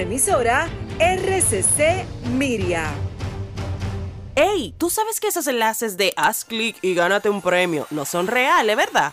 emisora RCC Miria. Hey, tú sabes que esos enlaces de haz clic y gánate un premio no son reales, ¿verdad?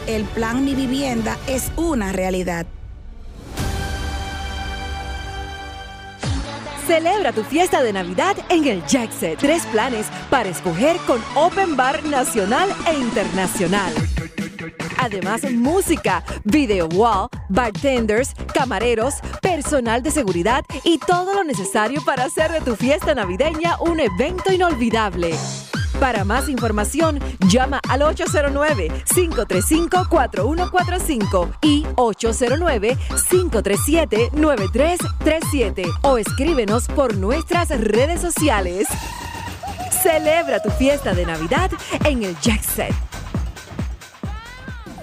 el plan Mi Vivienda es una realidad. Celebra tu fiesta de Navidad en el Jackset. Tres planes para escoger con Open Bar nacional e internacional. Además, música, video wall, bartenders, camareros, personal de seguridad y todo lo necesario para hacer de tu fiesta navideña un evento inolvidable. Para más información, llama al 809-535-4145 y 809-537-9337 o escríbenos por nuestras redes sociales. Celebra tu fiesta de Navidad en el Jackset.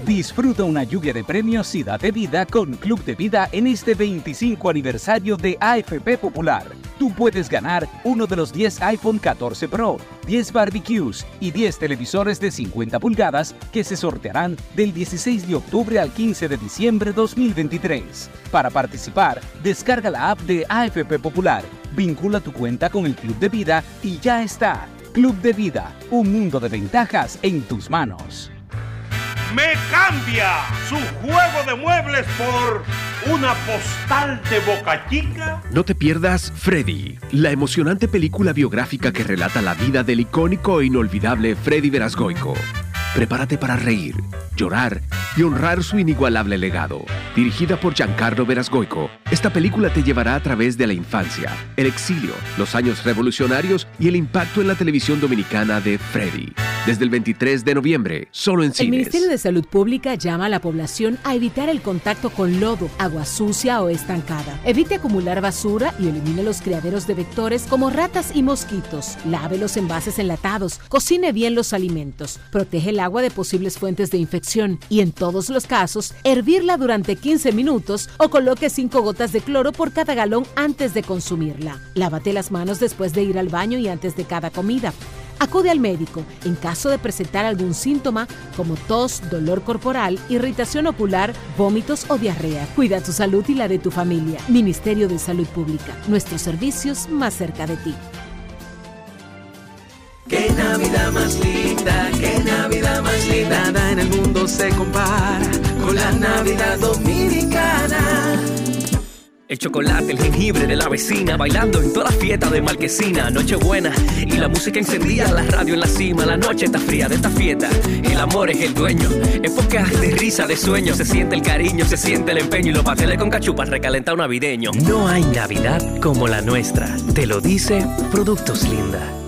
Disfruta una lluvia de premios y date vida con Club de Vida en este 25 aniversario de AFP Popular. Tú puedes ganar uno de los 10 iPhone 14 Pro, 10 barbecues y 10 televisores de 50 pulgadas que se sortearán del 16 de octubre al 15 de diciembre 2023. Para participar, descarga la app de AFP Popular, vincula tu cuenta con el Club de Vida y ya está. Club de Vida, un mundo de ventajas en tus manos me cambia su juego de muebles por una postal de boca chica. No te pierdas Freddy, la emocionante película biográfica que relata la vida del icónico e inolvidable Freddy Verasgoico. Prepárate para reír, llorar y honrar su inigualable legado. Dirigida por Giancarlo Verasgoico, esta película te llevará a través de la infancia, el exilio, los años revolucionarios y el impacto en la televisión dominicana de Freddy. Desde el 23 de noviembre, solo en cines. El Ministerio de Salud Pública llama a la población a evitar el contacto con lodo, agua sucia o estancada. Evite acumular basura y elimine los criaderos de vectores como ratas y mosquitos. Lave los envases enlatados, cocine bien los alimentos, protege el agua de posibles fuentes de infección y en todos los casos, hervirla durante 15 minutos o coloque 5 gotas de cloro por cada galón antes de consumirla. Lávate las manos después de ir al baño y antes de cada comida. Acude al médico en caso de presentar algún síntoma como tos, dolor corporal, irritación ocular, vómitos o diarrea. Cuida tu salud y la de tu familia. Ministerio de Salud Pública. Nuestros servicios más cerca de ti. Qué Navidad más linda, qué Navidad más linda. Nada en el mundo se compara con la Navidad dominicana. El chocolate, el jengibre de la vecina, bailando en toda fiesta de Marquesina, Nochebuena y la música encendida, la radio en la cima, la noche está fría de esta fiesta. El amor es el dueño, época de risa, de sueño, se siente el cariño, se siente el empeño y los pasteles con cachupas recalentado navideño. No hay Navidad como la nuestra, te lo dice Productos Linda.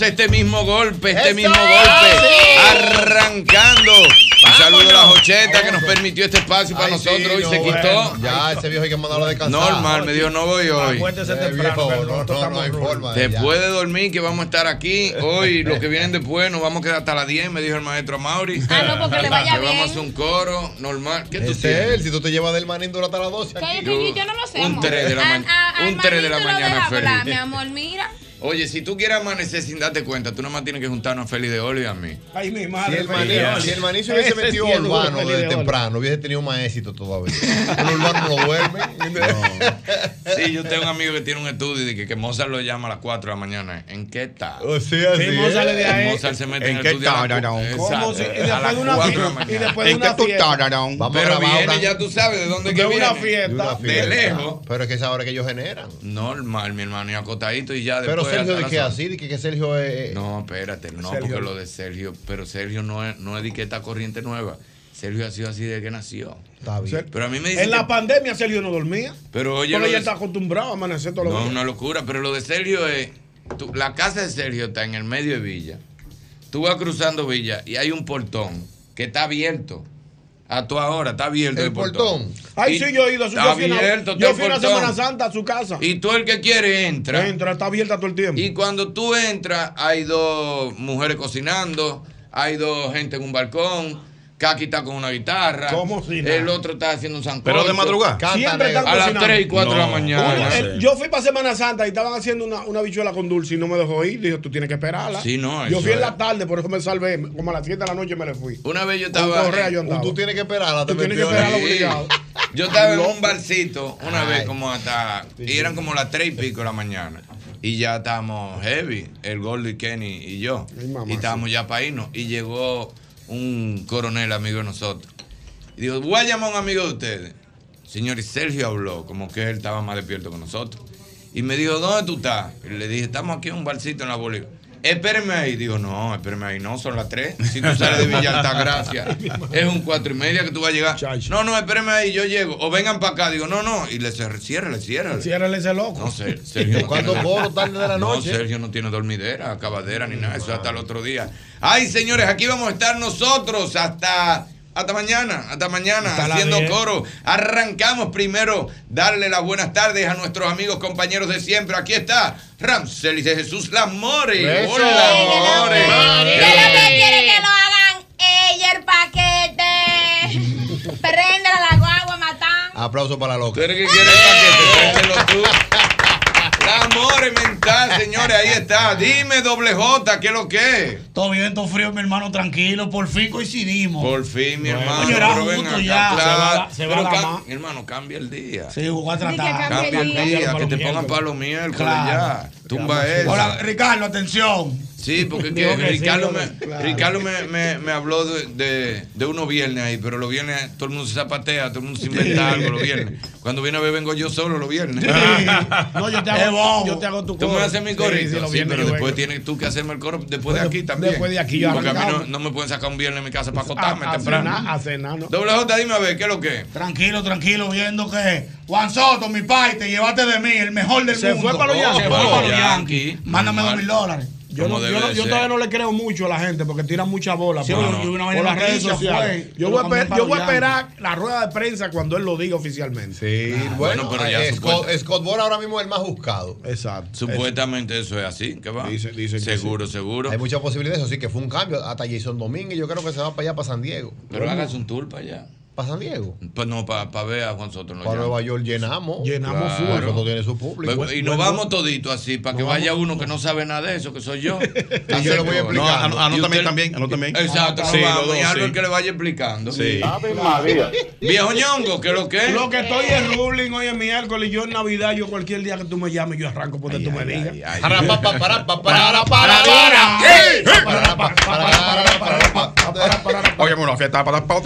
Este mismo golpe, este mismo golpe. Arrancando. Un saludo a la Jocheta que nos permitió este espacio para Ay, sí, nosotros y no, se bueno, quitó. ya, ese viejo hay que mandarlo a descansar. Normal, me dijo no voy hoy. Temprano, que nosotros estamos rudos. Después de dormir, que vamos a estar aquí. Hoy, los que vienen después, nos vamos a quedar hasta las 10, me dijo el maestro Mauri. Ah, no, porque le vaya Que Vamos a bien. hacer un coro normal. ¿Qué tú tienes? si tú te llevas del manín hasta las 12 Que aquí. yo, yo no lo sé. Un 3 de la, ma- un 3 de la mañana mi amor, mira. Oye, si tú quieres amanecer sin darte cuenta, tú nomás tienes que juntarnos a Feli de Olo y a mí. Ay, mi Si el, maní, Feliz. si el maní se hubiese Ese metido urbano desde de temprano, hubiese tenido más éxito todavía. El urbano no duerme. Sí, yo tengo un amigo que tiene un estudio de que, que Mozart lo llama a las 4 de la mañana. ¿En qué está? O sea, Sí, sí, Mozart. Mozart se mete en, ¿En el qué estudio a está? ¿Cómo si- y después de una 4 de la fiesta- y después de ¿En qué una fiesta? estás? Vamos a Pero viene, ya tú sabes de dónde De que una viene. fiesta. De una De fiesta. lejos. Pero es que esa hora que ellos generan. Normal, mi hermano, y acotadito y ya Pero después. Sergio, hasta ¿de qué así? ¿De que, que Sergio es.? No, espérate, no, Sergio. porque lo de Sergio, pero Sergio no es, no es de que esta corriente nueva. Sergio ha sido así desde que nació. Está bien. Pero a mí me dicen En la pandemia Sergio no dormía. Pero oye, Pero lo ella de- está acostumbrado a amanecer todos los No, es días. una locura, pero lo de Sergio es, tú- la casa de Sergio está en el medio de Villa. Tú vas cruzando Villa y hay un portón que está abierto. A tu ahora está abierto el, ¿El portón. portón? Ay, Y sí, yo he ido. a su- Está Yo fui, una- abierto, yo fui portón. Semana Santa a su casa. Y tú el que quiere entra. Entra, está abierta todo el tiempo. Y cuando tú entras, hay dos mujeres cocinando, hay dos gente en un balcón. Kaki está con una guitarra. ¿Cómo si nada? El otro está haciendo un sancocho. Pero de madrugada. Siempre están A las cocinando. 3 y 4 de la mañana. El- yo fui para Semana Santa y estaban haciendo una, una bichuela con dulce y no me dejó ir. Dijo, tú tienes que esperarla. Sí, no, Yo fui en la tarde, por eso me salvé. Como a las 7 de la noche me le fui. Una vez yo Con estaba. correa en- yo andaba. Tú tienes que esperarla. Tú tienes que esperarla obligado. Yo estaba en un barcito una Ay. vez como hasta... Y eran como las tres y pico de la mañana. Y ya estábamos heavy, el Gordo y Kenny y yo. y estábamos ya para irnos. Y llegó un coronel amigo de nosotros. Y dijo, voy a llamar a un amigo de ustedes. Señor, y Sergio habló, como que él estaba más despierto que nosotros. Y me dijo, ¿dónde tú estás? Y le dije, estamos aquí en un barcito en la Bolívar. Espéreme ahí. Digo, no, espéreme ahí. No, son las tres. Si tú sales de Villa Altagracia, es un cuatro y media que tú vas a llegar. No, no, espéreme ahí, yo llego. O vengan para acá. Digo, no, no. Y le ciérrale, ciérrale, ciérrale. Ese loco. No sé, Sergio. no ¿Cuándo tiene- coro tarde de la noche? No, Sergio no tiene dormidera, acabadera ni nada. Eso hasta el otro día. Ay, señores, aquí vamos a estar nosotros hasta. Hasta mañana, hasta mañana, Hasta haciendo coro. Arrancamos primero, darle las buenas tardes a nuestros amigos, compañeros de siempre. Aquí está Ramselis de Jesús Lamore. Hola, Lamore. ¿Qué es lo que quiere que lo hagan ella el paquete? Prende la guagua, matán. Aplauso para la loca. ¿Tú eres que el paquete? Préndelo tú. Lamore mental, señores, ahí está. Dime, doble J, ¿qué es lo que es? Todo bien, todo frío, mi hermano, tranquilo. Por fin coincidimos. Por fin, mi hermano. Era pero justo ya. claro. Se va la- se va Pero la cam- ma- mi hermano, cambia el día. Sí, jugó a tratar. Cambia el día, que te pongan para los miércoles ya. Tumba eso. Hola, Ricardo, atención. Sí, porque es que Dijo que sí, Ricardo, me, claro. Ricardo me, me, me habló de, de, de unos viernes ahí, pero los viernes todo el mundo se zapatea, todo el mundo se inventa algo los viernes. Cuando viene a ver vengo yo solo los viernes. No, yo te hago, yo te hago tu Tú me coro. haces mi corito. sí, pero después vengo. tienes tú que hacerme el coro después de aquí también. después de aquí yo Porque a mí no, me pueden sacar un viernes en mi casa para A, acostarme a temprano. cenar, a cenar, ¿no? Doble J, dime a ver, ¿qué es lo que es? Tranquilo, tranquilo, viendo que Juan Soto, mi pai, te llevaste de mí, el mejor del Se mundo. fue para los Yankees. Se fue Oh, para los Yankee. Yankees. Mándame dos mil dólares. Yo, no, yo, no- yo todavía no le creo mucho a la gente porque tiran mucha bola Sí, por, yo por las redes sociales. fue, Yo voy, a, yo voy esperar la rueda de prensa cuando él lo diga oficialmente. Sí, bueno, bueno, pero ya eh. Scott, Scott Boras ahora mismo es el más buscado. Exacto. Supuestamente eso es así, ¿qué va? Dice- dicen que seguro, seguro. Hay muchas posibilidades, así que fue un cambio. Hasta Jason Domínguez, yo creo que se va para allá, para San Diego. Pero hágase un tour para allá. ¿Para San Diego? Pues no, para ver a Juan Soto. en los Para. Nueva York llenamos. Llenamos Claro. full. Nosotros tiene su público. Pues, y nos vamos toditos así, para que vaya uno que no sabe nada de eso, que soy yo. Y yo le voy a No, Y anótame usted- también, anótame también. Exacto, Sí, no vamos. dos, y algo sí. el que le vaya explicando. Sí. Viejo ñongo, ¿qué es lo que es? Lo que estoy es ruling hoy es miércoles. Yo en Navidad, yo cualquier día que tú me llames, yo arranco porque tú me digas. Para, pa, pa, para, pa, para, para, para. ¡Ey! Para, pa, para, para, para, para. Oye, una fiesta para para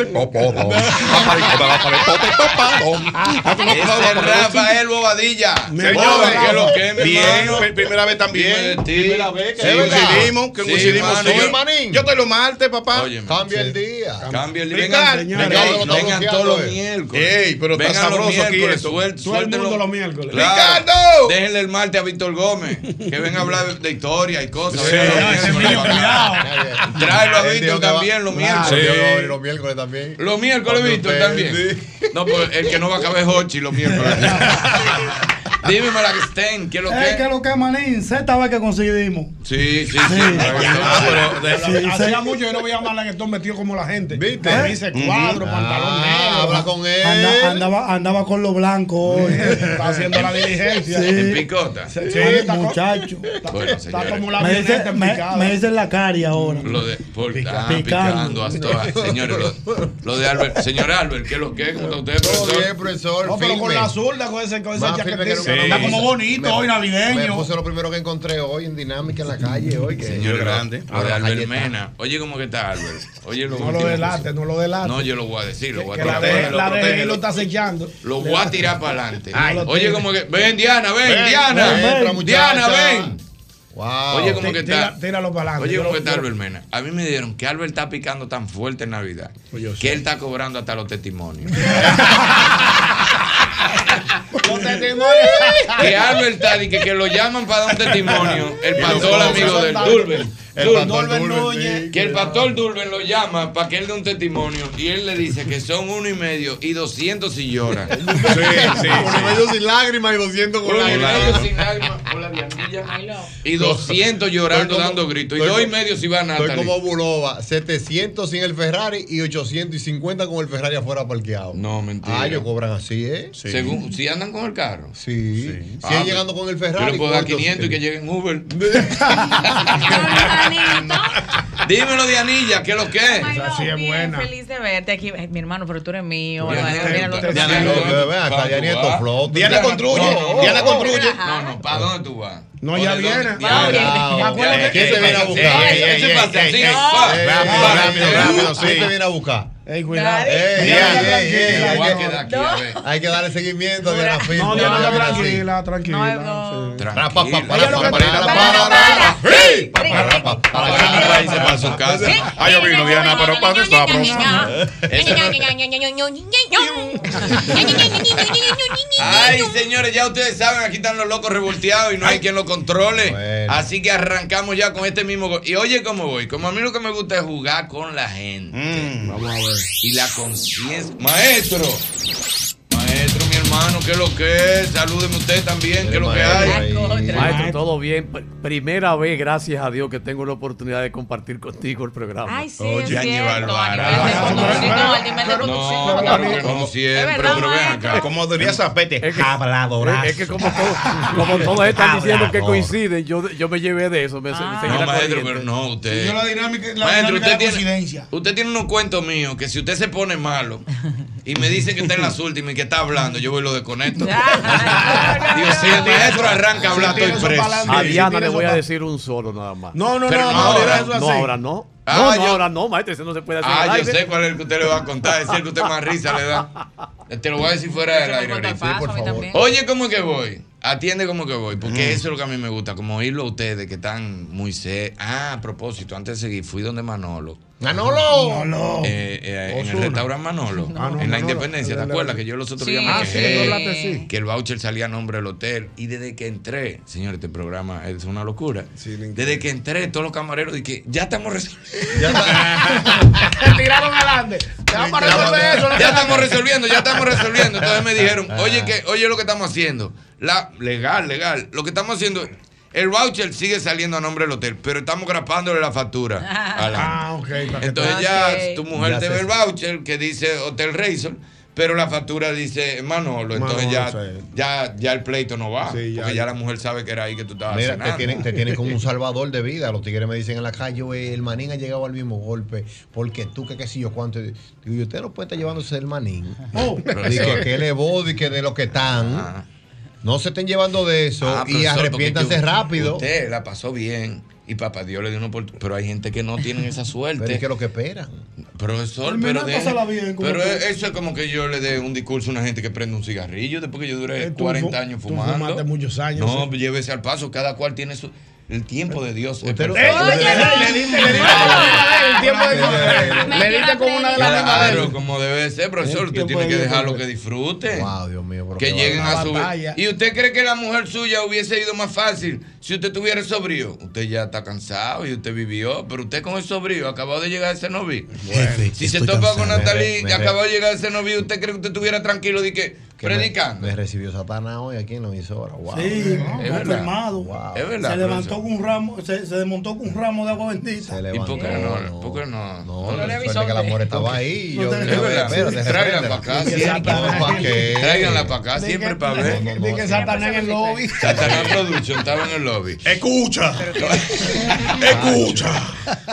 Rafael Bobadilla. Señores, Joven, ¿qué es lo que es, mi Bien, primera vez también. Primera vez que. Yo estoy los martes, papá. Cambia el día. Cambia el día. Vengan, todos los miércoles. Ey, pero está sabroso aquí esto. Todo el mundo los miércoles. Claro. ¡Ricardo! Déjenle el martes a Víctor Gómez, que venga a hablar de, historia y cosas. Tráelo a Víctor también los miércoles. los miércoles también. Los miércoles, Víctor, también. No, pues el que no va a caber es Hochi los miércoles. Dime, Malaguestén, ¿qué es lo Eh, ¿Qué que? es lo que es, manín? Sexta vez que conseguimos. Sí, sí, sí. Sí. Pero de- Sí, Hacía sí. mucho yo no veía más que esto metido como la gente. ¿Viste? Ujú. cuadro, Ah, pantalón negro. habla con él. Anda- andaba, andaba con lo blanco hoy. Está haciendo la diligencia. Sí. En picota. Sí, muchacho. Bueno, Está como la Me dice, dicen la cari ahora. Lo de por, ah, Picando. picando hasta señores, lo, lo de Albert, señor Albert, ¿qué es lo que? ¿Cómo está usted, Todo profesor? bien, profesor. No, pero con la zurda, con ese, con ese Más Está como bonito hoy, navideño. Me puse lo primero que encontré hoy en dinámica en la calle hoy. Que Señor grande. Ahora, Albert. Mena. Oye, ¿cómo que está Albert? Oye, lo No lo delate, no lo delate. No, yo lo voy a decir, lo voy a que la tirar. la de él lo está acechando. Lo voy a tirar para adelante. Oye, como que. Ven, Diana, ven, Diana. Diana, ven. Wow. Oye, como que está. Tíralo para adelante. Oye, Yo ¿cómo lo- que está Albert Mena? A mí me dijeron que Albert está picando tan fuerte en Navidad que él está cobrando hasta los testimonios. Los testimonios. que Albert está y que, que lo llaman para dar un testimonio. El pastor amigo del Soldados. Dulben. El Dulben. pastor Núñez. Que el pastor Dulben lo llama para que él dé un testimonio y él le dice que son uno y medio y 200 si lloran. Sí, sí. Uno medio sin lágrimas y 200 con Uno y lágrimas. medio sin lágrimas con la. Y 200 llorando, Estoy como- dando gritos. Y estoy dos y medio si va Estoy Natalie. como Bulova, 700 sin el Ferrari y 850 con el Ferrari afuera parqueado. No, mentira. Ah, ellos cobran así, ¿eh? Según, si andan con el carro. Sí. Si Ah, llegando con el Yo Ferrari. le puedo dar ¿cuánto? 500 y que llegue en Dímelo, Dianilla, ¿qué es lo que es? Así es buena. Feliz de verte aquí. Eh, Mi hermano, pero tú eres mío. Diana, que Diana. Diana construye. No, no, Diana construye. No, no, ¿para dónde tú vas? No, ya ¿Dónde- viene. Ah, ¿Quién te viene a buscar? Rápido, rápido, rápido, Sí. ¿Quién te viene a buscar? Ey, cuidado. Ey, ey, Diana, ey, ey, tranquila. hay que- darle seguimiento a Diana Film. No, Diana, tranquila, tranquila. para- lo que- para- su casa. Ay, yo vino, Diana, pero para qué sabroso. Ay, señores, ya ustedes saben, aquí están los locos revolteados y no hay quien lo controle. Así que arrancamos ya con este mismo. Y oye cómo voy. Como a mí lo que me gusta es jugar con la gente. Vamos a ver. Y la conciencia. Maestro. Maestro, hermano, ¿qué es lo que es? Salúdeme usted también, ¿qué es lo que hay? Maestro, todo bien. Pr- Primera vez, gracias a Dios, que tengo la oportunidad de compartir contigo el programa. Ay, sí, Oye. Bárbara. Como siempre, pero ven acá. Como diría Zapete, habladorazo. Es, que como, todo- como todos están diciendo que coinciden, yo, yo me llevé de eso. Seguí No, maestro, pero no, usted. Yo la dinámica, la coincidencia. usted tiene unos cuentos míos que si usted se pone malo y me dice que está en las últimas y que está hablando, yo voy y lo desconecto. Dios, si el maestro arranca a hablar, estoy preso. A Diana le voy a eso decir un solo nada más. No, no, no, no ahora. eso No, así. ahora no. Ah, no, no, ahora no, maestro, ese no se puede hacer. Ah, yo sé cuál es el que usted le va a contar. Es el que usted más risa le da. Te lo voy a decir fuera del aire. ahorita. Por favor. Oye, ¿cómo que voy? Atiende como que voy, porque eso es lo que a mí me gusta, como oírlo a ustedes que están muy se Ah, a propósito, antes de seguir, fui donde Manolo. ¡Manolo! No, Eh, eh, en el restaurante Manolo, Ah, no, en la Manolo. Independencia, ¿te de- acuerdas? Que yo los otros Sí. días me Ah, quejé, sí. que el voucher salía a nombre del hotel. Y desde que entré, señor, este programa es una locura. Desde que entré, todos los camareros dije, ya estamos resolviendo. Ya está. Tiraron adelante. Te vamos a resolver eso. no ya te estamos resolviendo, ya estamos resolviendo. Entonces me dijeron, oye, que, oye lo que estamos haciendo. La, legal, legal. Lo que estamos haciendo, el voucher sigue saliendo a nombre del hotel, pero estamos grapándole la factura. Ah, ok. para que Entonces ya Ok. tu mujer Ya te ve el voucher que dice Hotel Razor, pero la factura dice Manolo. Entonces ya, sí. ya, ya el pleito no va. Sí, ya- porque ya la mujer sabe que era ahí que tú estabas Mira, te tienen, te tienen como un salvador de vida. Los tigres me dicen en la calle, "Oye, el manín ha llegado al mismo golpe. Porque tú, que qué sé yo cuánto. Digo, y usted no puede estar llevándose el manín. Oh, Y que, que él es que de lo que están. Ah. No se estén llevando de eso Ah, y profesor, arrepiéntanse tú- rápido. Usted la pasó bien y papá Dios le dio una oportunidad. Pero hay gente que no tiene esa suerte. Pero es que lo que esperan. Profesor, pero, de bien, pero tú. eso es como que yo le dé un discurso a una gente que prende un cigarrillo después que yo duré Eh, tú 40 fu- años tú fumando. fumaste muchos años, No, sí. llévese al paso, cada cual tiene su el tiempo de Dios. perfecto. Le diste, le diste Le diste con una de las Claro, como debe ser, profesor. Usted tiene que dejarlo que disfrute. Wow, Dios mío. pero Que lleguen a su. ¿Y usted cree que la mujer suya hubiese ido más fácil si usted tuviera el sobrío? Usted ya está cansado y usted vivió, pero usted con el sobrío acabó de llegar a ese novio. Si se topa con Natalie acabó de llegar a ese novio, ¿usted cree que usted estuviera tranquilo de que Que me- Predicando. Me, recibió Satanás hoy aquí en la emisora. Wow. Sí, Es verdad. confirmado. Wow. Es verdad, Se levantó con un ramo, se, se desmontó con un ramo de agua bendita. ¿Y por qué no? ¿Por qué no? No, le suerte avisó que el amor de- estaba ahí. Yo, Es yo- verdad. Tráiganla para acá No. Tráiganla para acá siempre para ver. di que- di que Satanás en el lobby. Satanás Production estaba en el lobby. Escucha. Escucha.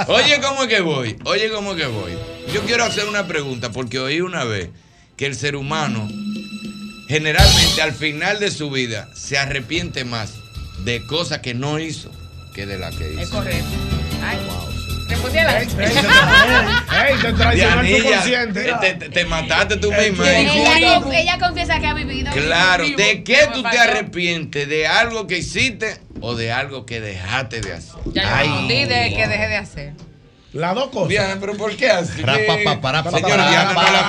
Oye, ¿cómo es que voy? Oye, ¿cómo es que voy? Yo quiero hacer una pregunta porque oí una vez que el ser humano generalmente al final de su vida se arrepiente más de cosas que no hizo que de las que hizo. Es correcto. Ay. Ey, te traicionó el Dianilla, subconsciente. te, te- te mataste tú misma. Ella, ella confiesa que ha vivido. Claro, Vivo. ¿de qué tú te arrepientes? ¿De algo que hiciste o de algo que dejaste de hacer? Ya yo respondí de que dejé de hacer. Las dos cosas. Diana, pero ¿por qué así? Rapa, pa, para, pa, Señor, Diana no es la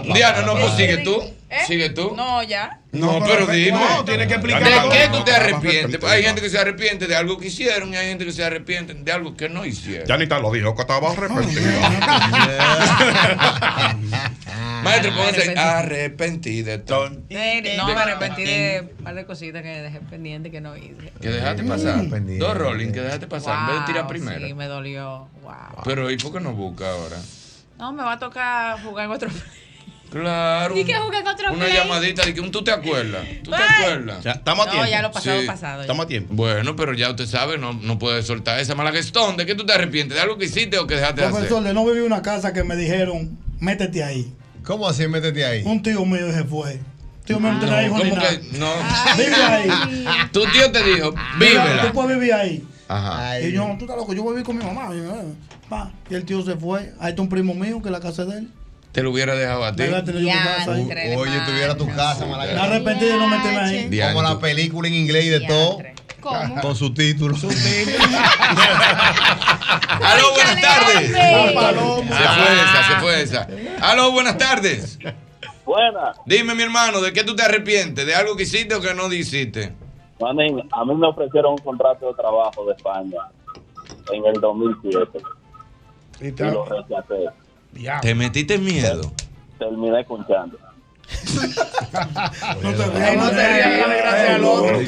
misma. Diana, no, sigue tú. ¿Eh? Sigue tú. No, ya. No, pero dime. No, tiene que explicar. ¿De todo. qué tú te arrepientes? Hay gente que se arrepiente de algo que hicieron y hay gente que se arrepiente de algo que no hicieron. Janita lo dijo que estaba arrepentida. Maestro, póngase arrepentido de todo. No, me arrepentí de un par de cositas que dejé pendiente que no hice. Que dejaste pasar. Dos rolling que dejaste pasar en vez de tirar primero. Sí, me dolió. Wow. Pero ¿y por qué no busca ahora? No, me va a tocar jugar en otro. Claro. ¿Y qué jugué con otro Una play? llamadita de que un tú te acuerdas. ¿Tú te acuerdas? Ya, estamos a No, tiempo. ya lo pasado, pasado, ya. Estamos a tiempo. Bueno, pero ya usted sabe, no, no puede soltar esa mala gestión. ¿De qué tú te arrepientes? ¿De algo que hiciste o que dejaste de Profesor, hacer? de no vivir en una casa que me dijeron, métete ahí. ¿Cómo así métete ahí? Un tío mío se fue. Tío mío no No, ¿cómo que no? Vive ahí. Tu tío te dijo, vívela. Tú puedes vivir ahí. Ajá. Y yo, tú estás loco, yo voy a vivir con mi mamá. Pa. Y el tío se fue. Ahí está un primo mío que es la casa de él. Te lo hubiera dejado a ti. Oye, tuviera tu casa, Me mala arrepentí de no meterme ahí. Como la película en inglés y de todo. ¿Cómo? Con subtítulos. Aló, buenas tardes. Paloma. Se fue esa, se fue esa. Aló, buenas tardes. Buenas. Dime, mi hermano, ¿de qué tú te arrepientes? ¿De algo que hiciste o que no hiciste? Manín, a mí me ofrecieron un contrato de trabajo de España en el 2007 Y y te- lo rechacé. ¿Te metiste miedo? Terminé conchando. No te Ey, no te rías, dale gracias al otro.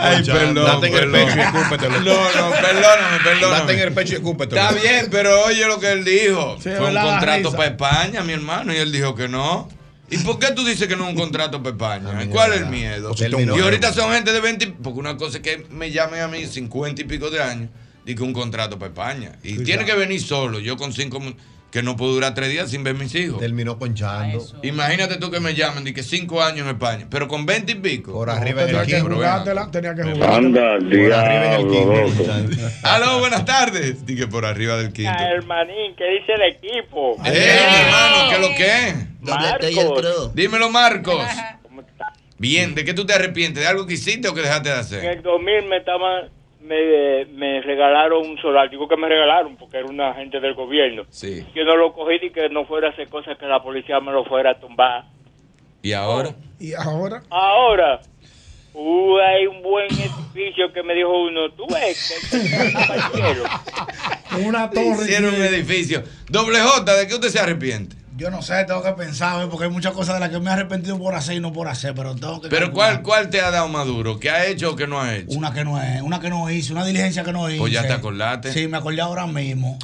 Ay, perdón, Date en el perdón. pecho y escúpetelo. No, no, perdóname, perdóname. Date en el pecho y escúpetelo. Está bien, pero oye lo que él dijo. Sí, Fue un contrato para España, mi hermano, y él dijo que no. ¿Y por qué tú dices que no es un contrato para España? ¿Cuál es el miedo? Y ahorita son gente de 20, porque una cosa es que me llamen a mí 50 y pico de años y que un contrato para España. Y tiene que venir solo, yo con cinco, mu- que no puedo durar tres días sin ver mis hijos. Terminó conchando. Imagínate tú que me llamen y que cinco años en España, pero con 20 y pico. Por arriba en el que quinto. jugártela, tenía que jugártela. Anda, Por arriba en el quinto. Aló, buenas tardes. Dije por arriba del quinto. Hermanín, ¿qué dice el equipo? ¡Eh, mi hermano! ¿Qué es lo que es? Marcos, Dímelo, Marcos. Bien, ¿de qué tú te arrepientes? ¿De algo que hiciste o que dejaste de en hacer? el 2000 me estaban, me, me regalaron un solar. Digo que me regalaron porque era una agente del gobierno. Sí. Yo no lo cogí y que no fuera a hacer cosas que la policía me lo fuera a tumbar. ¿Y ahora? Y ahora, Ahora, uh, hay un buen edificio que me dijo uno, tú ves que caballero. Una torre. Hicieron un edificio. Doble J, ¿de qué usted se arrepiente? Yo no sé, tengo que pensar, ¿eh? porque hay muchas cosas de las que me he arrepentido por hacer y no por hacer, pero tengo que. Pero calcular. ¿cuál, ¿cuál te ha dado maduro? ¿Qué ha hecho o qué no ha hecho? Una que no es, una que no hice, una diligencia que no hice. Pues ya te acordaste. Sí, me acordé ahora mismo.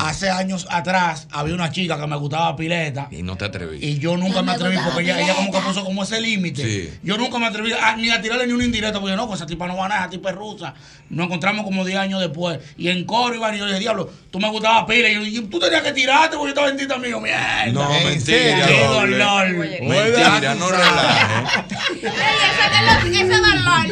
Hace años atrás había una chica que me gustaba pileta. Y no te atreviste. Y yo nunca me atreví porque ella, ella como que puso como ese límite. Sí. Yo nunca me atreví a- ni a tirarle ni un indirecto porque yo no, pues esa tipa no va a nada, esa tipa es rusa. Nos encontramos como 10 años después. Y en coro iban y yo dije, diablo, tú me gustabas pila. Y yo, tú tenías que tirarte porque yo estaba bendita mío, mierda. No, ¿En mentira. doble. dolor. Mentira, no relajes. Ese dolor.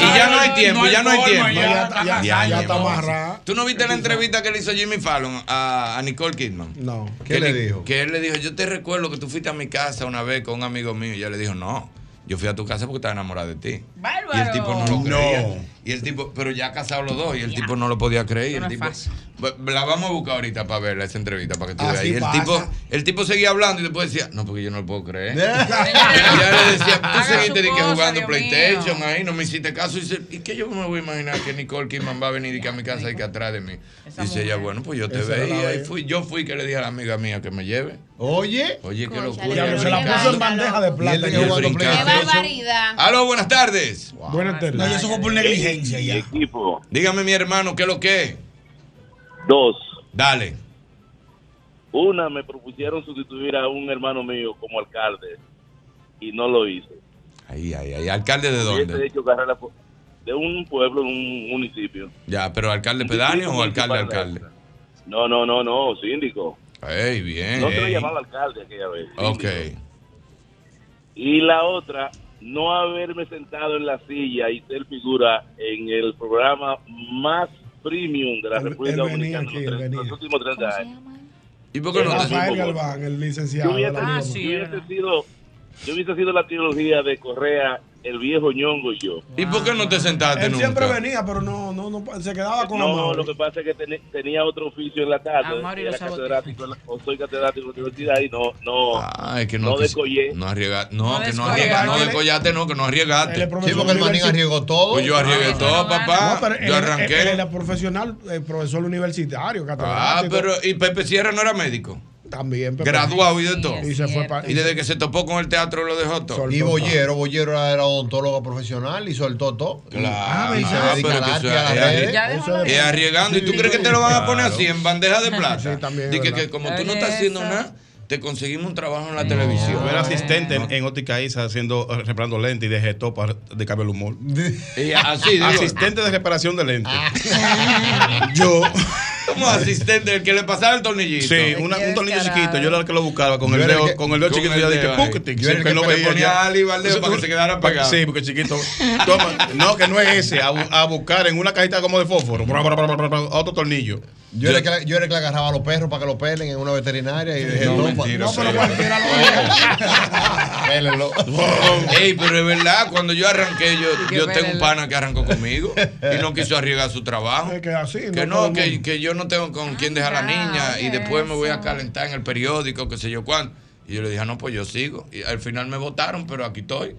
Y ya no hay tiempo, ya no hay tiempo. ya, está ya. amarrada. ¿Tú no viste la entrevista que le hizo Jimmy Fallon a, Nicole Kidman? No. ¿Qué le dijo? Que él le dijo, yo te recuerdo que tú fuiste a mi casa una vez con un amigo mío. Y ella le dijo, no, yo fui a tu casa porque estaba enamorada de ti. Y el tipo no lo creía. Y el tipo, pero ya casados los dos, y el tipo no lo podía creer. el No tipo, la vamos a buscar ahorita para verla, esa entrevista, para que tú veas. Así Y el pasa. tipo, el tipo seguía hablando y después decía, no, porque yo no lo puedo creer. ya le decía, tú Haga seguiste que cosa, jugando Dios PlayStation mío. ahí, no me hiciste caso. Y dice, ¿y qué yo me voy a imaginar que Nicole Kidman va a venir y que a mi casa y que atrás de mí? Dice ella, bueno, pues yo te Esa veía y fui, yo fui que le dije a la amiga mía que me lleve. Oye. Oye, qué locura. Se la puso en bandeja de plata. ¡Qué barbaridad! Aló, buenas tardes. Buenas tardes. No, y eso fue por negligencia ya. Equipo. Dígame, mi hermano, ¿qué es lo que es? Dos. Dale. Una, me propusieron sustituir a un hermano mío como alcalde y no lo hice. Ahí, ahí, ahí. ¿Alcalde de dónde? hecho carrera po- de un pueblo, de un municipio. Ya, pero alcalde pedáneo o alcalde, alcalde. No, no, no, no, síndico. Ey, bien. No se llamaba alcalde aquella vez. Ok. Y la otra, no haberme sentado en la silla y ser figura en el programa más premium de la República él venía Dominicana aquí, en los, los últimos 30 años. ¿Y por qué no Rafael Galván, el licenciado. Yo hubiese, el amigo yo hubiese sido, yo hubiese sido la trilogía de Correa, el viejo ñongo y yo. ¿Y por qué no te sentaste Él nunca? siempre venía, pero no, no, no, se quedaba con No, Amaury. lo que pasa es que ten- tenía otro oficio en la tarde. Era catedrático, en la- o soy catedrático en la universidad y no, no, Ah, es que no, no descollé. No arriesga, no, No que no descollaste. arriesga, no descollaste, no, que no arriesgaste. Sí, porque el manín arriesgó todo. Pues yo arriesgué todo, papá. No, pero él- yo él- arranqué. Él, era profesional, eh, profesor universitario, ah, catedrático. pero ¿y Pepe Sierra no era médico? También. Pepe. Graduado y de todo. Y se fue para. Y desde que se topó con el teatro lo dejó todo. Y Bollero, Bollero era odontólogo profesional y soltó todo. Claro, y se ah, dedica al arte a es- la- Es arriesgando. ¿Y tú crees que te lo van a poner así en bandeja de plata? Sí, también, que como tú no estás haciendo nada, te conseguimos un trabajo en la televisión. Yo era asistente en, en Óptica Isa haciendo, eh, reparando lentes y de gestor para de cambio el humor. Y así, digo. Asistente de reparación de lentes. Yo. Como asistente, el que le pasaba el tornillito. Sí, una- un tornillo chiquito. Yo era el que lo buscaba con Yo el dedo, con el dedo chiquito. Ya dije. "Pucutic", Yo era el siempre que no veía ponía Ali Valdeo para que se quedara pegado. Sí, porque chiquito. Toma, no, que no es ese. A, bu- a buscar en una cajita como de fósforo. bra, bra, bra, bra, bra, Otro tornillo. Yo era, el que, yo era el que le agarraba a los perros para que los pelen en una veterinaria y dije, No, no, mentira, no, sí. pero cualquiera lo Pélenlo. Ey, pero es verdad, cuando yo arranqué, yo, yo tengo un pana que arrancó conmigo y no quiso arriesgar su trabajo. Es que así, Que no que yo no tengo con quién dejar a la niña y después me voy a calentar en el periódico, qué sé yo cuándo. Y yo le dije, ah, no, pues yo sigo. Y al final me votaron, pero aquí estoy.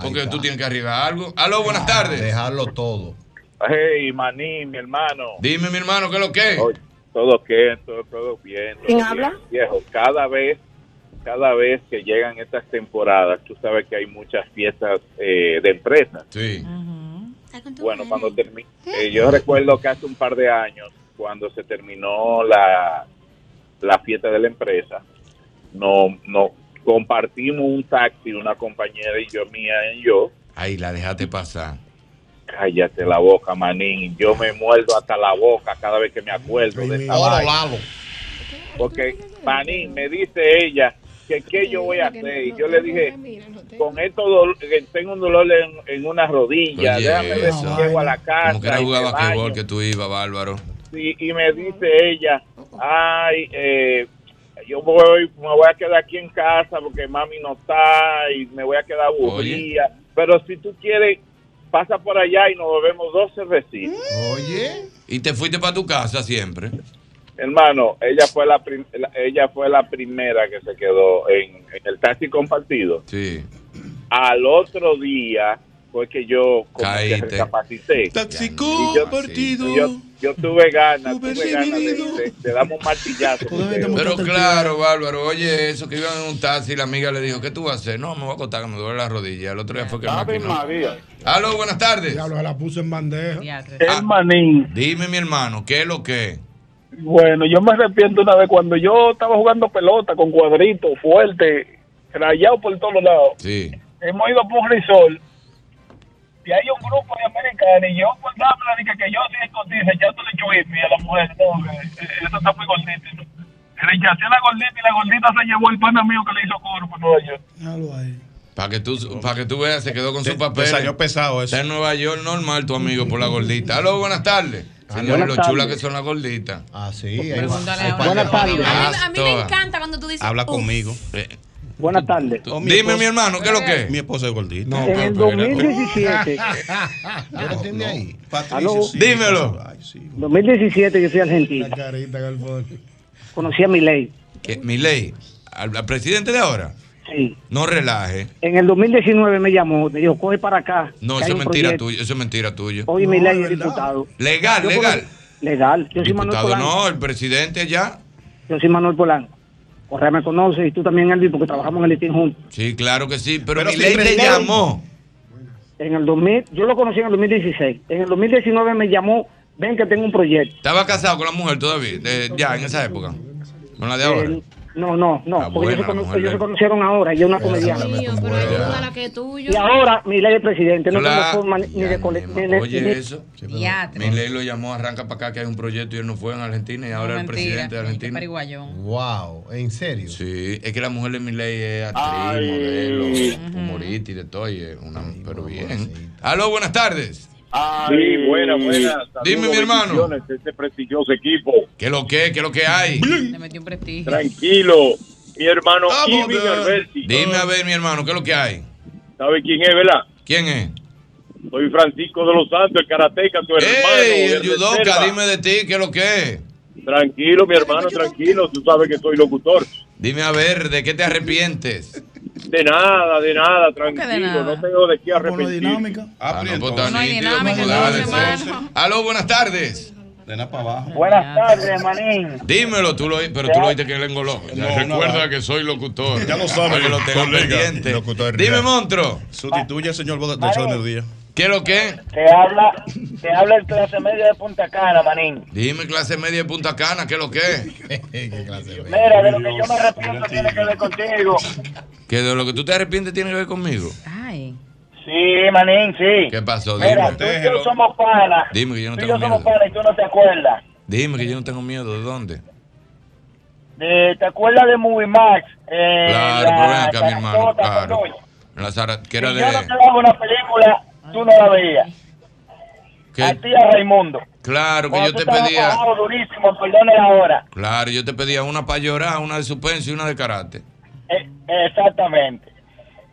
Porque tú tienes que arriesgar algo. Aló, buenas tardes. Dejarlo todo. Hey, maní, mi hermano. Dime, mi hermano, ¿qué es lo que es? Todo bien, todo, todo bien. todo ¿Quién bien. habla? Viejo, cada vez, cada vez que llegan estas temporadas, tú sabes que hay muchas fiestas eh, de empresas. Sí. Bueno, cuando termi- eh, yo recuerdo que hace un par de años, cuando se terminó la, la fiesta de la empresa, no, no compartimos un taxi, una compañera y yo, mía y yo. Ahí la dejaste pasar. Cállate la boca, manín. Yo me muerdo hasta la boca cada vez que me acuerdo de esa Oro vaina. Porque, manín, me dice ella que qué yo voy a hacer. Y yo le dije, con esto que tengo un dolor en, en una rodilla, Oye, déjame ver si llego a la casa. Como que era jugar me basquetbol baño". que tú ibas, Bárbaro. Sí, y me dice ella, ay, eh, yo voy, me voy a quedar aquí en casa porque mami no está y me voy a quedar aburrida. Pero si tú quieres, pasa por allá y nos bebemos dos cervecitas. Oye. Y te fuiste para tu casa siempre. Hermano, ella fue la, prim- la- ella fue la primera que se quedó en, en el taxi compartido. Sí. Al otro día fue que yo como que recapacité. Yo- compartido. y yo, yo tuve ganas, tuve ganas de, de- de darme un martillazo. Pero claro, Bárbaro, oye, eso que iban en un taxi y la amiga le dijo, ¿qué tú vas a hacer? No, me voy a acostar, que me duele la rodilla. El otro día fue que maquinó. María. Aló, buenas tardes. Diablo, la puse en bandeja. El manín. Dime, mi hermano, ¿qué es lo que es? Bueno, yo me arrepiento una vez cuando yo estaba jugando pelota con cuadritos fuerte, rayado por todos lados. Sí. Hemos ido por un resort y hay un grupo de americanos y yo por darme dije que yo sí cotiza echándole chuipi a la mujer. No, que, eh, eso está muy gordita. ¿no? A la gordita y la gordita se llevó el pana mío que le hizo coro por Nueva York. Para que, tú, para que tú veas, se quedó con Te- su te papel. salió pesado eso. Está en Nueva York normal tu amigo por la gordita. Aló, buenas tardes. Señores, lo tardes. chula que son las gorditas. Ah, sí. A Buenas tardes. A mí, a mí me encanta cuando tú dices. Habla conmigo. Eh, Buenas tardes. Dime, mi hermano, ¿qué es lo que es? Mi esposa es gordita. en el 2017, Yo no entiendo ahí. Aló. Dímelo. 2017 yo soy argentino. Conocí a Milei. ¿Qué? Mi ley, al, al presidente de ahora. Sí. No relaje. En el 2019 me llamó, me dijo, coge para acá. No, eso es mentira proyecto". tuya. Eso es mentira tuya. Hoy Milei es diputado. Legal, Yo legal. conocí- Legal. Yo soy Manuel Diputado Polanco. no, el presidente ya. Yo soy Manuel Polanco. Correa me conoce y tú también, Elvis, porque trabajamos en el listín juntos. Sí, claro que sí. Pero, Pero mi ley te llamó. En el 2000, yo lo conocí en el 2016. En el 2019 me llamó, ven que tengo un proyecto. ¿Estaba casado con la mujer todavía? De- ya, en esa época. Con la de ahora. Eh, no, no, no, Ah, porque buena ellos, se, cono- ellos conocieron ahora y es una comediante. la que es tuyo. Y ahora mi ley es presidente, no tengo forma ni de cole- ni de- Oye, ni- eso. Mi ley lo llamó, arranca para acá que hay un proyecto y él no fue en Argentina y ahora es el presidente de Argentina. Wow, ¿en serio? Sí, es que la mujer de mi ley es actriz, Ay. modelo, humorista y de todo. y es una, pero bien. Aló, buenas tardes. Sí, buenas, buenas. Dime, mi hermano. Este prestigioso equipo. ¿Qué lo que? ¿Qué lo que hay? Le metió un prestigio. Tranquilo. Mi hermano Alberti. Dime a ver, mi hermano, ¿qué es lo que hay? ¿Sabe quién es, verdad? ¿Quién es? Soy Francisco de los Santos, el karateca, tu hermano. ¡Ey, el. Dime de ti, ¿qué es lo que es? Tranquilo, mi hermano, tranquilo. Tú sabes que soy locutor. Dime a ver, ¿de qué te arrepientes? De nada, de nada, tranquilo. de nada? No tengo de qué arrepentir. Ah, no, pues está No hay dinámica, no. Aló, buenas tardes. De nada para abajo. Buenas tardes, manín. Dímelo, tú lo, pero tú lo oíste que él engoló. Ya No, recuerda no, que soy locutor. Ya lo sabe, Para que lo colega. pendiente. Locutor, Dime, ya. monstruo. Sustituye al señor de Show del Día. ¿Qué es lo que? Te habla, te habla el clase media de Punta Cana, manín. Dime, clase media de Punta Cana, ¿qué es lo que es? Mira, de lo que yo me arrepiento tiene que ver contigo. Que de lo que tú te arrepientes tiene que ver conmigo. Sí, manín, sí. ¿Qué pasó? Mira, Dime. tú y yo somos panas. Dime que yo no Tú tengo yo somos miedo. panas y tú no te acuerdas. Dime que yo no tengo miedo. ¿De dónde? De- ¿Te acuerdas de Movie Max? Eh, Claro, la pero ven acá, mi hermano. Claro. la Sara, que Si era yo no de. te daba una película, tú no la veías. que- A ti, a Raimundo. claro, que Cuando yo te pedía. durísimo, perdone la hora. Claro, yo te pedía una para llorar, una de suspenso y una de karate. Eh, exactamente.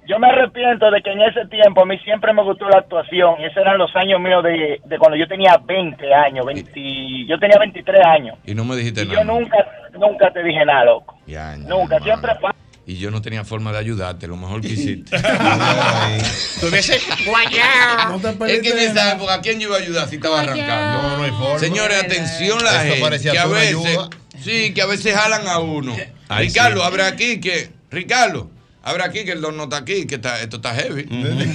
Yo me arrepiento de que en ese tiempo a mí siempre me gustó la actuación. Y esos eran los años míos de, de cuando yo tenía 20 años. 20, yo tenía 23 años. Y no me dijiste Y nada. yo nunca, nunca te dije nada, loco. Ya, ya, Nunca. hermano. Siempre Y yo no tenía forma de ayudarte, lo mejor que hiciste. Tuviese guayao. es que en esa época, ¿a quién yo iba a ayudar si estaba arrancando? No, no hay forma. Señores, atención la Esto gente, parecía que a tú veces, sí, que a veces jalan a uno. Ay, Ricardo, sí. abre aquí que, Ricardo, abre aquí que el don no está aquí, que está, esto está heavy.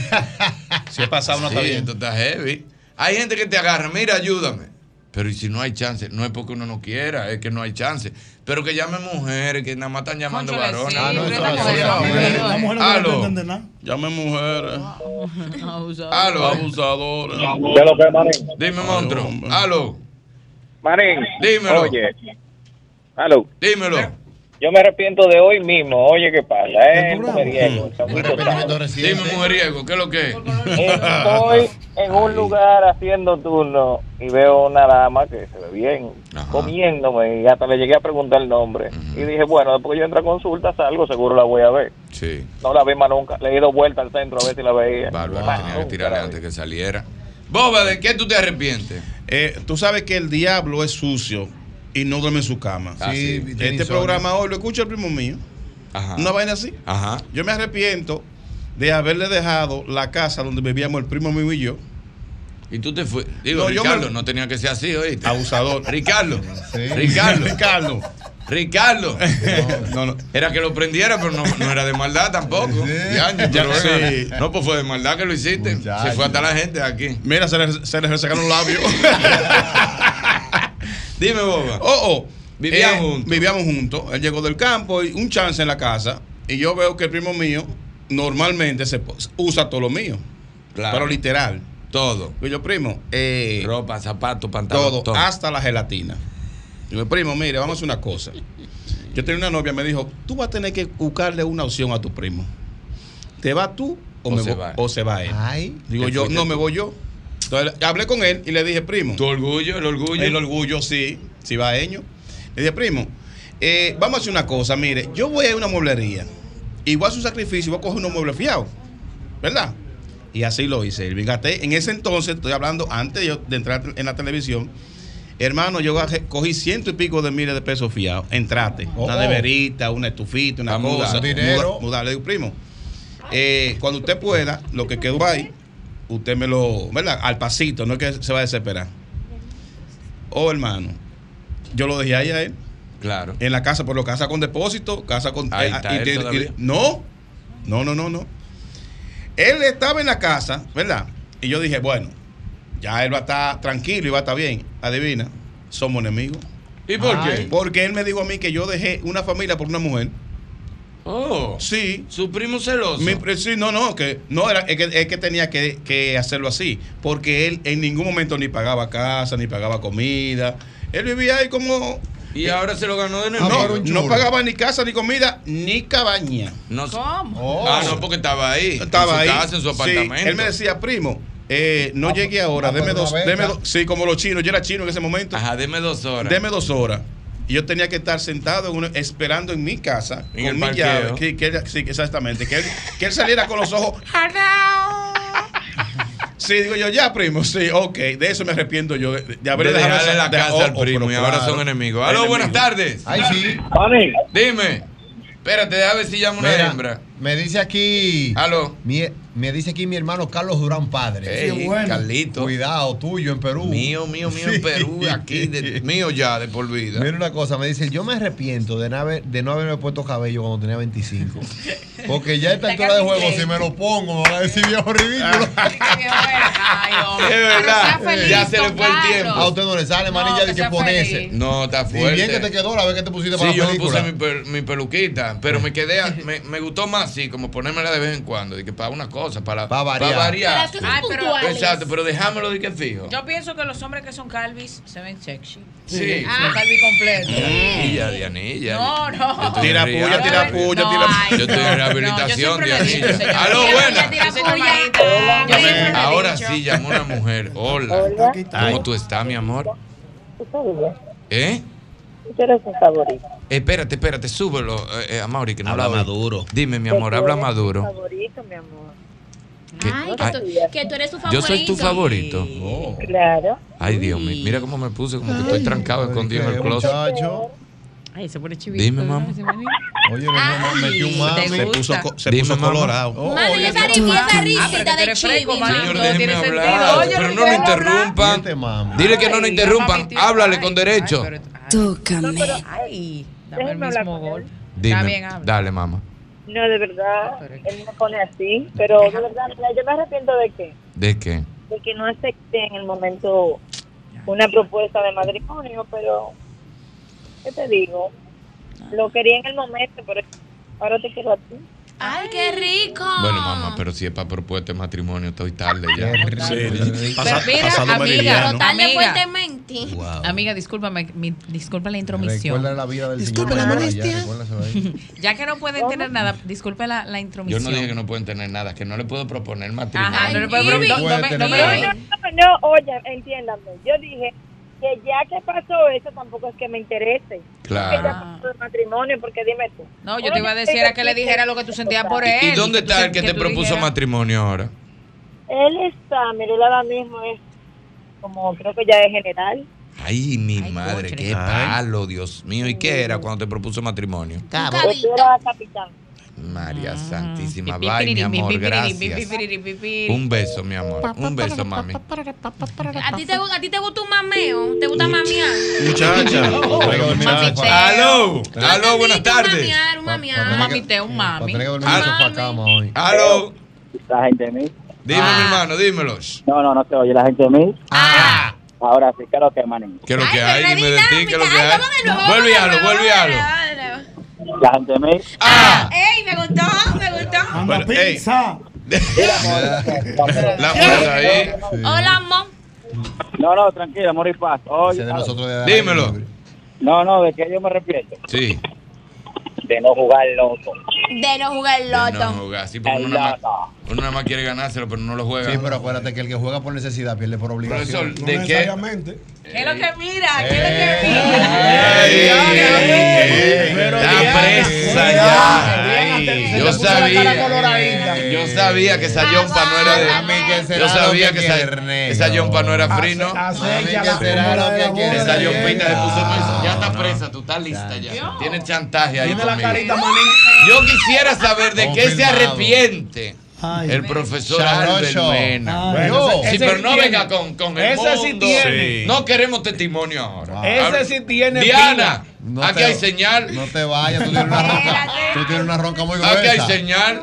Si es pasado, no está bien. esto está heavy. Hay gente que te agarra, mira, ayúdame. Pero y si no hay chance, no es porque uno no quiera, es que no hay chance. Pero que llamen mujeres, que nada más están llamando varones. sí, Ah, no, eso es así. La mujer no Aló. nada. Llame mujeres. Aló. Abusadores. ¿Qué lo que es, manín? Dime, monstruo. Aló. Manín. Dímelo. Oye. Aló. Dímelo. Yo me arrepiento de hoy mismo. Oye, ¿qué pasa? Es mujeriego. Dime, mujeriego, ¿qué es lo que es? Estoy en un lugar haciendo turno y veo una dama que se ve bien comiéndome y hasta le llegué a preguntar el nombre. Y dije, bueno, después que yo entro a consulta, salgo, seguro la voy a ver. Sí. No la vi más nunca. Le he ido vuelta al centro a ver si la veía. Bárbaro, Más tenía que tirarle antes que saliera. Boba, ¿de qué tú te arrepientes? Eh, tú sabes que el diablo es sucio y no duerme en su cama. Ah, sí, Este insomnio. programa hoy lo escucha el primo mío. Ajá. Una vaina así. Ajá. Yo me arrepiento de haberle dejado la casa donde vivíamos el primo mío y yo. Y tú te fuiste. Digo, No, yo Ricardo, me- no tenía que ser así, ¿oíste? Abusador. Ricardo. Ricardo. Ricardo. Ricardo. No, no. Era que lo prendiera, pero no, no era de maldad tampoco. Ya, Ya, pero era- sí. No, pues fue de maldad que lo hiciste. Se fue hasta la gente de aquí. Mira, se le, se le resecaron los labios. Dime, Boba. Oh, oh. Vivían Eh, juntos. Vivíamos juntos. Él llegó del campo y un chance en la casa. Y yo veo que el primo mío normalmente se usa todo lo mío. Claro. Pero literal. Todo. Y yo, primo, eh, Ropa, zapatos, pantalones. todo, hasta la gelatina. Y yo, primo, mire, vamos a hacer una cosa. Yo tenía una novia, me dijo, tú vas a tener que buscarle una opción a tu primo. ¿Te vas tú o, O me se va. o se va él? Digo Te yo, no, tú. me voy yo. Entonces hablé con él y le dije, primo. Tu orgullo, el orgullo. El orgullo, sí, sí va Le dije, primo, eh, vamos a hacer una cosa, mire, yo voy a una mueblería y voy a hacer un sacrificio y voy a coger unos muebles fiados. ¿Verdad? Y así lo hice. Irving. Gasté, en ese entonces, estoy hablando antes de, yo de entrar en la televisión, hermano, yo cogí ciento y pico de miles de pesos fiados. Entrate. Oh. Una neverita, una estufita, una cosa. Dinero. Muda- mudar. Le digo, primo, eh, cuando usted pueda, lo que quedó ahí, usted me lo, ¿verdad? Al pasito, no es que se va a desesperar. Oh, hermano, yo lo dejé ahí a él. Claro. En la casa, por lo casa con depósito, casa con. Ahí eh, está y él te- y- todavía. no, no, no, no, no. Él estaba en la casa, ¿verdad? Y yo dije, bueno, ya él va a estar tranquilo y va a estar bien. Adivina, somos enemigos. ¿Y por qué? Porque él me dijo a mí que yo dejé una familia por una mujer. Oh. Sí. Su primo celoso. Mi sí, no, no, que no era, es que, es que tenía que, que hacerlo así, porque él en ningún momento ni pagaba casa, ni pagaba comida. Él vivía ahí como Y ahora se lo ganó de no, nuevo. no pagaba ni casa, ni comida, ni cabaña. No, ¿Cómo? Ah, no, porque estaba ahí. Estaba en ahí. su casa, en su Sí, apartamento. él me decía, primo, eh, no llegue ahora, ah, deme dos, deme dos- sí, como los chinos, yo era chino en ese momento. Ajá, deme dos horas. Deme dos horas. Y yo tenía que estar sentado en una- esperando en mi casa, En con el mi parqueo. llave. Que, que él- sí, exactamente. Que él, que él saliera con los ojos. Sí, digo yo, ya, primo, sí, ok. De eso me arrepiento yo, de, de haber de dejado dejarle esa- la de- casa oh, al oh, primo y ahora claro. son enemigos. Aló, buenas tardes. Ay, sí. Dime. Espérate, déjame ver si llamo una Mira, hembra. Me dice aquí. Aló. Mi, me dice aquí mi hermano Carlos Durán Padre. Ey, bueno. Carlito. Cuidado, tuyo en Perú. Mío, mío, mío en Perú, aquí, de- mío ya, de por vida. Mira una cosa, me dice, yo me arrepiento de no, haber, de no haberme puesto cabello cuando tenía 25. Porque ya a esta altura de juego, si me lo pongo, me van a decir viejo ridículo. Es verdad, ya se le fue el tiempo. A usted no le sale manilla de que ponerse. No, está Y fuerte. bien que te quedó la vez que te pusiste para Sí, la yo me película. puse mi, mi peluquita, pero me quedé, me, me gustó más así, como ponérmela de vez en cuando, de que para una cosa, para, Pa' variar. variar. Para Ay, pero-. Exacto, pero dejámelo de que fijo. Yo pienso que los hombres que son calvis se ven sexy. Sí. Ah, calvi completo. Anilla, Dianilla. No, no. Tira puya, tira puya, No, tira ay, Yo estoy en rehabilitación, Dianilla. Aló, buena. puya, puya. Ahora sí llamó una mujer. Hola. ¿Cómo tú estás, mi amor? ¿Eh? Eres un favorito. Espérate, espérate, súbelo, eh, eh, a Mauri, que no Habla maduro. Dime, mi amor, habla Tu maduro. favorito, mi amor. ¿Qué? Ay, Ay, que tú, Que tú eres tu favorito. Yo soy tu favorito. Claro. Ay, Dios mío, mira cómo me puse, como que estoy trancado, escondido en el closet. Ay, se pone chivito. Dime, mamá. Oye, no, metí un mami. Se puso, se Dime, puso colorado. Mano, y esa, risita de chivi, Señor, déjeme hablar. Pero no lo interrumpan. Dile que no lo interrumpan. Háblale con derecho. Tócame. Ay, dame el mismo gol. Dime. Dale, mamá. No, de verdad, él me pone así, pero de verdad, mira, yo me arrepiento de qué? ¿De qué? De que no acepté en el momento una propuesta de matrimonio, pero, ¿qué te digo? Lo quería en el momento, pero ahora te quiero a ti. Ay, qué rico. Bueno, mamá, pero si es para propuesta de matrimonio, estoy tarde ya. Pero mira, amiga, Total de amiga, fuertemente. amiga, discúlpame, mi, disculpa la intromisión. Recuerda la vida del Disculpe señor. la molestia. ya. Ya que no pueden tener nada, disculpe la, la Yo intromisión. no dije que no pueden tener nada, que no le puedo proponer matrimonio. Ajá, no le puedo no, no no me- No, no, no, no, oye, entiéndame. Yo dije que ya que pasó eso, tampoco es que me interese. Claro. Que ya pasó el matrimonio, porque dime tú. No, yo te iba a decir era que le dijera lo que tú sentías por él. ¿Y dónde que tú está el que te propuso dijeras- matrimonio ahora? Él está, mire, él ahora mismo es como, creo que ya es general. Ay, mi madre, qué palo, Dios mío. ¿Y qué era cuando te propuso matrimonio? Yo era capitán. María Santísima, Pi, bye, mi amor, gracias. Un beso, mi amor. Un beso, mami. ¿A ti, te, ¿A ti te gusta un mameo? ¿Te gusta mamear? Muchacha. Aló. Aló, buenas tardes. Mamear, un mamear. Un mamiteo, un mami. Aló. La gente de mí. Dime, mi hermano, dímelo. No, no, no se oye la gente de mí. Ah. Ahora sí, ¿qué es lo que, manín? ¿Qué es lo que hay? Dime de ti, ¿qué es lo que hay? Vuelve y hazlo, vuelve y hazlo. La gente de mí. Ah. ¡Ey, me gustó! Me gustó. Bueno, ey, La puerta ahí. Hola, amor. No, no, tranquila, amor y paz. Oye, Dímelo. No, no, ¿de qué yo me arrepiento? Sí. De no jugar loto. De no jugar el No loto. jugar, sí, porque uno nada, más, uno nada más quiere ganárselo, pero no lo juega. Sí, pero acuérdate que el que juega por necesidad pierde por obligación. Profesor, ¿de qué? ¿Qué es lo que mira? ¿Qué es lo que mira? Está presa ya. Yo Yo puso la cara sabía, yo sabía que esa yompa no era de. A mí que será Yo sabía que esa, esa yompa no era frino. Esa yompita se puso. Ya está presa, tú estás lista ya. Tiene chantaje ahí. Tiene la carita manín. Yo quisiera saber de qué se arrepiente. Ay. El profesor. Albert Mena. Ay. Bueno, Sí, ese pero sí no tiene. venga con, con el Ese sí mundo. tiene. No queremos testimonio ahora. Ese sí tiene Diana, No aquí te- hay señal. No te vayas, tú tienes una ronca, tú tienes una ronca muy gruesa. Aquí hay señal.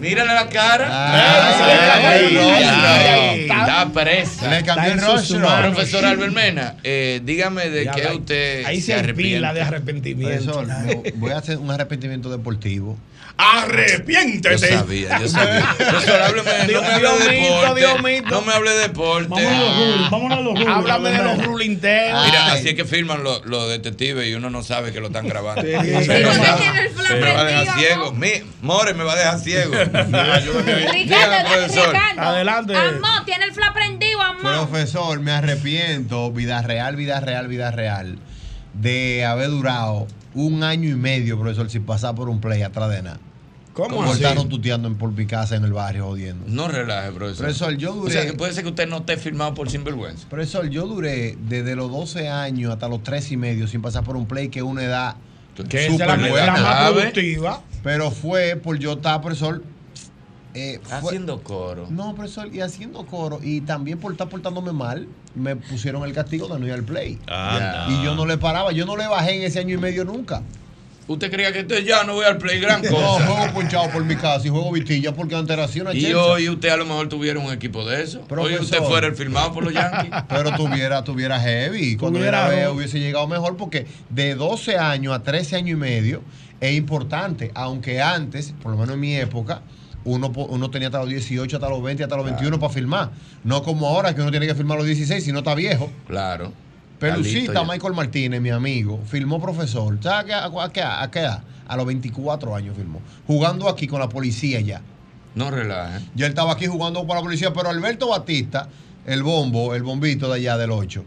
Mírale la cara. Ay, Ay, ay, Está presa. Le cambió el rostro. Profesor Albert Mena, eh, dígame de Ya, qué usted Ahí se se arrepiente. pila de arrepentimiento. Profesor, voy a hacer un arrepentimiento deportivo. Yo Arrepiéntete. sabía, yo sabía. Profesor, hábleme, no Dios- me hable Dios de deporte. Dios mito. No me hable de deporte. Vámonos a los rules, vámonos a los rules. Háblame de los rules internos. Mira, así es que firman los, los detectives y uno no sabe que lo están grabando. Sí. Me Sí. va a tiene dejar- el flan me va a dejar ciego. Mi, More me va a dejar ciego. Ricardo, Dígame, profesor. Ricardo. Adelante. Amor, tiene el fla prendido, amor. Profesor, me arrepiento, vida real, vida real, vida real, de haber durado un año y medio, profesor, sin pasar por un play atrás de nada. ¿Cómo así? tuteando en por mi casa en el barrio jodiendo. No relaje, profesor. Profesor, yo duré. O sea, que puede ser que usted no esté firmado por sinvergüenza. Profesor, yo duré desde los 12 años hasta los 3 y medio sin pasar por un play que es una edad Que es productiva. Pero fue por yo estar, profesor. eh, fue- Haciendo coro. No, profesor, y haciendo coro. Y también por estar portándome mal, me pusieron el castigo de no ir al play. Anda. Y yo no le paraba, yo no le bajé en ese año y medio nunca. ¿Usted creía que entonces ya no voy al play gran No, cosa? juego ponchado por mi casa y juego vitilla porque antes era así una y chelcha. hoy usted a lo mejor tuviera un equipo de eso. Hoy usted fuera el firmado por los Yankees. Pero tuviera, tuviera heavy. Cuando Tuviera- hubiera hubiese llegado mejor porque de 12 años a 13 años y medio es importante. Aunque antes, por lo menos en mi época, uno, uno tenía hasta los 18, hasta los 20, hasta los 21 para firmar. No como ahora que uno tiene que firmar a los 16 si no está viejo. Claro. Pelucita. Michael Martínez, mi amigo, firmó profesor. ¿Sabes a qué, a, qué, a qué edad? A los 24 años firmó. Jugando aquí con la policía ya. No relaje. Ya él estaba aquí jugando para la policía, pero Alberto Batista, el bombo, el bombito de allá del 8.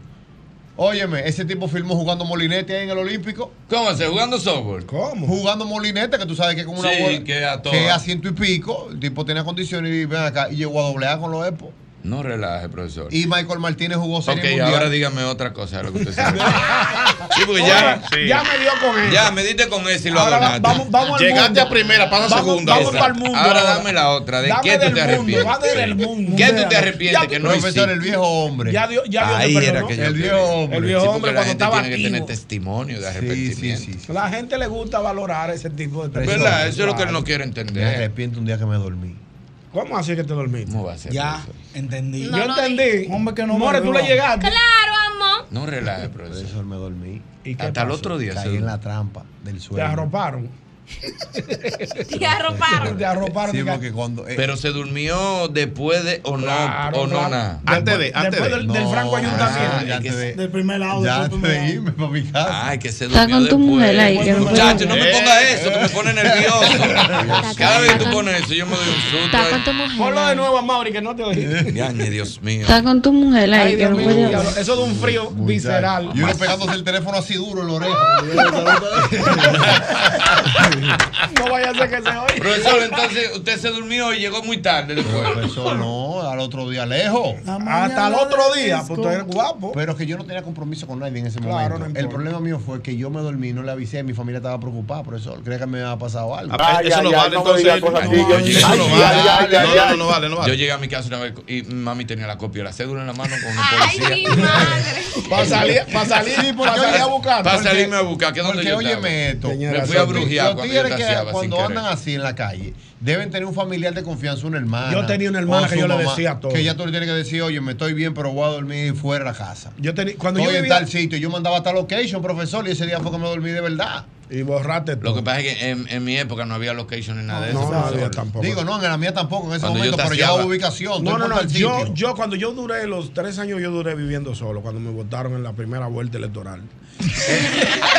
Óyeme, ese tipo firmó jugando molinete ahí en el Olímpico. ¿Cómo se? ¿Jugando softball? ¿Cómo? Jugando molinete, que tú sabes que es como una Sí, bola. que a que a ciento y pico. El tipo tenía condiciones y ven acá. Y llegó a doble A con los EPO. No relaje, profesor. Y Michael Martínez jugó Ok, serie mundial. ahora dígame otra cosa de lo que usted sabe. sí, porque ya, Oye, Ya me dio con eso. ya me diste con ese y lo Ahora vamos, Llegaste mundo. a primera, pasa a segunda. Vamos para el mundo. Ahora dame la otra. ¿De Dame qué tú te mundo, arrepientes? del mundo. ¿Qué tú te arrepientes Ya- que no Profesor, el viejo hombre. Ya Dios Ahí era perdonó. que yo El viejo hombre. El viejo Sí, hombre cuando estaba tiene que tener testimonio de Sí, sí, arrepentimiento. sí. sí. La gente le gusta valorar ese tipo de Pero ¿Verdad? personas. Eso es lo que él no quiere Me entender. arrepiento un día que me dormí. ¿Cómo así que te dormiste? ¿Cómo va a ser? Ya, profesor? entendí. No, Yo no, entendí. Hombre que no More, me tú le llegaste. Claro, amor. No relaje, profesor. Profesor, me dormí. ¿Y qué Hasta el pasó? otro día. Caí se- en la trampa del Te sueño. arroparon. Te arroparon. Te arroparon. Sí, porque cuando. eh, Pero se durmió después de o no, Claro, o no claro. nada. Antes de, Después antes de. del, franco ayuntamiento. Ah, ya que antes de- Del primer. Ya antes primer de irme para mi casa. Ay, que se Está durmió con tu después. mujer ahí, Muchacho, no me Eh. ponga eso, que me pone nervioso. Cada vez que tú pones eso, yo me doy un susto. Está con ahí. tu mujer. Ponlo de nuevo a Mauri, que no te oí. Yañe, Dios mío. Está con tu mujer ahí, que Dios no mío, puede eso de un frío visceral. Y uno pegándose el teléfono así duro en la oreja. No vaya a ser que se oiga. Profesor, entonces usted se durmió y llegó muy tarde después. Profesor, no, al otro día lejos. Hasta el otro día, pues tú eres guapo. Pero que yo no tenía compromiso con nadie en ese Claro, no momento. el problema mío fue que yo me dormí, no le avisé, mi familia estaba preocupada, profesor. Creía que me había pasado algo. Ah, Ay, Eso ay, no ay, vale, no entonces. No, ay, no ay, vale. ay, No, ay, no, ay. no, no vale, no Yo llegué a mi casa una vez y mami tenía la copia de la cédula en la mano con Ay, policía. mi madre. Para salir, para salir, para salir a buscar. Para salirme a buscar, que es donde Porque yo óyeme esto. Me fui a brujear tigres que cuando andan así en la calle deben tener un familiar de confianza, una hermana. Yo tenía una hermana que yo le decía todo. Que ya tú le tienes que decir, oye, me estoy bien, pero voy a dormir fuera de la casa. Yo tenía, cuando Estoy yo en vivía, tal sitio. Yo mandaba tal location, profesor, y ese día fue que me dormí de verdad. Y borraste todo. Lo que pasa es que en, en mi época no había location ni nada de no, eso. no profesor. había tampoco. Digo, no, en la mía tampoco en ese Cuando yo momento, pero llevaba ubicación. No, no, no. Yo, yo, cuando yo duré los tres años, yo duré viviendo solo, cuando me votaron en la primera vuelta electoral.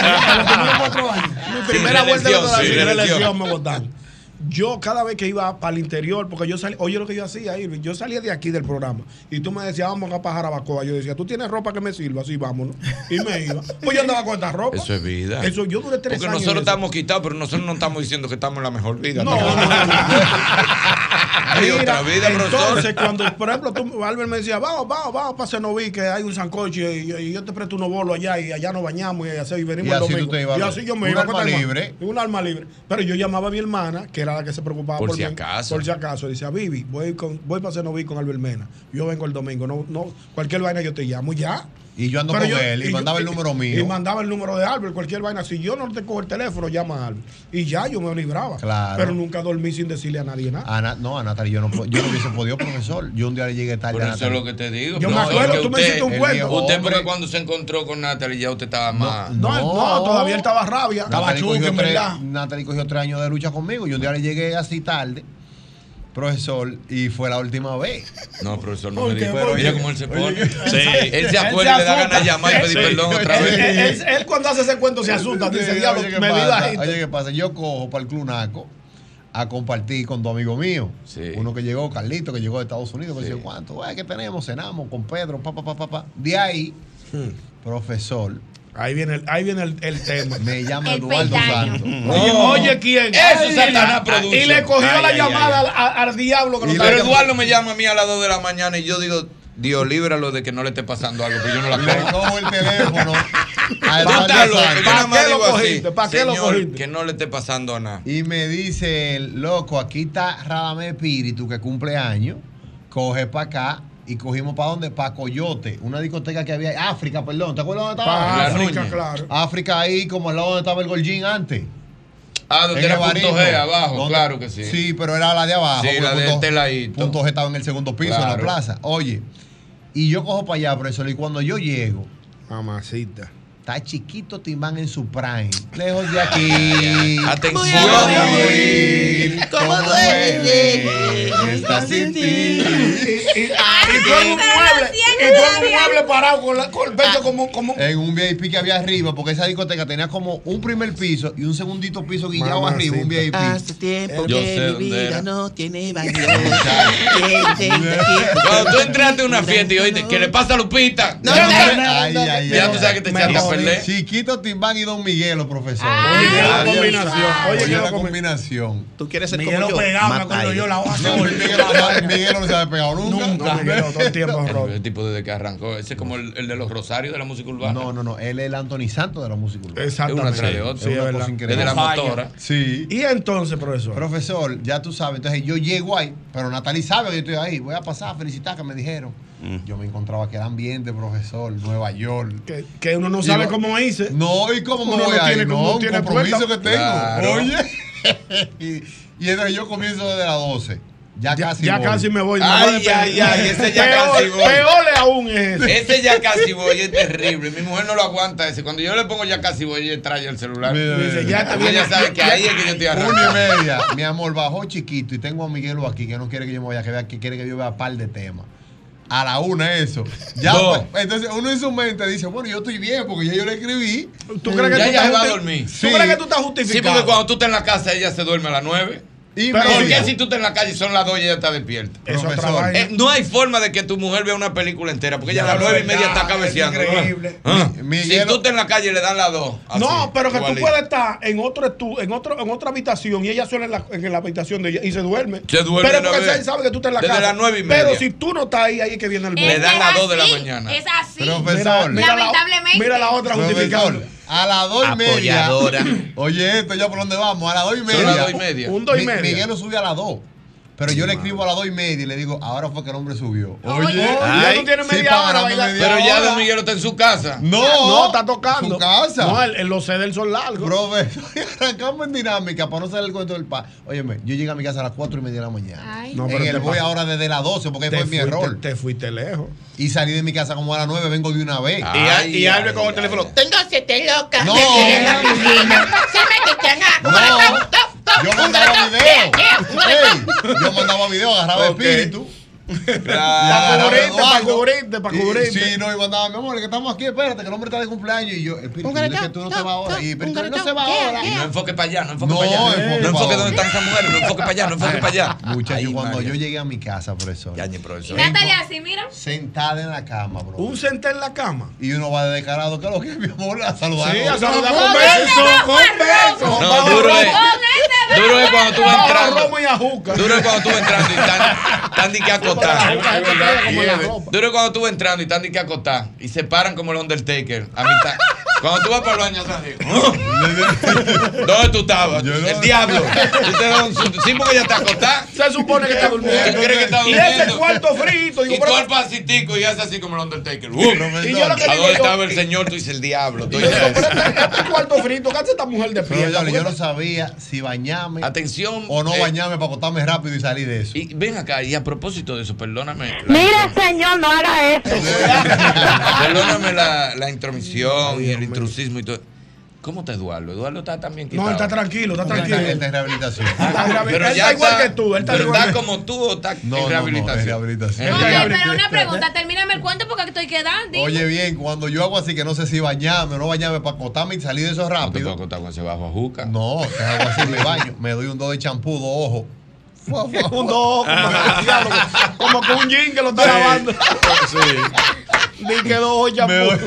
A los primeros cuatro años. Mi primera vuelta electoral, reelección. elección me votaron. Yo cada vez que iba para el interior, porque yo salía, oye lo que yo hacía, Irving, yo salía de aquí del programa y tú me decías, vamos a pajar a Bacoa. Yo decía, tú tienes ropa que me sirva, así vámonos. Y me iba. Pues yo andaba con esta ropa. Eso es vida. Eso, yo duré tres Porque años. nosotros en eso. estamos quitados, pero nosotros no estamos diciendo que estamos en la mejor vida. No, no, Otra vida. Entonces, cuando, por ejemplo, tú, Albert me decía, vamos, vamos, vamos para Cenoví, que hay un sancocho y, y yo te presto unos bolos allá y allá nos bañamos y, así, y venimos Y el así tú domingo. te ibas y así yo me un iba alma el hermano. libre. Un alma libre. Pero yo llamaba a mi hermana, que era la que se preocupaba Por por, si mí, acaso. Por si acaso. Decía, Vivi, voy, con, voy para Cenoví con Albert Mena. Yo vengo el domingo. No, no, cualquier vaina yo te llamo ya. Y yo ando Pero con yo- él y, yo- mandaba el número mío. Y mandaba el número de Albert, cualquier vaina. Si yo no te cojo el teléfono, llama a Albert. Y ya yo me libraba. Claro. Pero nunca dormí sin decirle a nadie nada. A Na- no, a Natalie yo no, yo no hubiese podido, profesor. Yo un día le llegué tarde Por a eso es lo que te digo. Yo me profesor, acuerdo, tú me usted- hiciste un cuento. Usted porque cuando se encontró con Natalie ya usted estaba más... No, no, todavía él estaba rabia. Estaba cogió, en verdad. Natalie cogió tres años de lucha conmigo. Y un día le llegué así tarde, profesor, y fue la última vez. No, profesor, no ¿Por me diga. ¿Por Mira cómo él se Oye, pone. Sí. Él se acuerda y le da ganas de llamar y pedir Sí. perdón otra vez. él- él cuando hace ese cuento se asusta. Dice, Sí, diablo, oye, ¿qué me vi pasa? bajito. Oye, ¿qué pasa? Yo cojo para el Club Naco a compartir con dos amigos míos. Uno que llegó, Carlito, que llegó de Estados Unidos, que Sí. dice, ¿cuánto? ¿Qué tenemos? Cenamos con Pedro, papá, papá, papá. De ahí, profesor. Ahí viene el, ahí viene el, el tema. Me llama El Eduardo. Santos. Oye, oye, ¿quién? Eso es Satanás y- produce. Y le cogió Ay, la ay, llamada ay. al- al diablo que Pero llamando. Eduardo me llama a mí a las 2 de la mañana y yo digo, Dios, líbralo de que no le esté pasando algo, pero yo no la Le cojo. el teléfono. Tú a Eduardo estás loco, Santos. yo nada más qué lo cogiste? ¿Pa' qué lo cogiste? que no le esté pasando nada. Y me dice, el loco, aquí está Radamé Espíritu, que cumple años. Coge para acá y cogimos para dónde? Para Coyote, una discoteca que había. África, perdón. ¿Te acuerdas dónde estaba? África, claro. África ahí, como al lado donde estaba el Golgín antes. Ah, donde En era punto. G abajo, ¿Dónde? claro que sí. Sí, pero era la de abajo. Sí, la de este ladito. Punto G estaba en el segundo piso, en la Claro. plaza. Oye, y yo cojo para allá, profesor, y cuando yo llego, Mamacita. Está chiquito Timán en su prime. Lejos de aquí. Atención. ¿Cómo duele? Está sin ti. Y, en un mueble, y tú en un mueble parado con, la- con el pecho como, como En un VIP que había arriba, porque esa discoteca tenía como un primer piso y un segundito piso guillado Mamacita. arriba, un VIP. Hace tiempo Yo que sé mi vida era. no tiene valor. Cuando tú entraste a una fiesta y oíste, ¿qué le pasa a Lupita? No, no, no, Ay, ay, ya tú sabes que te echaste perder. Chiquito Timbán y Don Miguelo, profesor. Oye, qué combinación. Oye, Oye, qué la combinación. Tú quieres ser Miguelo como yo. me acuerdo ahí. yo la. No, el Miguelo, el Miguelo no se había pegado nunca. No, Miguelo, todo el tiempo roto. El tipo desde que arrancó, ese es como el, el de los rosarios de la música urbana. No, no, no. Él es el Anthony Santos de la música urbana. Es una Exactamente. tras de otra. Sí, es una cosa increíble. Desde la motora. Sí. Y entonces, profesor. Profesor, ya tú sabes. Entonces yo llego ahí, pero Natalie sabe que yo estoy ahí. Voy a pasar a felicitar que me dijeron. Yo me encontraba que era ambiente, profesor, Nueva York. Que, que uno no sabe cómo hice. No, ¿y cómo me Uno voy no a tiene ir? No, un tiene compromiso puerta. que tengo. Claro. Oye. y, y entonces yo comienzo desde las 12. Ya, Ya, casi ya voy. casi me voy. Ay, ay, ay, ese ya Peor- casi voy. Peor aún es ese. Ese ya casi voy es terrible. Mi mujer no lo aguanta ese. Cuando yo le pongo ya casi voy, ella trae el celular. Mira, mira, Dice, ya está Porque bien. ella sabe que ahí es que yo estoy Una y arrancando. media. Mi amor, bajó chiquito y tengo a Miguelo aquí que no quiere que yo me vaya, que, vea, que quiere que yo vea un par de temas. A la una eso. Ya, pues, entonces uno en su mente dice, bueno, yo estoy bien porque ya yo le escribí. ¿Tú crees que Ya tú ella se va a dormir. ¿Tú Sí. crees que tú estás Sí, justificado? porque cuando tú estás en la casa, ella se duerme a las 9. Y Pero, ¿Por qué si tú estás en la calle y son las 2 y ella está despierta? Es Profesor. Eh, no hay forma de que tu mujer vea una película entera, porque ella a las Ya, 9 y media está es cabeceando. ¿no? increíble. Ah, Mi- Si tú estás en la calle y le dan las 2. No, pero que tú igualito. puedes estar en otro en otro en otra habitación y ella suena en la, en la habitación de ella y se duerme. Se duerme Pero porque vez. él sabe que tú estás en la casa. las nueve y Pero media. si tú no estás ahí, ahí es que viene el Le boom. dan las Es 2 de la así, mañana. Es así. Profesor. Mira la- Lamentablemente. Mira la otra justificando. A las dos y media. Oye, esto ya por dónde vamos. A las dos y Son media. las 2 y media. Un dos y media. Miguel lo sube a las dos. Pero yo le escribo a las dos y media y le digo, ahora fue que el hombre subió. Oye. ya Ay, tú tienes sí, media para hora bailando. Pero ya. Don Miguel está en su casa. No, No, está tocando. Su casa. No, el- el- los CDs son largos. Profesor, arrancamos en dinámica para no salir el cuento del pa. Óyeme, yo llegué a mi casa a las 4 y media de la mañana. Ay. No, en pero el te voy ahora desde las 12 porque fue mi error. Te fuiste lejos. Y salí de mi casa como a las 9, vengo de una vez. Ay, Y, a- y ay, hable con el teléfono. Tengo siete locas. No. En. Se me quitan a No. Yo mandaba video. Ey, yo mandaba video, agarraba espíritu Claro. cubrirte, para cubrirte, para cubrirte. Sí, no, y mandaba, mi amor, que estamos aquí, espérate, que el hombre está de cumpleaños. Y yo, Espíritu, dile que tú no te vas ahora. Y Espíritu, no se va ahora. Y no enfoque para allá, no enfoque para allá. enfoque No enfoque donde están esas mujeres, no enfoque para allá, no enfoque para allá. Muchachos, cuando yo llegué a mi casa, profesor. Ya, ni profesor. Natalia, así, mira. Sentada en la cama, bro. Un senté en la cama. Y uno va de descarado, ¿qué es lo que es, mi amor? A saludar. Sí, a saludar No, con no, beso, con beso. No, duro es. Duro es cuando tú vas entrando. Duro es cuando tú vas entrando y están, de que ropa. Duro cuando tú vas entrando y están de que acotar. Y se paran como el Undertaker a mitad. Cuando tú vas para el baño, estás así. ¿Dónde tú estabas? El diablo. Tú te das un susto. Sí, porque ya está acotada. Se supone que está durmiendo. ¿Tú crees que está Y durmiendo? ese cuarto frito. Digo, Y tú al pasitico y haces así como el Undertaker. Uh, Y yo lo que ¿A dónde yo- estaba el señor? Tú dices el diablo. Tú Y dices- este cuarto frito, ¿qué hace esta mujer de pie? yo no sabía si bañarme Atención. o no eh, bañarme para acostarme rápido y salir de eso. Y ven acá, y a propósito de eso, perdóname. la- Mira, señor, no haga eso. Perdóname la, la intromisión y el intrusismo y todo. ¿Cómo está Eduardo? Eduardo está también quitado. No, él está tranquilo, está tranquilo. él está en rehabilitación. Pero Él ya está igual está- que tú, él está pero igual está como tú o está No, en no, no, rehabilitación. Oye, rehabilitación. pero una pregunta, termíname el cuento porque estoy quedando. Oye, bien, cuando yo hago así que no sé si bañarme o no bañarme para acostarme y salir de eso No te rápido. puedo contar con ese bajo a juca. No, hago así, me baño, me doy un do de champú, dos ojos. Un dos, como, diablo, como que un jean que lo está lavando. Ni que dos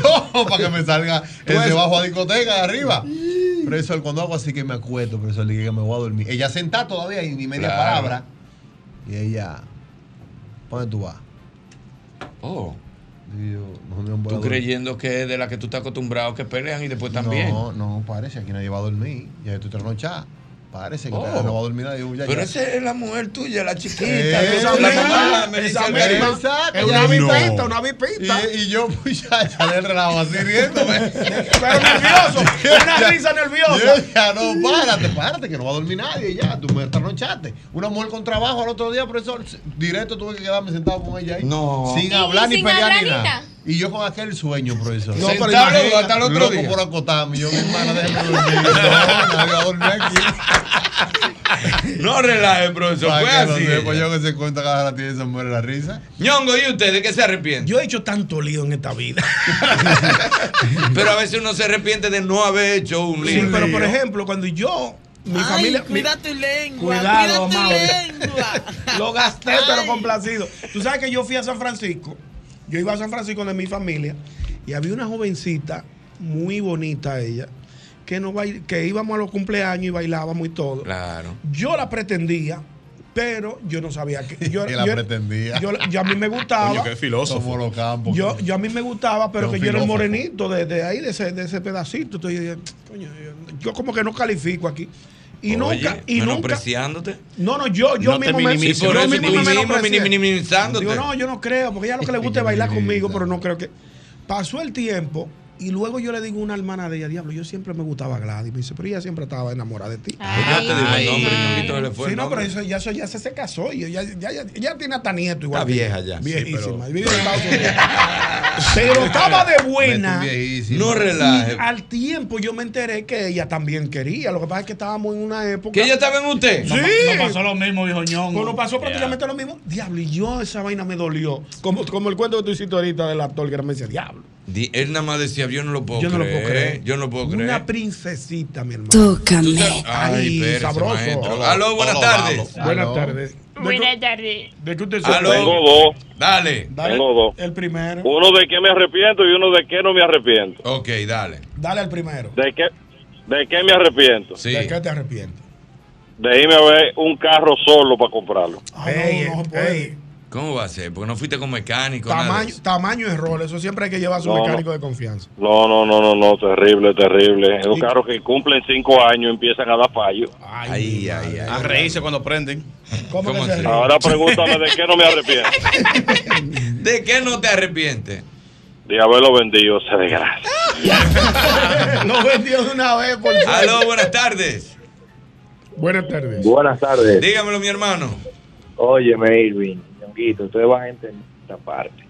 ojo para que me salga Pues- ese bajo a discoteca de arriba. Profesor, cuando hago así que me acuesto, profesor, dije que me voy a dormir. Ella sentada todavía y ni media palabra. Y ella, ¿dónde tú vas? Oh, yo, tú creyendo que es de la que tú estás acostumbrado que pelean y después también. No, no, parece, aquí nadie va a dormir. Ya estoy trasnochada. Parece que Oh. no va a dormir nadie. Ya, Pero ya. esa es la mujer tuya, la chiquita. Eh, esa- la mamá, misma. Es ya una no. vipita, una vipita. Y, y yo, muchacha, le relajo así riéndome. Pero nervioso, una risa nerviosa. Yo ya, no, párate, párate, que no va a dormir nadie ya. Tú me trasnochaste. Una mujer con trabajo al otro día, profesor, directo tuve que quedarme sentado con ella ahí. No. Sin ¿Y- hablar ni pelear ni nada. Y yo con aquel sueño, profesor. No, pero imagínate, hasta el otro Loco día. por acotarme. Yo, mi hermana, déjame dormir. No, a dormir aquí. No relaje, profesor. Fue no así. sepa ella. yo que se cuenta cada hora tiene esa mujer la risa. Ñongo, ¿y usted de qué se arrepiente? Yo he hecho tanto lío en esta vida. Pero a veces uno se arrepiente de no haber hecho un Sí, lío. pero por ejemplo, cuando yo, mi familia. mi- Cuida tu lengua. Cuidado, cuida tu lengua. Lo gasté, pero complacido. Tú sabes que yo fui a San Francisco. Yo iba a San Francisco de mi familia y había una jovencita, muy bonita ella, que, no bail- que íbamos a los cumpleaños y bailábamos y todo. Claro. Yo la pretendía, pero yo no sabía que. Yo, Que la yo- pretendía. Yo, yo a mí me gustaba. Coño, qué filósofo. Los campos. Yo, yo a mí me gustaba, pero que yo era el morenito de, de ahí, de ese, de ese pedacito. Entonces, coño, yo, yo como que no califico aquí. Y Oye, nunca, y nunca. menospreciándote. No, no, yo, yo No mismo me, minimices. yo Y por eso mismo minimizándote. Digo, no, yo no creo, porque ella lo que le gusta es bailar conmigo, pero no creo que. Pasó el tiempo y luego yo le digo a una hermana de ella, diablo, yo siempre me gustaba Gladys. Me dice, pero ella siempre estaba enamorada de ti. Ya te digo el Ay. nombre, Ñonguito, se le fue Sí, el no, pero eso, ya, eso ya se, se casó y ya, ya, ya, ya tiene hasta nieto igual. Está vieja ya, sí, Viejísima. pero- y vive en Estados Unidos. pero estaba de buena. No relaje. Y al tiempo yo me enteré que ella también quería. Lo que pasa es que estábamos en una época. ¿Que ella estaba en usted? Sí. No pasó lo mismo, viejo ñongo. Pues nos pasó prácticamente lo mismo. Diablo, y yo esa vaina me dolió. Como, como el cuento que tú hiciste ahorita del actor que era me decía, diablo. Él nada más decía, yo no lo puedo Yo no lo creer. puedo creer. Yo no lo puedo creer. Una princesita, mi hermano. Tócame. Ay, Ay, sabroso. maestro. Aló, buenas tardes. Buenas tardes. Buenas tardes. ¿De qué usted se Aló. Tengo dos. Dale. Dale Tengo dos. el primero. Uno de que me arrepiento y uno de que no me arrepiento. Ok, dale. Dale al primero. ¿De qué, de qué me arrepiento? Sí. ¿De qué te arrepientes? De irme a ver un carro solo para comprarlo. Ay, Ey, no. ¿Cómo va a ser? Porque no fuiste con mecánico. nada de Tamaño, eso. tamaño error. Eso siempre hay que llevar a su No, mecánico de confianza. No, no, no, no, no, terrible, terrible. Es un Y- carro que cumplen cinco años empiezan a dar fallo. Ay, ay, ay. A reírse cuando prenden. ¿Cómo, ¿Cómo que se así? ríe? Ahora pregúntame de qué no me arrepiento. ¿De qué no te arrepientes? De haberlo vendido, se desgracia. Lo vendió de una vez por Aló, buenas tardes. Buenas tardes. Buenas tardes. Dígamelo, mi hermano. Óyeme, Irving, Ñonguito, ustedes van a entender esta parte.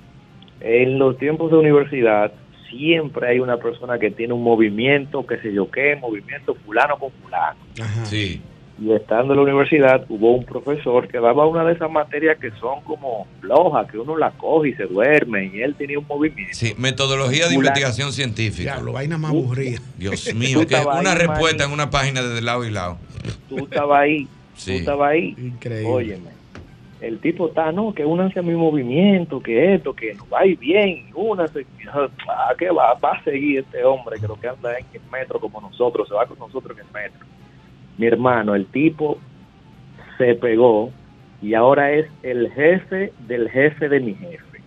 En los tiempos de universidad siempre hay una persona que tiene un movimiento, qué sé yo qué, movimiento fulano con fulano. Sí. Y estando en la universidad hubo un profesor que daba una de esas materias que son como flojas, que uno la coge y se duerme, y él tenía un movimiento. Sí, metodología de Fulano. investigación científica. Diablo, vaina más aburrida. Dios mío, que una ahí, respuesta en una página de lado y lado. Tú estabas ahí, Sí. tú estabas ahí. Increíble. Óyeme, el tipo está, no, que únanse a mi movimiento, que esto, que nos va a ir bien, únanse. Ah, que va, va a seguir este hombre que lo que anda en el metro como nosotros, se va con nosotros en el metro. Mi hermano, el tipo se pegó y ahora es el jefe del jefe de mi jefe.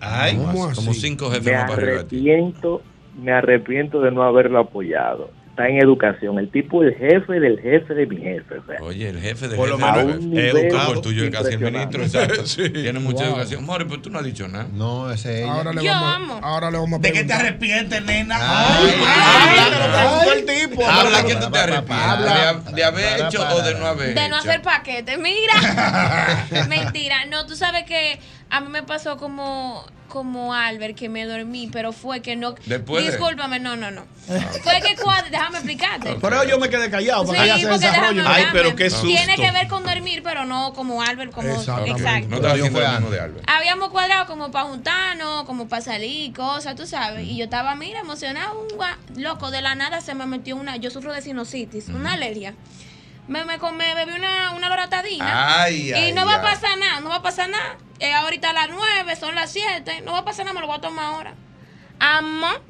Ay, ¿Cómo como así? cinco jefes Me arrepiento, me arrepiento de no haberlo apoyado. Está en educación, el tipo es el jefe del jefe de mi jefe. o sea. Oye, el jefe de Por lo jefe menos de es jefe. nivel educado. El tuyo es casi el ministro, exacto. Sí. Tiene mucha Wow. educación. More, pero tú no has dicho nada. No, ese es ella. Ahora le, Yo vamos, amo. ahora le vamos a ¿De qué te arrepientes, nena? Ay, Ay, te lo preguntó el tipo. Habla que tú te arrepientes. ¿De, ha- de haber hecho o de no haber De no hacer paquete. Mira. Mentira. No, tú sabes que a mí me pasó como como Albert que me dormí, pero fue que no. Después de- Discúlpame, no, no, no. Fue que cuando. Déjame explicarte. Por eso yo me quedé callado, para que Sí, ella se porque desarrolle. déjame Ay, pero qué susto. Tiene que ver con dormir, pero no como Albert, como. Exactamente. Exacto. No estaba haciendo fue lo mismo de Albert. Habíamos cuadrado como para juntarnos, como para salir, cosas, tú sabes. Y yo estaba, mira, emocionado, un gua- loco, de la nada se me metió una, yo sufro de sinusitis, una alergia. Me, me, com- me bebí una, una loratadina. Ay, y ay, no va a pasar nada, no va a pasar nada. Eh, ahorita a las 9, son las 7, no va a pasar nada, me lo voy a tomar ahora. Amor,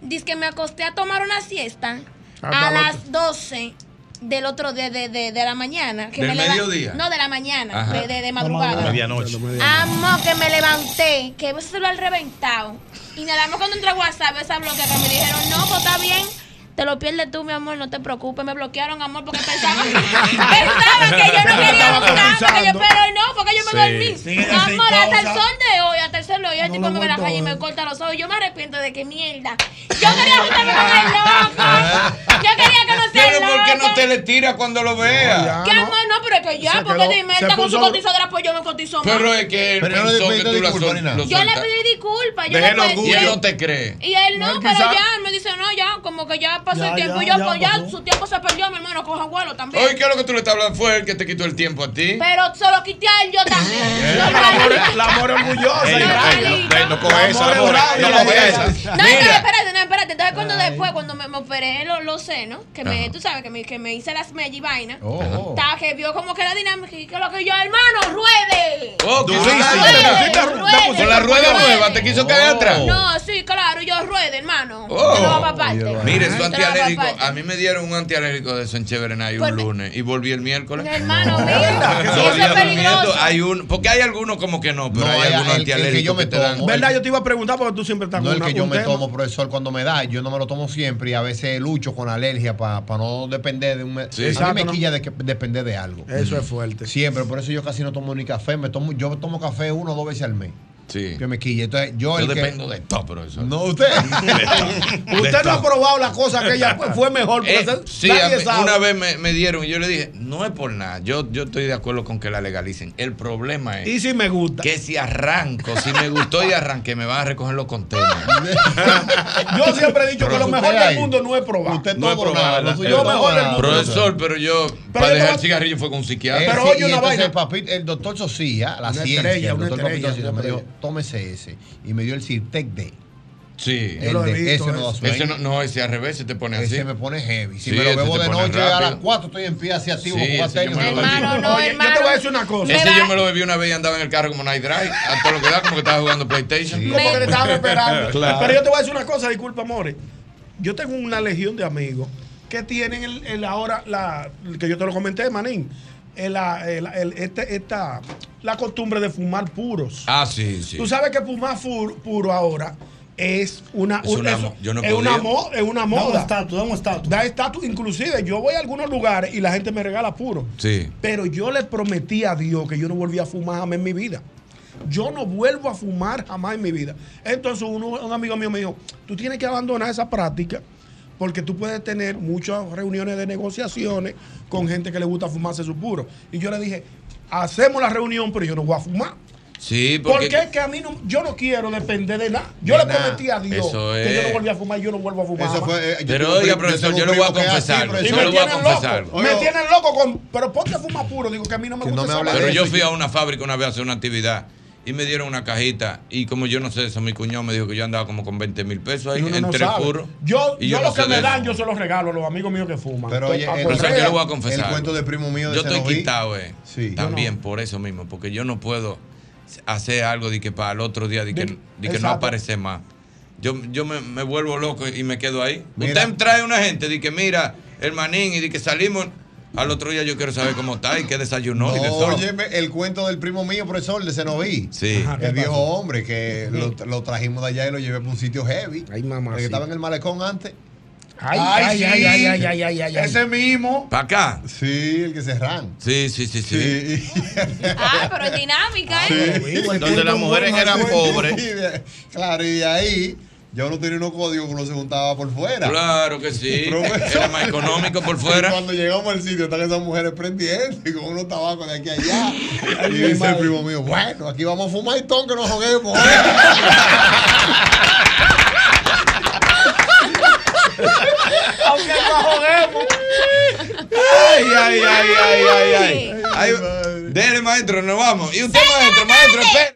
dice que me acosté a tomar una siesta Hasta a la las 12 del otro de, de, de, de la mañana. Que ¿Del me leva- mediodía? No, de la mañana, Ajá. de, de, de madrugada. Medianoche. Amo que me levanté, que ese celular reventado. Y nada más cuando entré a WhatsApp, esa bloquea que me dijeron, no, pues está bien. Te lo pierdes tú, mi amor, no te preocupes. Me bloquearon, amor, porque pensaban, pensaban que yo no quería buscar, porque yo, pero no, porque yo me Sí. dormí. Amor, hasta el sol de hoy, hasta el sol de hoy, el No tipo me ve la calle y me corta los ojos. Yo me arrepiento de que mierda. Yo quería juntarme con el loco. Yo quería que no sea Pero ¿por qué no te le tiras cuando lo veas? Que amor, no, pero es que ya, Se porque quedó- dime, él se está con su cotizadora, pues yo me cotizo más. Pero es que él Pero no pensó que tú la sol- Yo le pedí disculpas. Yo le Y él no te cree. Y él no, No, pero ya, él me dice, no, ya, como que ya pasó Ya, el tiempo. ya, y yo, ya pues ya, pasó. su tiempo se perdió, mi hermano, coja vuelo también. Oye, ¿qué es lo que tú le estás hablando? Fue el que te quitó el tiempo a ti. Pero se lo quité a él yo también. El amor, orgullosa. No, coge La esa, no coge la- esa. No, espérate, no, espérate. Entonces, cuando después, cuando me, me operé los, senos, que me, tú sabes, que me, que me hice las mellas y vaina, Oh, oh. estaba que vio como que la dinámica y que lo que yo, hermano, ruede. Oh, Con la rueda nueva, ¿te quiso caer atrás? No, sí, claro, yo ruede, hermano. Oh. Mire, pa' antialérgico. A mí me dieron un antialérgico de eso en Chévere Pues un me- lunes y volví el miércoles. Hermano, mira, Dos eso es días peligroso. durmiendo. Hay un, porque hay algunos como que no, pero No, hay hay- algunos el que antialérgicos yo me tomo. ¿Verdad? Yo te iba a preguntar porque tú siempre estás No con el que yo me tomo, profesor, cuando me da, yo no me lo tomo siempre y a veces lucho con alergia para no depender de un... Sí. a Exacto, mí me ¿no? quilla de que depender de algo. Eso es fuerte. Siempre, por eso yo casi no tomo ni café. Me tomo, yo tomo café uno o dos veces al mes. Sí. Que me. Entonces, yo, Yo el que- dependo de todo, profesor. No, usted. Usted no ha probado la cosa que ella fue- mejor. Eh, sí, nadie a mí sabe. una vez me, me dieron y yo le dije, no es por nada, yo, yo estoy de acuerdo con que la legalicen. El problema es Y si me gusta. que si arranco, si me gustó y arranqué, me van a recoger los contenedores. Yo siempre he dicho que lo mejor del mundo no es probar. Usted No es probable, nada. Todo mejor del mundo. Profesor, pero yo, Pero para yo dejar el cigarrillo fue con un psiquiatra. Pero oye una vaina. el, doctor Socía, la ciencia, el doctor Papito Socía me dijo. Tómese ese. Y me dio el Cirtec D. Sí. El de- visto, ese no da ese. sueño. Ese no, no, ese al revés, se te pone así. Ese me pone heavy. Si Sí, me lo bebo de noche a las 4 estoy en pie así activo Sí, yo me lo Hermano, no, Oye, yo hermano. te voy a decir una cosa. Ese yo me lo bebí una vez y andaba en el carro como Night Drive. A todo lo que da, como que estaba jugando PlayStation. Como que te estaban esperando. Claro. Pero yo te voy a decir una cosa, disculpa, amores. Yo tengo una legión de amigos que tienen el, el ahora, la, que yo te lo comenté, Manín, el, la- el- el- este, esta, la costumbre de fumar puros. Ah, sí, sí. Tú sabes que fumar fu- puro ahora es una, Es una mo- yo no es una, mo- es una Da un moda. estatus, da un estatus. Da estatus. Inclusive yo voy a algunos lugares y la gente me regala puro. Sí. Pero yo le prometí a Dios que yo no volvía a fumar jamás en mi vida. Yo no vuelvo a fumar jamás en mi vida. Entonces uno- un amigo mío me dijo, tú tienes que abandonar esa práctica porque tú puedes tener muchas reuniones de negociaciones con gente que le gusta fumarse su puro. Y yo le dije, hacemos la reunión, pero yo no voy a fumar. Sí, porque. Porque es que a mí no, yo no quiero depender de nada. Yo De le prometí a Dios que yo no volví a fumar y yo no vuelvo a fumar. Eso fue, eh, yo Pero oiga, profesor, yo le voy a así, confesar. Y Yo le voy a confesar loco. Me tienen loco con. Pero ponte a fumar puro. Digo que a mí no me Que gusta no me esa. Pero yo fui a una fábrica una vez a hacer una actividad y me dieron una cajita. Y como yo no sé eso, mi cuñado me dijo que yo andaba como con 20 mil pesos ahí no entre sabe. puro. Yo, yo, yo lo no que me de dan, eso. yo se los regalo a los amigos míos que fuman. Pero oye, el- correr. yo le voy a confesar. El cuento algo. del primo mío de Yo estoy quitado, eh. Sí. También por eso mismo, porque yo no puedo hacer algo de que para el otro día de que, De- de que no aparece más. Yo, yo me, me vuelvo loco y me quedo ahí. Mira. Usted trae una gente de que mira el manín y de que salimos. Al otro día yo quiero saber cómo está y qué desayunó y de No, todo. óyeme, el cuento del primo mío, profesor, de Cenoví. Sí. Ajá, ¿qué El viejo pasó? hombre que lo, lo trajimos de allá y lo llevé para un sitio heavy. Ay, mamá. El que estaba en el malecón antes. Ay, Ay, ay, sí. ay, ay, ay, ay, ay, ay, ay. Ese mismo. ¿Para acá? Sí, el que cerran. Sí, sí, sí, sí. Sí. Ah, pero es dinámica, ¿eh? Donde las mujeres eran pobres. Y claro, y de ahí ya uno tenía unos códigos que uno se juntaba por fuera. Claro que sí. Era más económico por Y fuera. cuando llegamos al sitio, están esas mujeres prendiendo y con unos tabacos de aquí a allá. y dice el primo mío, bueno, aquí vamos a fumar y ton que nos joguemos. Aunque nos joguemos. Ay, ay, ay, ay, ay, ay. Ay, Dele, maestro, nos vamos. Y usted, maestro, maestro, espera.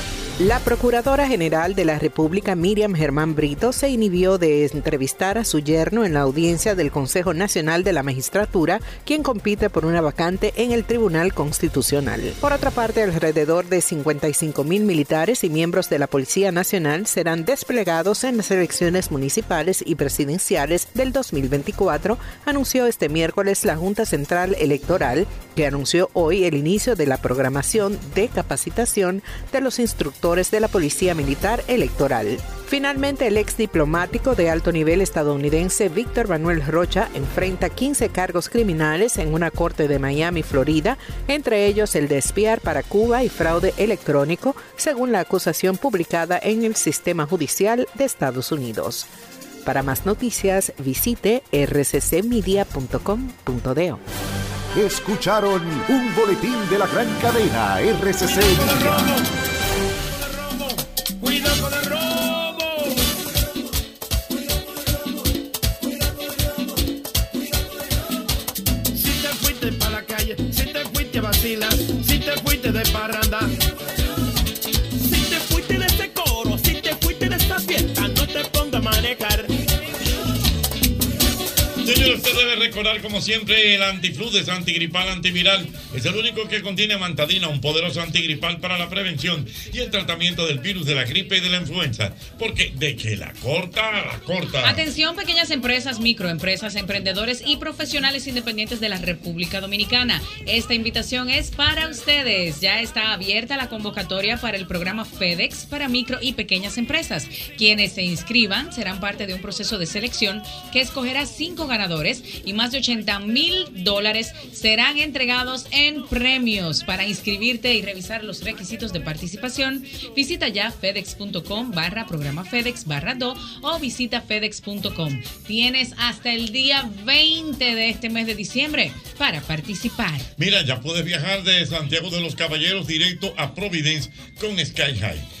La Procuradora General de la República, Miriam Germán Brito, se inhibió de entrevistar a su yerno en la audiencia del Consejo Nacional de la Magistratura, quien compite por una vacante en el Tribunal Constitucional. Por otra parte, alrededor de 55 mil militares y miembros de la Policía Nacional serán desplegados en las elecciones municipales y presidenciales del 2024, anunció este miércoles la Junta Central Electoral, que anunció hoy el inicio de la programación de capacitación de los instructores de la Policía Militar Electoral. Finalmente, el ex diplomático de alto nivel estadounidense Víctor Manuel Rocha enfrenta 15 cargos criminales en una corte de Miami, Florida, entre ellos el de espiar para Cuba y fraude electrónico, según la acusación publicada en el sistema judicial de Estados Unidos. Para más noticias, visite rccmedia.com.do. Escucharon un boletín de la gran cadena RCC Media. Si te fuiste para la Señor, usted debe recordar como siempre el antifludes, antigripal, antiviral. Es el único que contiene amantadina, un poderoso antigripal para la prevención y el tratamiento del virus de la gripe y de la influenza. Porque de que la corta, la corta. Atención, pequeñas empresas, microempresas, emprendedores y profesionales independientes de la República Dominicana. Esta invitación es para ustedes. Ya está abierta la convocatoria para el programa FedEx para micro y pequeñas empresas. Quienes se inscriban serán parte de un proceso de selección que escogerá cinco ganadores y más de 80 mil dólares serán entregados en premios. Para inscribirte y revisar los requisitos de participación, visita ya fedex.com barra programa FedEx barra do o visita fedex.com. Tienes hasta el día 20 de este mes de diciembre para participar. Mira, ya puedes viajar de Santiago de los Caballeros directo a Providence con Sky High.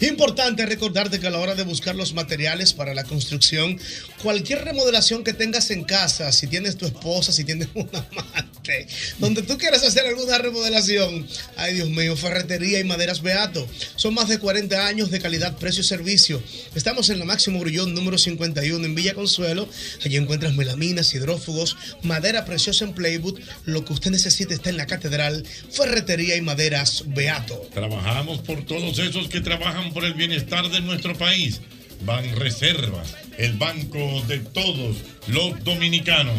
Importante recordarte que a la hora de buscar los materiales para la construcción, cualquier remodelación que tengas en casa, si tienes tu esposa, si tienes un amante, donde tú quieras hacer alguna remodelación, ay Dios mío, ferretería y maderas Beato. Son más de 40 años de calidad, precio y servicio. Estamos en la Máximo Grullón número 51 en Villa Consuelo. Allí encuentras melaminas, hidrófugos, madera preciosa en Playwood. Lo que usted necesite está en la catedral, ferretería y maderas Beato. Trabajamos por todos esos que trabajan por el bienestar de nuestro país. Ban Reservas, el banco de todos los dominicanos.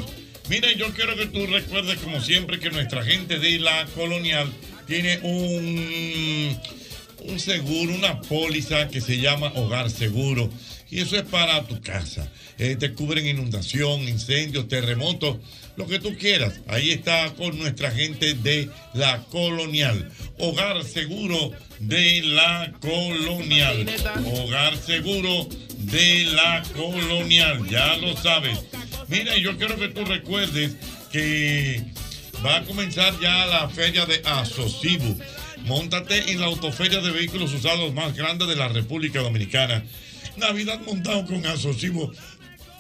Mira, yo quiero que tú recuerdes como siempre que nuestra gente de la colonial tiene un, un seguro, una póliza que se llama Hogar Seguro. Y eso es para tu casa. Eh, te cubren inundación, incendios, terremotos, lo que tú quieras. Ahí está con nuestra gente de la colonial. Hogar Seguro de la colonial. Hogar Seguro de la colonial. Ya lo sabes. Mira, yo quiero que tú recuerdes que va a comenzar ya la feria de Asocibu. Móntate en la autoferia de vehículos usados más grande de la República Dominicana. Navidad montado con Asocibu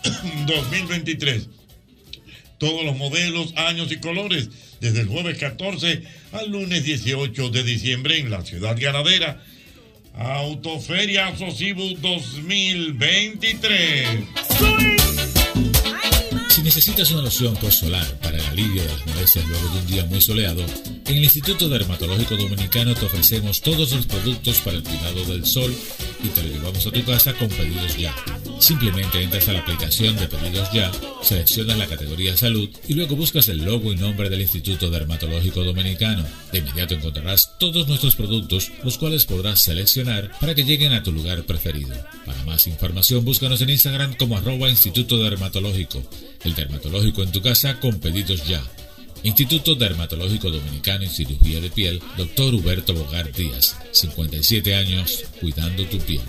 2023. Todos los modelos, años y colores, desde el jueves 14 al lunes 18 de diciembre en la ciudad ganadera. Autoferia Asocibu 2023. Si necesitas una loción post-solar para el alivio de las molestias luego de un día muy soleado, en el Instituto Dermatológico Dominicano te ofrecemos todos los productos para el cuidado del sol y te lo llevamos a tu casa con pedidos ya. Simplemente entras a la aplicación de pedidos ya, seleccionas la categoría salud y luego buscas el logo y nombre del Instituto Dermatológico Dominicano. De inmediato encontrarás todos nuestros productos, los cuales podrás seleccionar para que lleguen a tu lugar preferido. Para más información, búscanos en Instagram como arroba Instituto Dermatológico. El dermatológico en tu casa con pedidos ya. Instituto Dermatológico Dominicano en Cirugía de Piel, Dr. Huberto Bogar Díaz, 57 años, cuidando tu piel.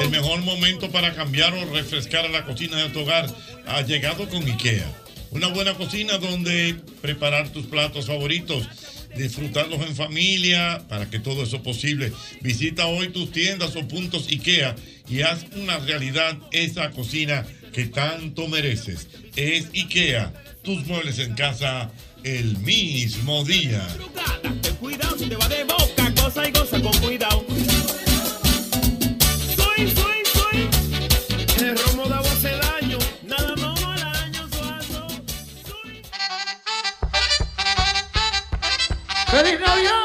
El mejor momento para cambiar o refrescar la cocina de tu hogar ha llegado con IKEA. Una buena cocina donde preparar tus platos favoritos, disfrutarlos en familia, para que todo eso posible. Visita hoy tus tiendas o puntos IKEA y haz una realidad esa cocina que tanto mereces. Es IKEA, tus muebles en casa el mismo día. Cuidado si te va de boca, cosa y goza con cuidado. Soy, soy, soy. El romo de agua hace daño, nada más al año, suazo. ¡Feliz Navidad!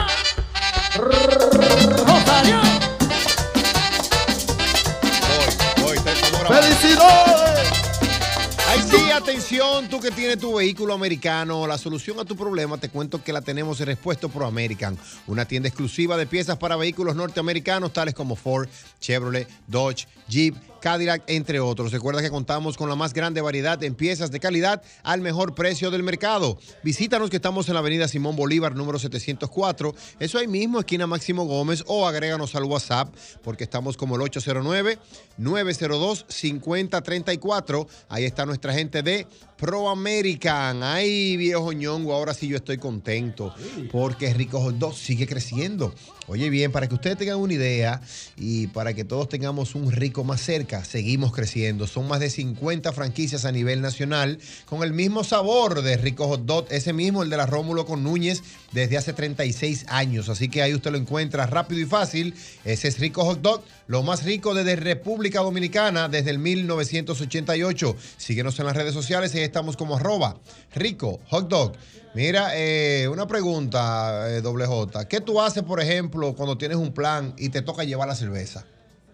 Ay, sí, atención, tú que tienes tu vehículo americano, la solución a tu problema te cuento que la tenemos en Respuesto Pro American, una tienda exclusiva de piezas para vehículos norteamericanos tales como Ford, Chevrolet, Dodge, Jeep, Cadillac, entre otros. Recuerda que contamos con la más grande variedad en piezas de calidad al mejor precio del mercado. Visítanos que estamos en la avenida Simón Bolívar, número 704. Eso ahí mismo, esquina Máximo Gómez, o agréganos al WhatsApp, porque estamos como el 809-902-5034. Ahí está nuestra gente de Pro American. Ay, viejo ñongo, ahora sí yo estoy contento, porque Rico Hot Dog sigue creciendo. Oye bien, para que ustedes tengan una idea y para que todos tengamos un rico más cerca, seguimos creciendo. Son más de 50 franquicias a nivel nacional con el mismo sabor de Rico Hot Dog, ese mismo, el de la Rómulo con Núñez, desde hace 36 años. Así que ahí usted lo encuentra rápido y fácil. Ese es Rico Hot Dog, lo más rico desde República Dominicana desde el 1988. Síguenos en las redes sociales y estamos como arroba Rico Hot Dog. Mira, eh, una pregunta, eh, doble J. ¿Qué tú haces, por ejemplo, cuando tienes un plan y te toca llevar la cerveza?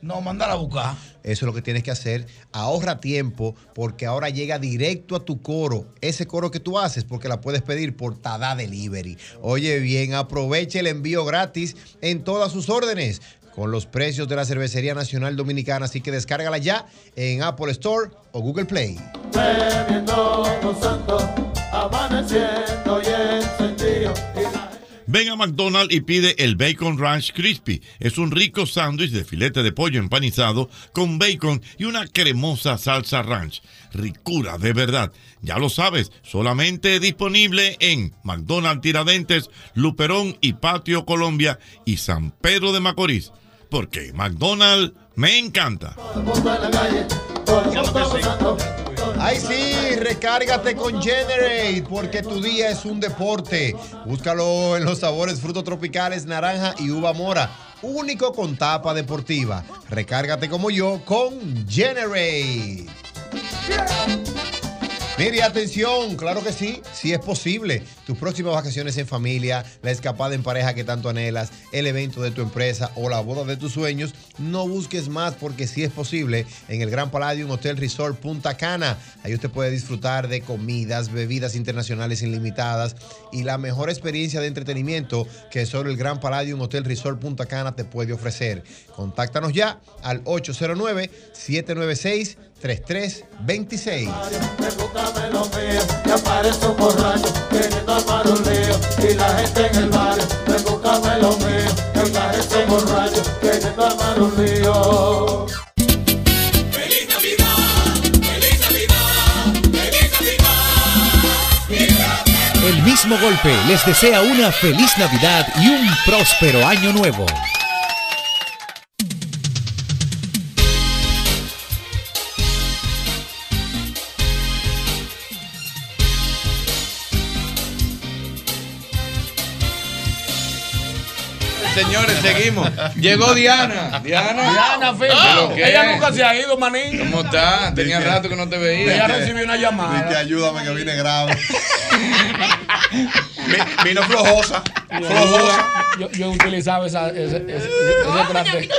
No, mándala a buscar. Eso es lo que tienes que hacer. Ahorra tiempo porque ahora llega directo a tu coro. Ese coro que tú haces porque la puedes pedir por Tada Delivery. Oye bien, aproveche el envío gratis en todas sus órdenes con los precios de la Cervecería Nacional Dominicana. Así que descárgala ya en Apple Store o Google Play. Ven a McDonald's y pide el Bacon Ranch Crispy. Es un rico sándwich de filete de pollo empanizado con bacon y una cremosa salsa ranch. Ricura de verdad. Ya lo sabes, solamente disponible en McDonald's Tiradentes, Luperón y Patio Colombia y San Pedro de Macorís. Porque McDonald's me encanta. Ay, sí, recárgate con Generate, porque tu día es un deporte. Búscalo en los sabores frutos tropicales, naranja y uva mora. Único con tapa deportiva. Recárgate como yo con Generate. Mire, atención, claro que sí, sí es posible. Tus próximas vacaciones en familia, la escapada en pareja que tanto anhelas, el evento de tu empresa o la boda de tus sueños, no busques más porque sí es posible en el Gran Palladium Hotel Resort Punta Cana. Ahí usted puede disfrutar de comidas, bebidas internacionales ilimitadas y la mejor experiencia de entretenimiento que solo el Gran Palladium Hotel Resort Punta Cana te puede ofrecer. Contáctanos ya al 809-796-3326. Búscame lo mío, que aparece un borracho queriendo armar un lío y la gente en el barrio, búscame lo mío, que aparece un borracho queriendo armar un lío. Feliz Navidad, feliz Navidad, feliz Navidad. El mismo golpe les desea una feliz Navidad y un próspero año nuevo. Señores, seguimos. Llegó Diana. Diana. Diana. ¿Pero qué? Ella nunca se ha ido, manín. ¿Cómo está? Tenía rato que no te veía. Ella recibió una llamada. Dice, ayúdame que viene grave. Vino flojosa. Flojosa. Yo, yo utilizaba esa, ese, ese, ese trate.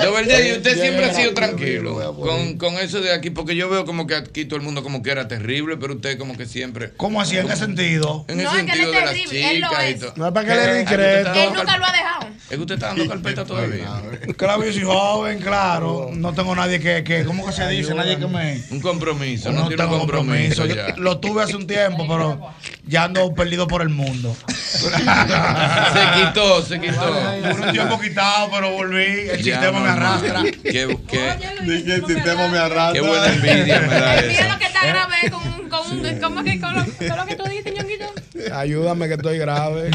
De verdad, y usted siempre ha sido tranquilo con, con eso de aquí, porque yo veo como que aquí todo el mundo como que era terrible, pero usted como que siempre. ¿Cómo así? ¿En qué sentido? En el No, es que él sentido de las terrible, él lo chicas y todo. No es para que le discreto. Él nunca lo ha dejado. Es que usted está dando carpeta todavía. Claro, yo soy joven, claro. No tengo nadie que, que ¿cómo que se dice? Nadie que me... Un compromiso, no, No tengo compromiso, compromiso. ya. Yo lo tuve hace un tiempo, pero ya ando perdido por el mundo. se quitó, se quitó. Por un tiempo quitado, pero volví. El Ya, sistema me arrastra. Qué, qué, el sistema me arrastra. qué buena envidia me da Mira eso. lo que está grave con, un- con un. ¿Cómo que con lo, con lo que tú dices, ñonguito? Ayúdame que estoy grave.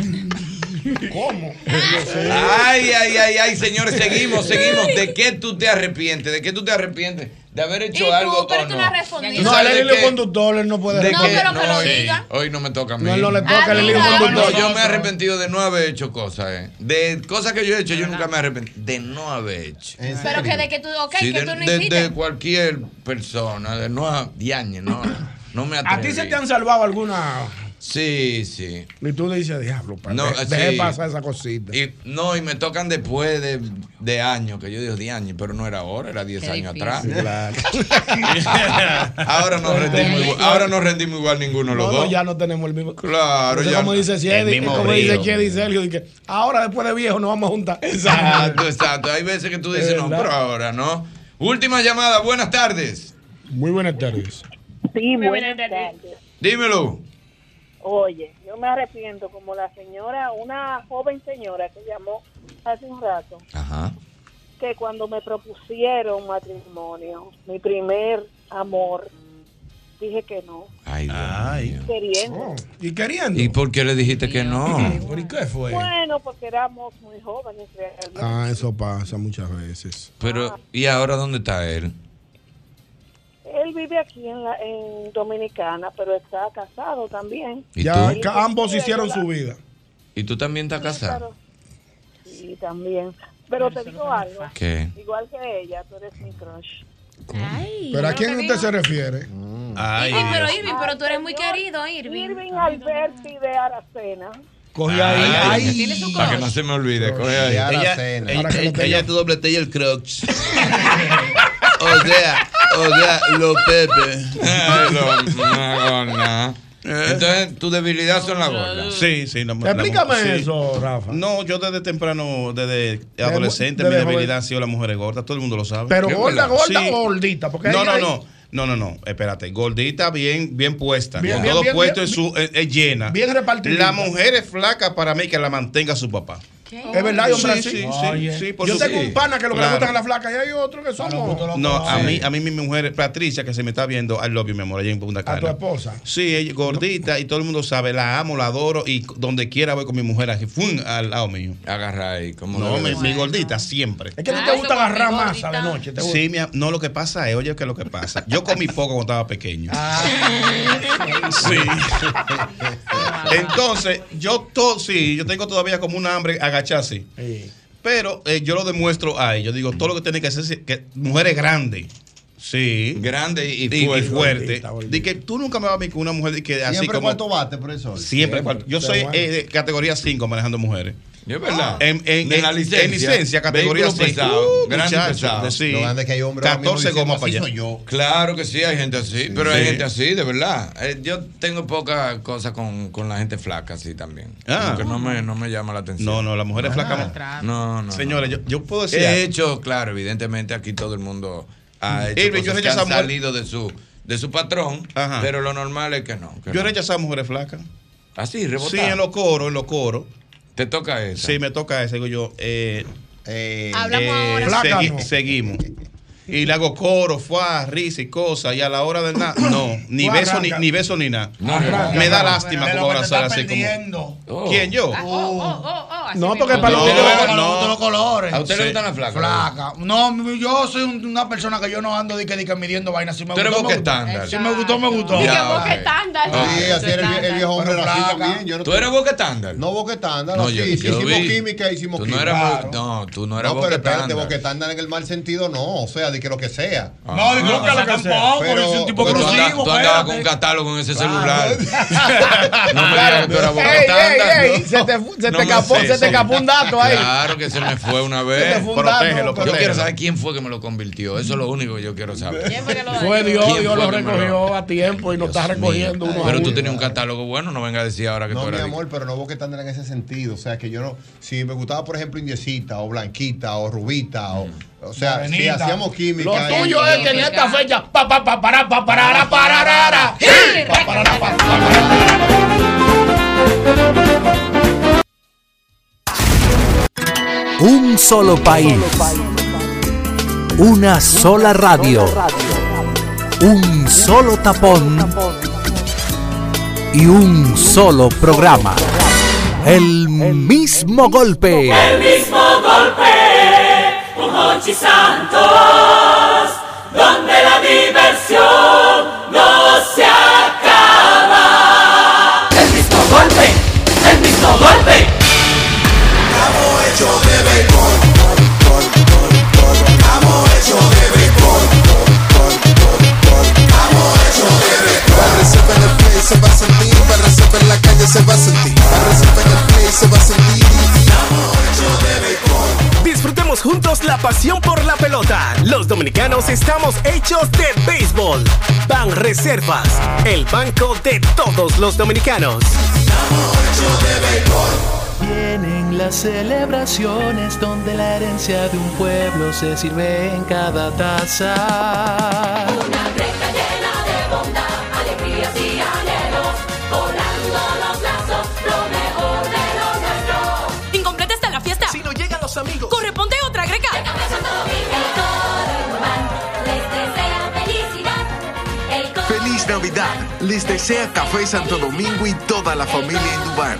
¿Cómo? Ay, ay, ay, ay, señores, seguimos, seguimos. ¿De qué tú te arrepientes? ¿De qué tú te arrepientes? ¿De haber hecho ¿Y tú? algo Pero tú no? has respondido. ¿Tú No, el qué? conductor, él no puede ¿De No, pero que lo hoy, diga. hoy no me toca a mí. No, le toca, es el Ah, conductor. No, yo me he arrepentido de no haber hecho cosas, eh. De cosas que yo he hecho, yo nunca me he arrepentido. De no haber hecho. Pero que de que tú. Ok, Sí, que de, tú no de- hiciste. de cualquier persona, de no a diañe, no. No me atreví. ¿A ti se te han salvado alguna? Sí, sí. Y tú dices, diablo, pa- No, de- dejé sí. pasar esa cosita. Y, no, y me tocan después de, de años, que yo digo 10 años, pero no era ahora, era 10 Qué años difícil. atrás. ahora no rendimos igual, ahora no rendimos igual ninguno de los No, no, dos. ya no tenemos el mismo. Claro, Entonces, ya como no. dice Chedi, como dice. Chedi y Sergio, dice, ahora después de viejo nos vamos a juntar. Exacto, exacto. Hay veces que tú dices, no, pero ahora no. Última llamada, buenas tardes. Muy buenas tardes. Sí, buenas tardes. Dímelo. Oye, yo me arrepiento como la señora, una joven señora que llamó hace un rato, Ajá. que cuando me propusieron matrimonio, mi primer amor, dije que no, Ay, Dios mío. queriendo. ¿Y queriendo? ¿Y por qué le dijiste que no? ¿Por qué fue? Bueno, porque éramos muy jóvenes realmente. Ah, eso pasa muchas veces. Pero, ¿y ahora dónde está él? Él vive aquí en, la, en Dominicana, pero está casado también. ¿Y Ya ambos hicieron su vida. ¿Y tú también estás casado? Sí, también. Pero te digo algo. ¿Qué? Igual que ella, tú eres mi crush. ¿Pero a quién usted se refiere? Ay, Irving, pero. Irving, pero tú eres muy querido, Irving. Irving Alberti de Aracena. Coge ahí. Ay, Ay. ¿Tienes su Para que no se me olvide, coge ahí. La Ella, ella, tu doble T y el crux. o sea, o sea, los Pepe. Ay, lo- no, no. Entonces, tu debilidad son las gordas. Sí, sí. la- la- Explícame sí. eso, Rafa. No, yo desde temprano, desde adolescente, desde mi joven. debilidad ha sido las mujeres gordas. Todo el mundo lo sabe. Pero ¿Qué gorda, gorda Sí. o gordita. Porque No, hay- no, hay- no. No, no, no, espérate. Gordita, bien, bien puesta. Bien, con bien, todo bien, puesto en su, es, es llena. bien repartidita. La mujer es flaca para mí que la mantenga su papá. Es verdad, hombre, Sí, así. sí, sí, sí, por Yo tengo sí. un pana que lo que le gustan a la flaca y hay otro que somos. No, a mí, a mí mi mujer, Patricia, que se me está viendo, I love you, mi amor, allá en Punta Cana. A tu esposa. Sí, ella gordita y todo el mundo sabe, la amo, la adoro y donde quiera voy con mi mujer aquí, ¡fum! al lado mío. Agarra ahí, como No, mi, gordita, siempre. Es que no te gusta como agarrar masa de noche. ¿te gusta? Sí, mi no, lo que pasa es, oye, que lo que pasa. Yo comí poco cuando estaba pequeño. Ah. Sí. Entonces, yo todo, sí, yo tengo todavía como un hambre agachada así. Sí. Pero eh, yo lo demuestro a ellos. Digo, todo lo que tiene que hacer es que mujeres grandes. Sí. Grande y, Y, y fuerte. Di que tú nunca me vas a ver con una mujer de que así ¿Siempre como. cuánto bate, profesor? Siempre. Yo soy Bueno. eh, de categoría 5 manejando mujeres. Es verdad. En, en, en- la licencia. en licencia, categoría Vehículo 5. pesado, grande y pesado. de sí. Lo grande que hay hombres ahora mismo 14 diciendo, gomas para "Así allá. yo". Claro que sí, hay gente así, pero hay gente así, de verdad. Eh, yo tengo poca cosa con, con la gente flaca así también. Ah. Como que no me, no me llama la atención. No, no, las mujeres flacas no. No, no. Señores, no. yo, yo puedo decir. He hecho, claro, evidentemente aquí todo el mundo ha hecho Irving, yo cosas que han salido de su, de su patrón, Ajá. pero lo normal es que no. que Yo he no. rechazado mujeres flacas. Así, rebotar. Sí, en los coros, en los coros. ¿Te toca esa? Sí, me toca esa. Digo yo, eh, Hablamos ahora. segui- seguimos. Y le hago coro, fue risa y cosas. Y a la hora de nada, no, ni beso ni, ni beso ni nada. No, me da lástima como abrazar así como. ¿Quién yo? No, porque para No, los No, no. no, los colores. ¿A usted le gustan las flacas? Flaca. No, yo soy un- una persona que yo no ando de que, de que midiendo vainas. Si me Tú eres gustó, me estándar. Si me gustó, me gustó. Y que Ya, boca estándar. Sí, así era el, vie- el viejo hombre Pero también. No ¿Tú eres boca estándar? No boca estándar, No, yo- sí, hicimos química, hicimos no química. no, tú no eras No, boca pero espérate, estándar. boca estándar en el mal sentido, no. O sea, de que lo que sea. Ah. No, de que lo que sea tampoco. Yo soy un tipo Pero exclusivo. tú andabas con un catálogo en ese celular. No me digas que tú eras boca Ey, estándar. ey, ey, se te se No te escapó- se te escapó un dato ahí. Claro que se me fue una te vez. fue un dato, Protégelo, pero- Yo quiero saber quién fue que me lo convirtió. Eso es lo único que yo quiero saber. Fue Dios, ¿Quién Dios lo que recogió a tiempo y lo está recogiendo uno Pero tú tenías un catálogo bueno, no venga a decir ahora que No, tú mi eras. amor, pero no boca estándar en ese sentido. O sea, que yo no. Si me gustaba, por ejemplo, indiecita o blanquita o rubita o. O sea, si hacíamos química. Lo tuyo es que en esta fecha. Pa, pa, pa, para, pa, para, para, para. Pa, para, pa, Un solo país. Una sola radio. Un solo tapón. Y un solo programa. El mismo golpe. El mismo golpe con Hochi Santos, donde la diversión no se acaba. El mismo golpe, el mismo golpe. Estamos hechos de béisbol. Estamos hechos de béisbol. Estamos hechos de béisbol. Barrecife en el play se va a sentir, Barrecife en la calle se va a sentir, Barrecife en el play se va a sentir. Juntos la pasión por la pelota. Los dominicanos estamos hechos de béisbol. Ban Reservas, el banco de todos los dominicanos. Vienen las celebraciones donde la herencia de un pueblo se sirve en cada taza. Una recta llena de bondad, alegrías y anhelos, volando los lazos, lo mejor de lo nuestro. Incompleta está la fiesta. Si no llegan los amigos. Corresponde Les desea Café Santo Domingo y toda la familia en Dubán.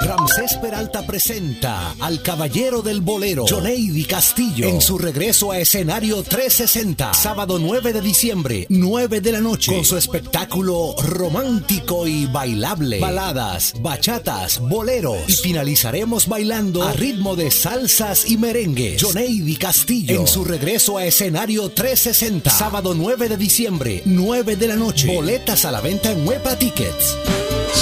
Ramsés Peralta presenta al caballero del bolero, Johnny Castillo, en su regreso a escenario 360, sábado 9 de diciembre, 9 de la noche, con su espectáculo romántico y bailable, baladas, bachatas, boleros, y finalizaremos bailando a ritmo de salsas y merengues. Johnny Castillo, en su regreso a escenario 360, sábado 9 de diciembre, 9 de la noche, boletas a la venta en Huepa Tickets.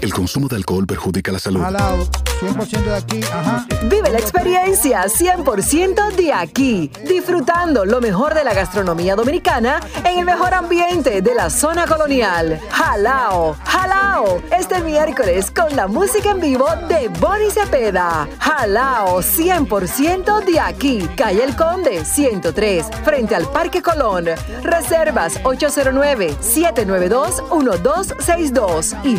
El consumo de alcohol perjudica la salud. Jalao, 100% de aquí, ajá. Vive la experiencia 100% de aquí, disfrutando lo mejor de la gastronomía dominicana en el mejor ambiente de la zona colonial. Jalao, jalao, este miércoles con la música en vivo de Bonnie Cepeda. Jalao, 100% de aquí, calle El Conde, 103, frente al Parque Colón. Reservas 809-792-1262 y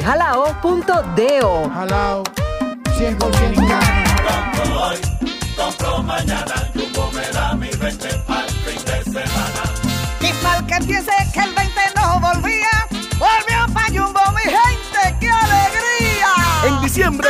jalao.do. Jalao, 100% Compro hoy, compro mañana, Jumbo me da mi 20 al fin de semana. Y mal que piense que el 20 no volvía, volvió pa' Jumbo, mi gente, ¡qué alegría! En diciembre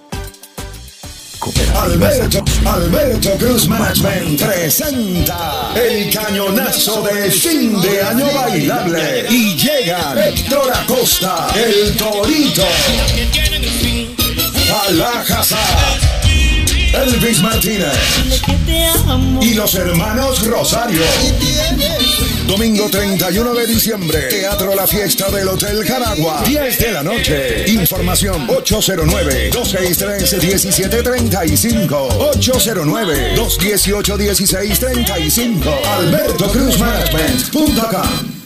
Alberto, Alberto Cruz Management presenta el cañonazo de fin de año bailable. Y llega Héctor Acosta, el Torito, Alajazá, Elvis Martínez y los hermanos Rosario. Domingo 31 de diciembre, Teatro La Fiesta del Hotel Jaragua, 10 de la noche. Información 809-263-1735. 809-218-1635. Alberto Cruz Management.com.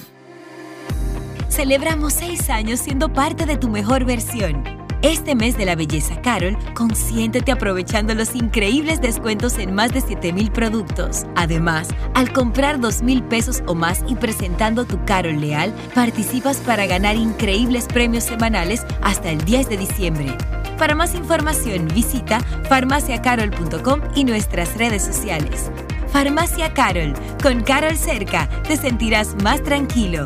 Celebramos seis años siendo parte de tu mejor versión. Este mes de la belleza Carol, consiéntete aprovechando los increíbles descuentos en más de 7000 productos. Además, al comprar 2000 pesos o más y presentando tu Carol Leal, participas para ganar increíbles premios semanales hasta el 10 de diciembre. Para más información, visita farmaciacarol.com y nuestras redes sociales. Farmacia Carol, con Carol cerca, te sentirás más tranquilo.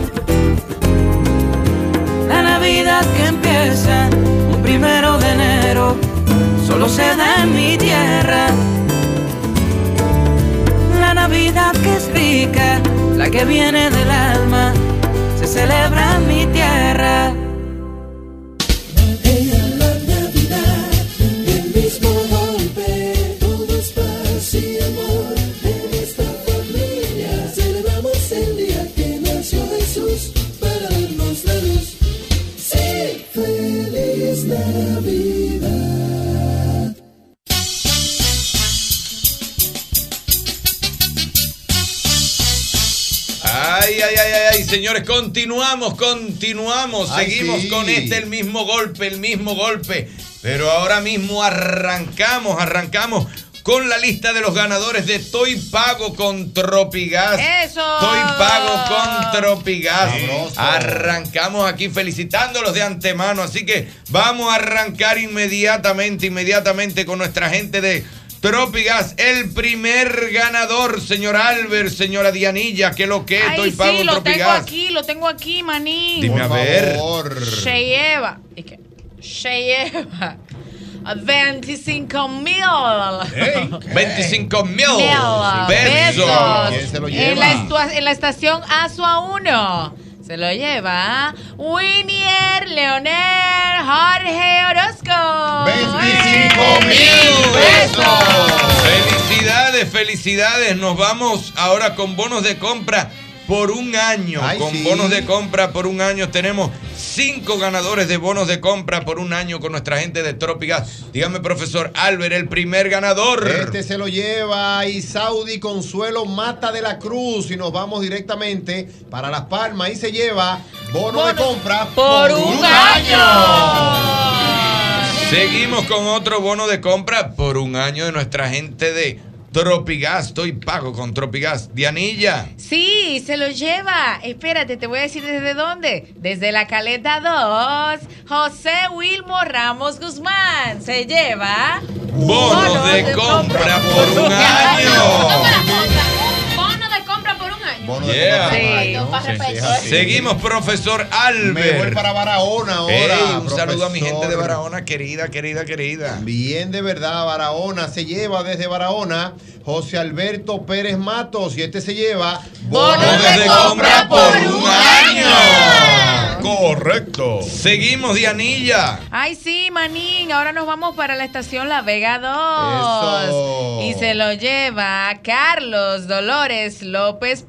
Navidad que empieza un primero de enero solo se da en mi tierra. La Navidad que es rica, la que viene del alma, se celebra en mi tierra. Señores, continuamos, continuamos, Ay, seguimos sí. con este, el mismo golpe, el mismo golpe. Pero ahora mismo arrancamos, arrancamos con la lista de los ganadores de Toy Pago con Tropigas. Eso. Toy Pago con Tropigas. Arrancamos aquí felicitándolos de antemano, así que vamos a arrancar inmediatamente, inmediatamente con nuestra gente de Tropigas, el primer ganador, señor Albert, señora Dianilla, que lo que Ay, Toy Pago sí, lo tengo aquí, lo tengo aquí, manín. Dime a ver. Se lleva. ¿y qué? Se lleva. 25 mil 25 mil pesos. ¿Quién se lo En lleva? la, en la estación Asua 1. Se lo lleva Winier Leonel Jorge Orozco. 25 mil pesos. Felicidades, felicidades. Nos vamos ahora con bonos de compra por un año. Ay, con sí. bonos de compra por un año tenemos cinco ganadores de bonos de compra por un año con nuestra gente de Trópigas. Dígame, profesor Albert, el primer ganador. Este se lo lleva Isaudi Consuelo Mata de la Cruz y nos vamos directamente para Las Palmas y se lleva bono, de compra por un Seguimos con otro bono de compra por un año de nuestra gente de Tropigas. Estoy pago con Tropigas. Dianilla. Sí, se lo lleva. Espérate, te voy a decir desde dónde. Desde la Caleta 2, José Wilmo Ramos Guzmán se lleva Bono de compra por un año. Bono de. Bono. Seguimos, profesor Albert. Me voy para Barahona ahora. Ey, un saludo a mi gente de Barahona, querida, querida, querida. Bien de verdad, Barahona se lleva desde Barahona José Alberto Pérez Matos y este se lleva Bono de compra por un año. Correcto. Seguimos, Dianilla. Ay, sí, manín. Ahora nos vamos para la estación La Vega 2. Eso. Y se lo lleva Carlos Dolores López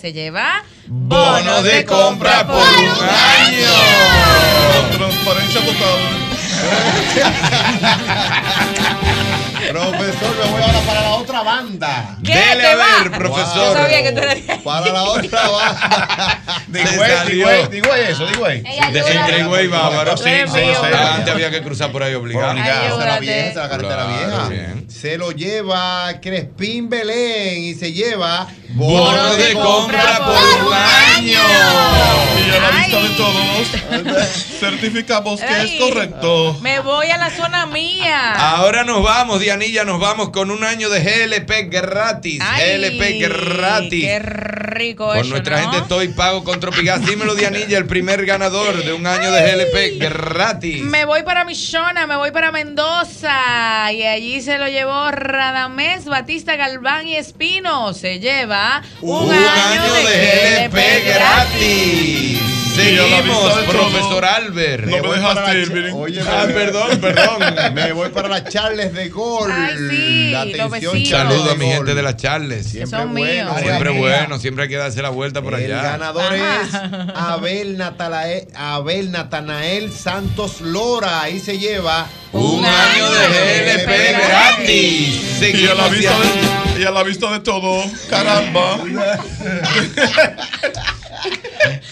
Se lleva Bono de compra por un año. Transparencia Profesor, me voy ahora para la otra banda. ¿Qué? Dele ¿Te a va? ver, profesor. Yo sabía que tú eras- Para la otra banda. Digo, eh, digo, eh, digo eso, digo. De entre Higüey y Bávaro. Sí, sí, sí. Antes había que cruzar por ahí obligado. Esa es la vieja, esa es la carretera Claro, vieja. Se lo lleva Crespín Belén y se lleva Bono de compra por un año. Y a la vista de todos, certificamos que Ay. es correcto. Me voy a la zona mía. Ahora nos vamos, Dianilla, nos vamos con un año de GLP gratis. Ay, GLP gratis. Qué rico Con eso, nuestra ¿no? gente estoy pago con Tropigas. Dímelo, Dianilla, el primer ganador de un año de GLP gratis. Me voy para Michona, me voy para Mendoza y allí se lo llevó Radamés Batista Galván y Espino. Se lleva un, año, de, GLP gratis. Seguimos, profesor Albert. Me voy para la cha- Oye, Ah, perdón, perdón. Me voy para las Charles de Gol. sí, la los atención. Saludos a mi gente de las Charles. Siempre Son bueno. míos. Siempre bueno, siempre hay que darse la vuelta por El allá. ganador es Abel, Natalae- Abel Natanael Santos Lora. Ahí se lleva Un año de GLP gratis. Y a, Seguimos, la vista de, y a la vista de todo, caramba.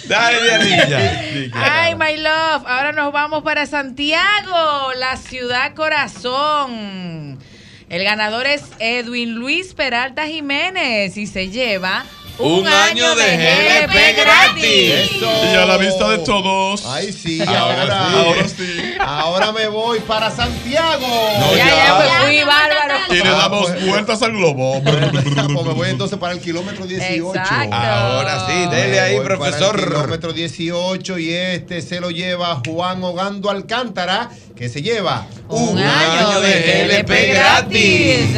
Dale, Dianilla. Ay, my love. Ahora nos vamos para Santiago, la ciudad corazón. El ganador es Edwin Luis Peralta Jiménez y se lleva Un año de GLP gratis. Y a la vista de todos. Ay, sí, Ahora ahora, sí. Ahora sí. ahora me voy para Santiago. No, Ya, ya. ya, pues fui bárbaro. Y le damos vueltas al globo. Pues me voy entonces para el kilómetro 18. Exacto. Ahora sí, dele ahí, para profesor. el kilómetro 18 y este se lo lleva Juan Ogando Alcántara, que se lleva Un, año de GLP gratis.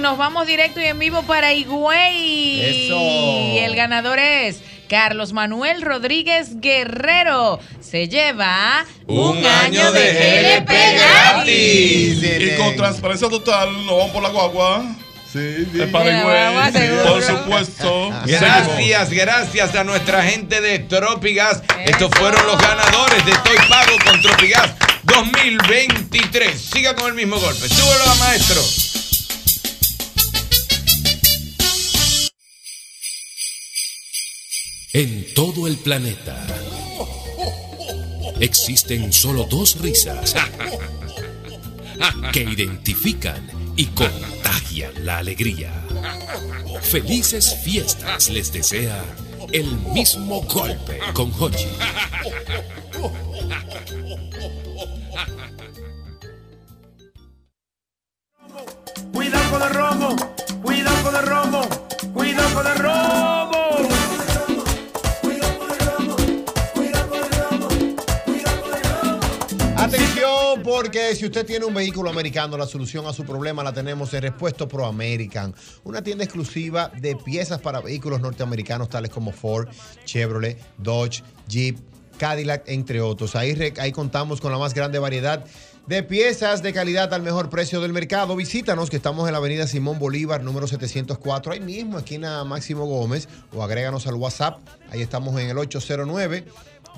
Nos vamos directo y en vivo para Higüey. Eso. Y el ganador es Carlos Manuel Rodríguez Guerrero. Se lleva Un año de GLP gratis. Y con transparencia total, nos vamos por la guagua. Sí, El Paraguay. Por supuesto. Gracias, gracias a nuestra gente de Tropigas. Estos fueron los ganadores de Estoy Pago con Tropigas 2023. Siga con el mismo golpe. Súbelo a maestro. En todo el planeta existen solo dos risas. que identifican y contagian la alegría. Felices fiestas les desea el mismo golpe con Hochi. Cuidado con el romo, cuidado con el romo, cuidado con el romo. Porque si usted tiene un vehículo americano, la solución a su problema la tenemos en Repuesto Pro American, una tienda exclusiva de piezas para vehículos norteamericanos tales como Ford, Chevrolet, Dodge, Jeep, Cadillac, entre otros. Ahí, ahí contamos con la más grande variedad de piezas de calidad al mejor precio del mercado. Visítanos que estamos en la avenida Simón Bolívar, número 704, ahí mismo, esquina Máximo Gómez, o agréganos al WhatsApp. Ahí estamos en el 809.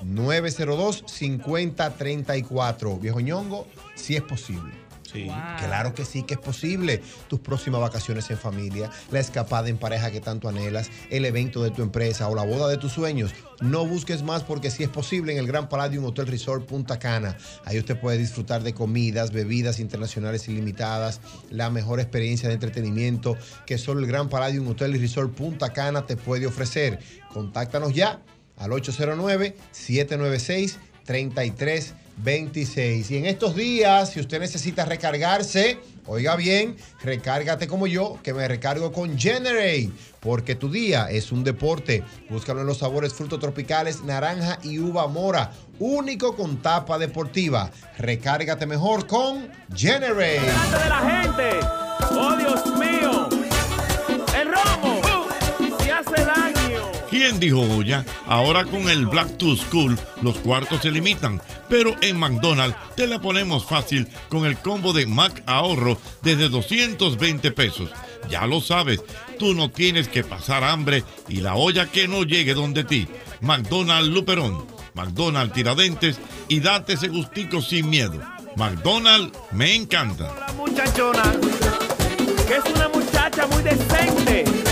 902-5034. Viejo ñongo, si es posible. Sí. Claro que sí que es posible. Tus próximas vacaciones en familia, la escapada en pareja que tanto anhelas, el evento de tu empresa o la boda de tus sueños. No busques más porque sí es posible en el Gran Palladium Hotel Resort Punta Cana. Ahí usted puede disfrutar de comidas, bebidas internacionales ilimitadas, la mejor experiencia de entretenimiento que solo el Gran Palladium Hotel Resort Punta Cana te puede ofrecer. Contáctanos ya al 809-796-3326. Y en estos días, si usted necesita recargarse, oiga bien, recárgate como yo, que me recargo con Generate, porque tu día es un deporte. Búscalo en los sabores frutos tropicales, naranja y uva mora, único con tapa deportiva. Recárgate mejor con Generate. De la gente. Oh, Dios mío. ¿Quién dijo ya? Ahora con el Black to School los cuartos se limitan, pero en McDonald's te la ponemos fácil con el combo de Mac Ahorro desde 220 pesos. Ya lo sabes, tú no tienes que pasar hambre y la olla que no llegue donde ti. McDonald's Luperón, McDonald's Tiradentes y date ese gustico sin miedo. McDonald's me encanta. La muchachona. Que es una muchacha muy decente.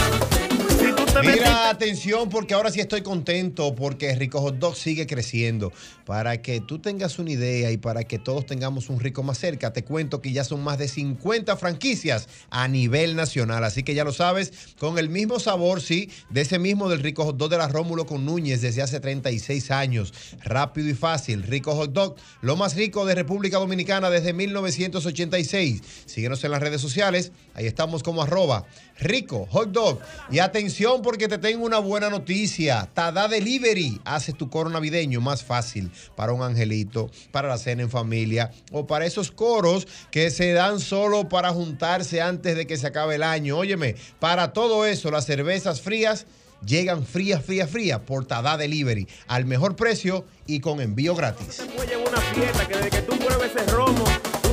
Mira, atención, porque ahora sí estoy contento porque Rico Hot Dog sigue creciendo. Para que tú tengas una idea y para que todos tengamos un rico más cerca, te cuento que ya son más de 50 franquicias a nivel nacional. Así que ya lo sabes, con el mismo sabor, sí, de ese mismo del Rico Hot Dog de la Rómulo con Núñez desde hace 36 años. Rápido y fácil, Rico Hot Dog, lo más rico de República Dominicana desde 1986. Síguenos en las redes sociales, ahí estamos como arroba Rico Hot Dog. Y atención porque te tengo una buena noticia. Tada Delivery hace tu coro navideño más fácil para un angelito, para la cena en familia o para esos coros que se dan solo para juntarse antes de que se acabe el año. Óyeme, para todo eso las cervezas frías llegan frías, frías, frías por Tada Delivery al mejor precio y con envío gratis.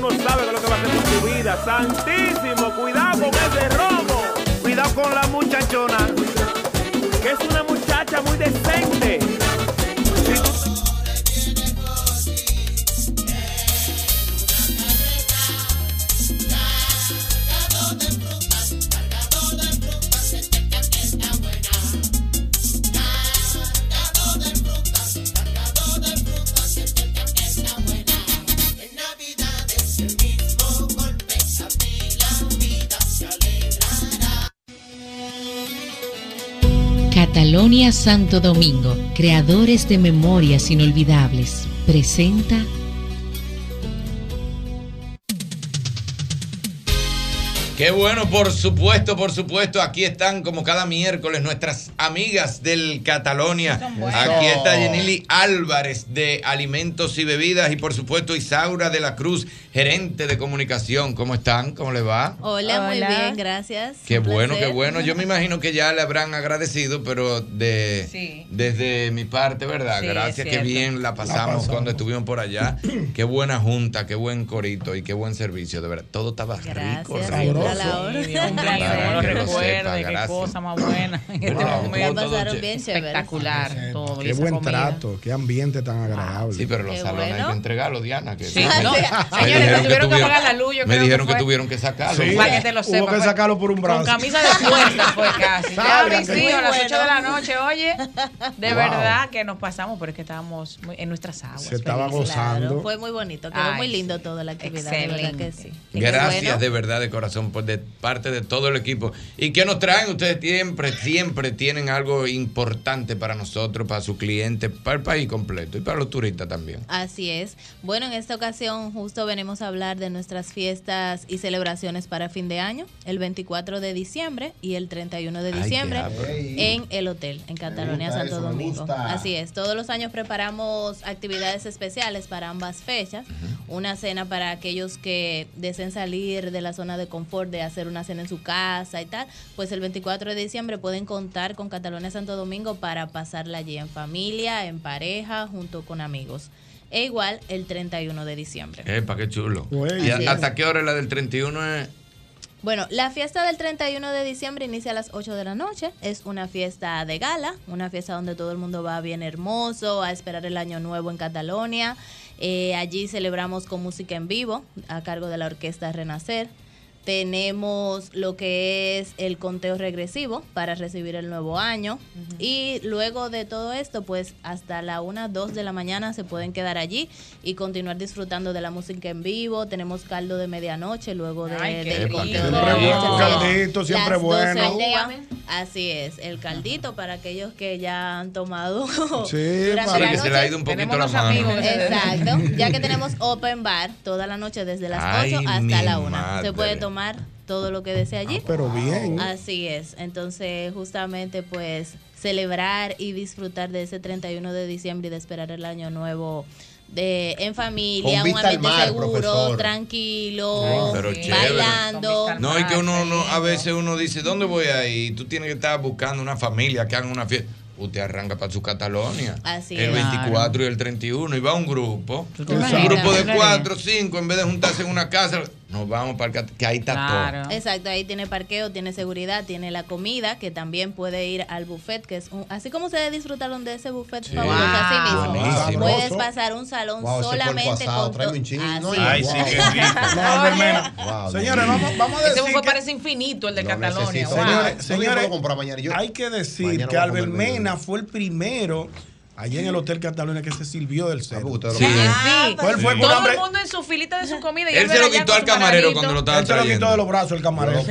No lo que va a hacer con tu vida. Santísimo, cuidado con ese romo. Cuidado con la muchachona, que es una muchacha muy decente. Catalonia Santo Domingo, creadores de memorias inolvidables, presenta Qué bueno, por supuesto, por supuesto. Aquí están como cada miércoles nuestras amigas del Catalonia. Aquí está Yenili Álvarez de Alimentos y Bebidas y por supuesto Isaura de la Cruz, gerente de comunicación. ¿Cómo están? ¿Cómo le va? Hola, muy bien, gracias. Qué Un bueno, qué bueno. Yo me imagino que ya le habrán agradecido, pero de Sí. desde mi parte, ¿verdad? Sí, Gracias, qué bien la La pasamos, cuando estuvimos por allá. qué buena junta, qué buen corito y qué buen servicio, de verdad. Todo estaba rico, hora. Sí, no recuerde, qué cosa más buena en este Bueno, momento. Pasaron bien chévere. Espectacular todo. Qué buen comida. trato, qué ambiente tan agradable. Sí, pero los salones hay que entregarlo, Diana. Que Sí, no, señores, dijeron que tuvieron que tuvieron, apagar la luz, yo me creo dijeron que tuvieron que sacarlo. Sí. Para que te lo Hubo sepa, que fue- sacarlo por un brazo. Con camisa de fuerza fue casi. Ya, Salgan, mis hijos, a las Muy 8 de la noche, oye, de Wow. verdad que nos pasamos, pero es que estábamos muy- en nuestras aguas. Se estaba gozando. Fue muy bonito, quedó Ay, muy sí. lindo toda la actividad, de verdad que sí. Y qué Gracias bueno. de verdad de corazón por de parte de todo el equipo. ¿Y qué nos traen? Ustedes siempre, siempre tienen algo importante para nosotros, para sus clientes, para el país completo y para los turistas también. Así es. Bueno, en esta ocasión justo venimos a hablar de nuestras fiestas y celebraciones para fin de año, el 24 de diciembre y el 31 de diciembre en el hotel, en Catalonia, gusta Santo eso, Domingo. Así es. Todos los años preparamos actividades especiales para ambas fechas. Una cena para aquellos que deseen salir de la zona de confort, de hacer una cena en su casa y tal. Pues el 24 de diciembre pueden contar con Catalonia Santo Domingo para pasarla allí en familia, en pareja, junto con amigos. E igual el 31 de diciembre. Epa, qué chulo. ¿Y hasta qué hora es la del 31 es? Bueno, la fiesta del 31 de diciembre inicia a las 8 de la noche. Es una fiesta de gala, una fiesta donde todo el mundo va bien hermoso a esperar el año nuevo en Catalonia. Eh, allí celebramos con música en vivo a cargo de la orquesta Renacer. Tenemos lo que es el conteo regresivo para recibir el nuevo año. Y luego de todo esto, pues hasta la 1, 2 de la mañana se pueden quedar allí y continuar disfrutando de la música en vivo. Tenemos caldo de medianoche luego de, Ay, qué del rico. conteo Siempre de caldito, siempre Las 12 bueno. Así es, el caldito para aquellos que ya han tomado Sí, para- que se le ha ido un poquito la mano. amigos. Exacto, ya que tenemos open bar toda la noche desde las Ay, 8 mi hasta la 1. madre. Se puede tomar todo lo que desee allí. pero bien. Así es. Entonces, justamente, pues, celebrar y disfrutar de ese 31 de diciembre y de esperar el año nuevo de en familia, un ambiente mar, seguro, profesor. tranquilo, bailando. No, y que uno, no, a veces uno dice, ¿dónde voy a ir? Tú tienes que estar buscando una familia que hagan una fiesta. Usted arranca para su Catalonia. Así el es. 24 y el 31. Y va un grupo. Un grupo de cuatro, cinco. En vez de juntarse en una casa, nos vamos para el Cat- que ahí está todo. Exacto, ahí tiene parqueo, tiene seguridad, tiene la comida, que también puede ir al buffet, que es un, así como ustedes disfrutaron de ese buffet Sí. fabuloso, Wow. así mismo. Buenísimo. Puedes pasar un salón Wow, ese solamente asado, con. Ay, sí, qué rico. Wow, Señores, no. vamos, vamos a Ese decir buffet que- parece infinito, el de Lo Catalonia. Señores, ¿Dónde señores, hay que decir que Albermena fue el primero allí en el Hotel Catalonia que se sirvió del cerdo. Sí. Sí. ¿Cuál fue? Todo Con hambre- el mundo en su filita de su comida. y Él se Albert lo quitó al camarero cuando lo estaba Él se lo quitó de los brazos el camarero. Sí.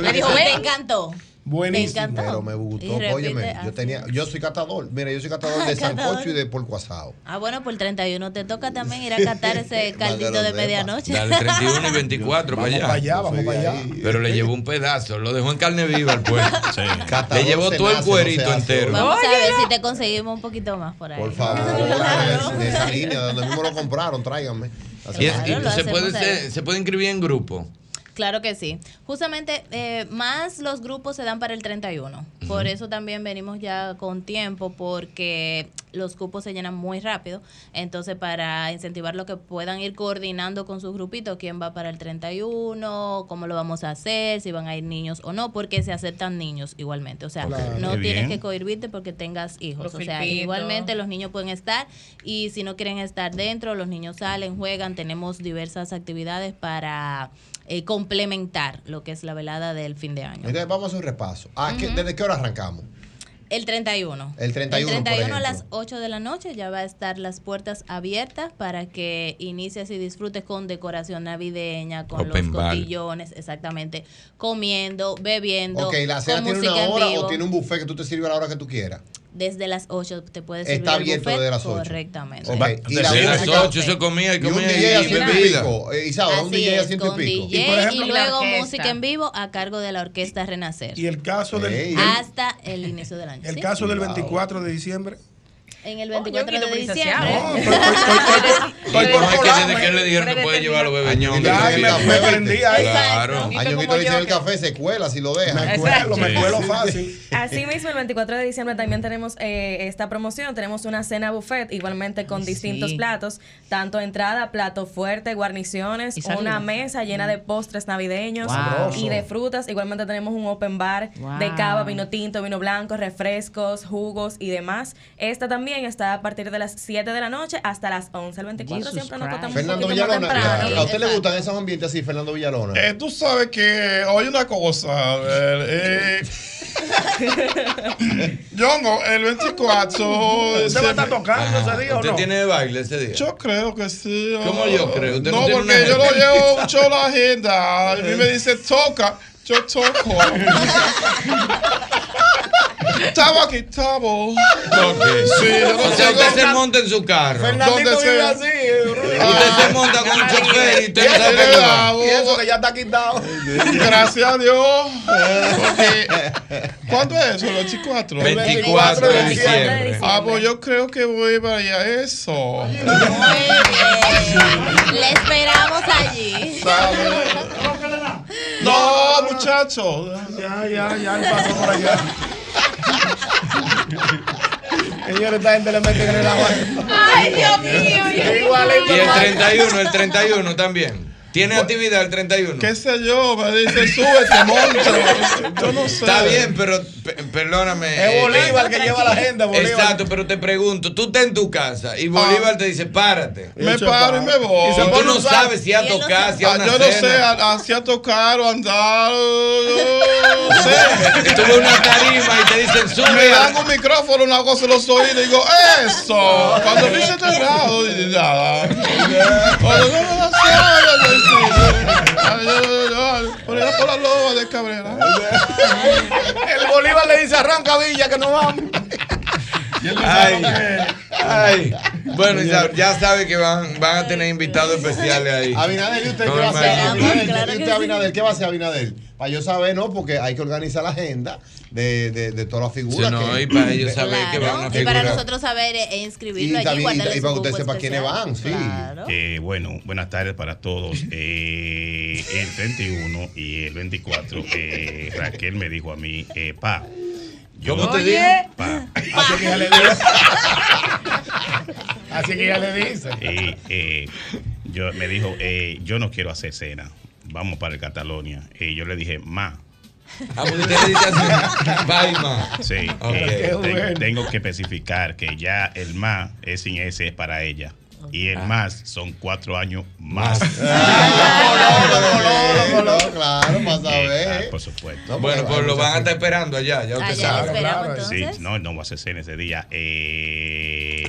Me dijo. Me encantó. Buenísimo. Me. Pero me gustó, óyeme, yo tenía, yo soy catador, mira, yo soy catador de Catador. sancocho y de porco asado. Ah, bueno, por el 31 te toca también ir a catar ese caldito de medianoche. Dale 31 y 24 para Vamos allá. para allá, vamos para allá. Pero le llevó un pedazo, lo dejó en carne viva al pueblo. Le llevó todo el no cuerito entero. Vamos a ver si te conseguimos un poquito más por ahí. Por favor, de, de esa línea, de donde mismo lo compraron, tráiganme. Y, Claro, se, puede se puede inscribir en grupo. Claro que sí. Justamente, eh, más los grupos se dan para el 31. Por eso también venimos ya con tiempo, porque los cupos se llenan muy rápido. Entonces, para incentivar lo que puedan ir coordinando con sus grupitos, quién va para el 31, cómo lo vamos a hacer, si van a ir niños o no, porque se aceptan niños igualmente. O sea, Claro. no Qué tienes bien. que cohibirte porque tengas hijos. Los o sea, filpitos. igualmente los niños pueden estar y si no quieren estar dentro, los niños salen, juegan. Tenemos diversas actividades para eh, complementar lo que es la velada del fin de año. Entonces vamos a hacer un repaso. Ah, ¿qué- Ujú. ¿Desde qué hora arrancamos? El 31. El 31, El por 31 a las 8 de la noche ya va a estar las puertas abiertas para que inicies y disfrutes con decoración navideña, con Open los bar. cotillones, exactamente, comiendo, bebiendo, Ok, la cena tiene una hora o tiene un buffet que tú te sirves a la hora que tú quieras. Desde las 8 te puedes Está servir el abierto buffet desde las 8. Correctamente. Ok, y la Desde las música- 8 se comía y Y un comía DJ y, a ciento y pico. Eh, Isao, un DJ a ciento y pico. DJ Y por ejemplo, y la luego música en vivo a cargo de la orquesta Renacer. Y el caso del, hasta el inicio del año. el ¿sí? caso del Cuidado. 24 de diciembre. En el Oh, 24 Ñonguito, de diciembre. No, estoy, estoy- estoy- estoy Y no es que controlando. desde que él le dijeron que puede llevar los bebés me- prendí ahí. Claro. Exacto. A Ñonguito le dicen el café, se cuela si lo deja. Me cuelo, me Sí. cuelo fácil. Así mismo, el 24 de diciembre también tenemos eh, esta promoción. Tenemos una cena buffet, igualmente con distintos platos, tanto entrada, plato fuerte, guarniciones, una mesa llena de postres navideños y de frutas. Igualmente tenemos un open bar de cava, vino tinto, vino blanco, refrescos, jugos y demás. Esta también también está a partir de las 7 de la noche hasta las 11. El 24 siempre nos acostamos un Fernando Villalona, temprano. ¿a usted le gustan esos ambientes así, Fernando Villalona? Eh, tú sabes que, oye una cosa, a ver, eh, yo no, el 24. ¿Usted va a estar tocando ese día o ¿Usted no? tiene baile ese día? Yo creo que sí. ¿Cómo yo creo? ¿Usted no porque yo lo llevo mucho a la agenda. A mí me dice toca, yo toco. Estaba aquí, estaba. Sí, yo no o sea, usted se monta en su carro. Donde sea. Usted se monta con un chofer y usted no sabe Tiene dónde va. Y eso que ya está quitado. Gracias a Dios. Porque, ¿Cuándo es eso? ¿El 24? 24 de diciembre. Ah, pues yo creo que voy para allá. Eso. Le esperamos allí. No, muchachos. Ya, ya, ya, él pasó por allá. Señores, esta gente le mete en el agua. Ay, Dios mío. Y el 31, el 31 también. ¿Tiene actividad el 31? ¿Qué sé yo? Me dice, súbete, monstruo. Yo no sé. Está bien, pero pe- perdóname. Es eh, Bolívar eh, que lleva la gente, Bolívar. Exacto, pero te pregunto, tú estás en tu casa y Bolívar te dice, párate. Me paro y me voy. Y tú no sabes si a tocar, si a Ah, una Yo no sé, cena. a- tocar o andar. No sé. Tú ves una tarima y te dicen, sube. Me dan un micrófono, una cosa en los oídos y digo, ¡eso! Cuando dice este grado, y nada. Cuando no ay, ay, por la loba de Cabrera. El Bolívar le dice arranca Villa que no vamos. Ay, ay. Bueno, ya, ya sabe que van, van a tener invitados especiales ahí. Abinader, ¿y usted No qué va a hacer? ¿y usted, Abinader, ¿qué va a hacer Abinader? Para yo saber, ¿no? Porque hay que organizar la agenda de, de, de todas las figuras. Sí, no, que- y para ellos saber que van a y para figurar. nosotros saber e Y, inscribirlo allí, también- y- guardarle y su para que usted sepa quiénes van, sí. Claro. Eh, bueno, buenas tardes para todos. Eh, el 31 y el 24, eh, Raquel me dijo a mí, eh, pa. Yo ¿Cómo te dijo? Pa. Así que ya le dice. Así que ya le dice. Eh, eh, yo, me dijo, eh, yo no quiero hacer cena. Vamos para el Catalonia. Y yo le dije, ma. Ah, pues usted le dice así, bye, ma. Sí, Ok. eh, Qué ten- bueno. tengo que especificar que ya el más es sin ese es para ella. Y el más son cuatro años más. Claro, para saber. Eh, ah, por supuesto. Bueno, pues lo van a estar esperando allá, ya usted sabe. Sí, no, no voy a cena ese día. Eh,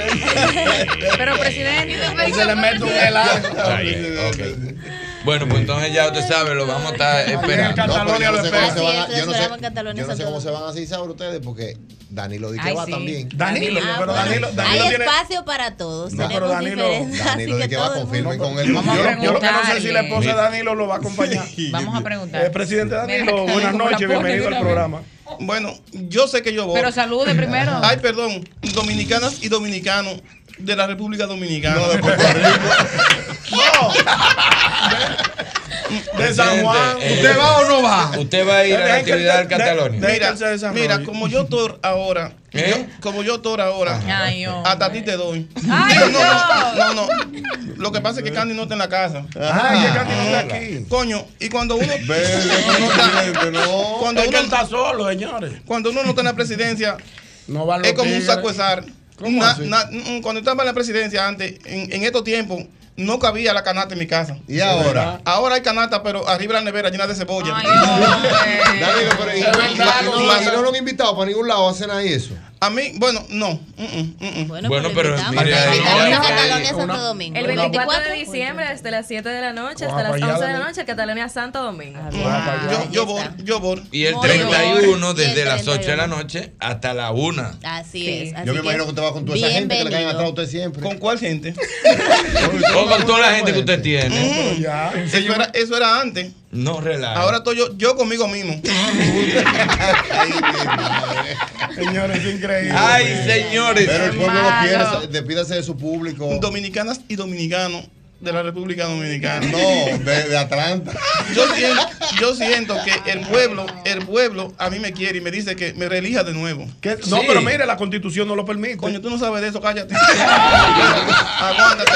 Pero, presidente, Él se le mete un helado. Bueno, pues entonces ya usted sabe, lo vamos a estar esperando. No, pero yo no sé cómo se van a- yo no sé- esperamos en Catalonia, yo no sé Santo cómo se van a hacer saber ustedes porque Danilo dice que Ay, va sí. también. Danilo, pero. Danilo, Danilo Hay tiene. espacio para todos. No, pero Danilo- Danilo dice que va, mundo- con él. Vamos a Yo, yo lo que no sé si la esposa de. Danilo lo va a acompañar. Vamos a preguntar. Eh, presidente Danilo, buenas noches, bienvenido al programa. Bueno, yo sé que yo voy. Pero salude primero. Ay, perdón. Dominicanas y dominicanos de la República Dominicana. No, de San Juan. Presidente, ¿Usted eh, va o no va? ¿Usted va a ir a la actividad del de- Catalonia? de- Mira, mira, como yo estoy ahora, ¿Eh? yo- como yo estoy ahora, Ay, hasta a ti te doy. Ay, no, Dios. no, no, no. Lo que pasa es que Candy no está en la casa. Ay, que Candy no está aquí. Coño, y cuando uno, no. cuando Es que él uno, está solo, señores. cuando uno no está en la presidencia, No los es como un saco de sal. ¿Cómo Na- así? na- mm, cuando estaba en la presidencia antes, en, en estos tiempos, no cabía la canasta en mi casa. Y ahora. Ahora hay canasta, pero arriba la nevera llena de cebolla. Ay, hombre. Danilo, pero y, y- y- y- y no lo a mí, bueno, no. mm, mm, mm. Bueno, Bueno, pues pero Catalonia, Santo Domingo. El ¿El 24 de 24? diciembre, desde las 7 de la noche hasta las para allá, 11 de la noche, el Catalonia Santo Domingo. Yo, Ahí yo está. voy, yo voy. Y el Muy bien. 31 Y desde el las 8 de la 31. noche hasta la 1. Así Sí. es. así Yo me imagino que usted va con toda esa gente que le caen atrás a usted siempre. ¿Con cuál gente? O con toda la gente que usted tiene. Eso era antes. No relaja. Ahora estoy yo, yo conmigo mismo. Señores, es increíble. Ay, señores. Pero el pueblo lo quiere, despídase de su público. Dominicanas y dominicanos de la República Dominicana. No, de, de Atlanta. Yo siento, yo siento que el pueblo, el pueblo a mí me quiere y me dice que me reelija de nuevo. ¿Qué? No, Sí. pero mire, la constitución no lo permite. Coño, tú no sabes de eso, cállate. Aguántate.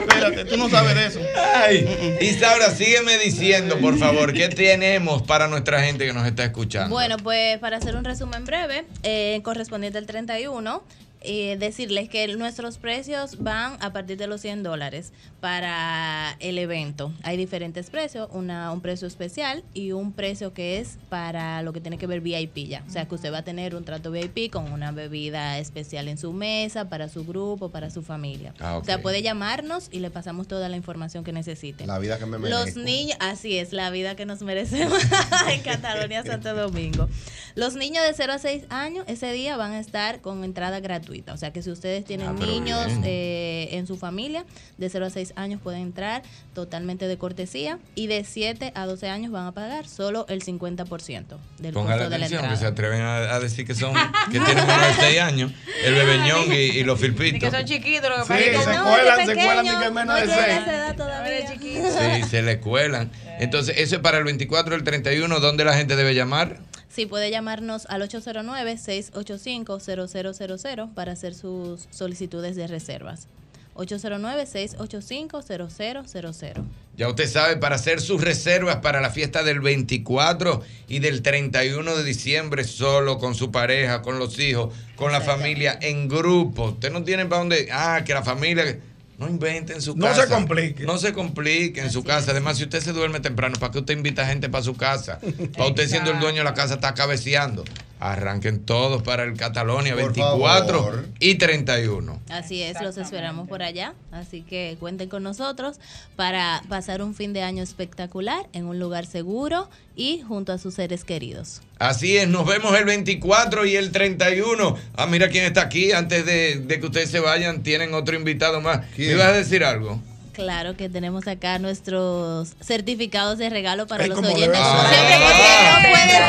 espérate, tú no sabes de eso. Ay, Isaura, sígueme diciendo, por favor, ¿qué tenemos para nuestra gente que nos está escuchando? Bueno, pues para hacer un resumen breve, eh, correspondiente al 31, eh, decirles que nuestros precios van a partir de los 100 dólares para el evento. Hay diferentes precios, una, un precio especial y un precio que es para lo que tiene que ver VIP ya. O sea, que usted va a tener un trato VIP con una bebida especial en su mesa, para su grupo, para su familia. Ah, O sea, puede llamarnos y le pasamos toda la información que necesite. La vida que me Los merezco. niños, así es, la vida que nos merecemos en Catalonia, Santo Domingo. Los niños de 0 a 6 años ese día van a estar con entrada gratuita. O sea que si ustedes tienen Ah, niños eh, en su familia de 0 a 6 años pueden entrar totalmente de cortesía y de 7 a 12 años van a pagar solo el 50% del Póngale costo de la atención, que entrada. se atreven a, a decir que son, que tienen menos de 6 años, el bebeñón y, y los Y que filpitos. son chiquitos, lo que Sí, pasa es que se no, cuelan, de se pequeño, cuelan, ni que menos no de tiene seis. esa edad todavía chiquito. Sí, se le cuelan. Entonces, eso es para el 24, el 31, ¿dónde la gente debe llamar? Sí, puede llamarnos al 809-685-0000 para hacer sus solicitudes de reservas. 809-685-0000. Ya usted sabe, para hacer sus reservas para la fiesta del 24 y del 31 de diciembre, solo con su pareja, con los hijos, con la familia, en grupo. Usted no tiene para dónde. Ah, que la familia. No inventen su No casa. se complique. No se complique en su casa. Además, si usted se duerme temprano, ¿para qué usted invita gente para su casa? Para usted siendo el dueño de la casa, está cabeceando. Arranquen todos para el Catalonia Por 24 favor. y 31. Así es, los esperamos por allá. Así que cuenten con nosotros para pasar un fin de año espectacular en un lugar seguro y junto a sus seres queridos. Así es, nos vemos el 24 y el 31. Ah, mira quién está aquí. Antes de, de que ustedes se vayan, tienen otro invitado más. ¿Me ibas a decir algo? Claro que tenemos acá nuestros certificados de regalo para Ay, los oyentes. que no pueden Yo ser.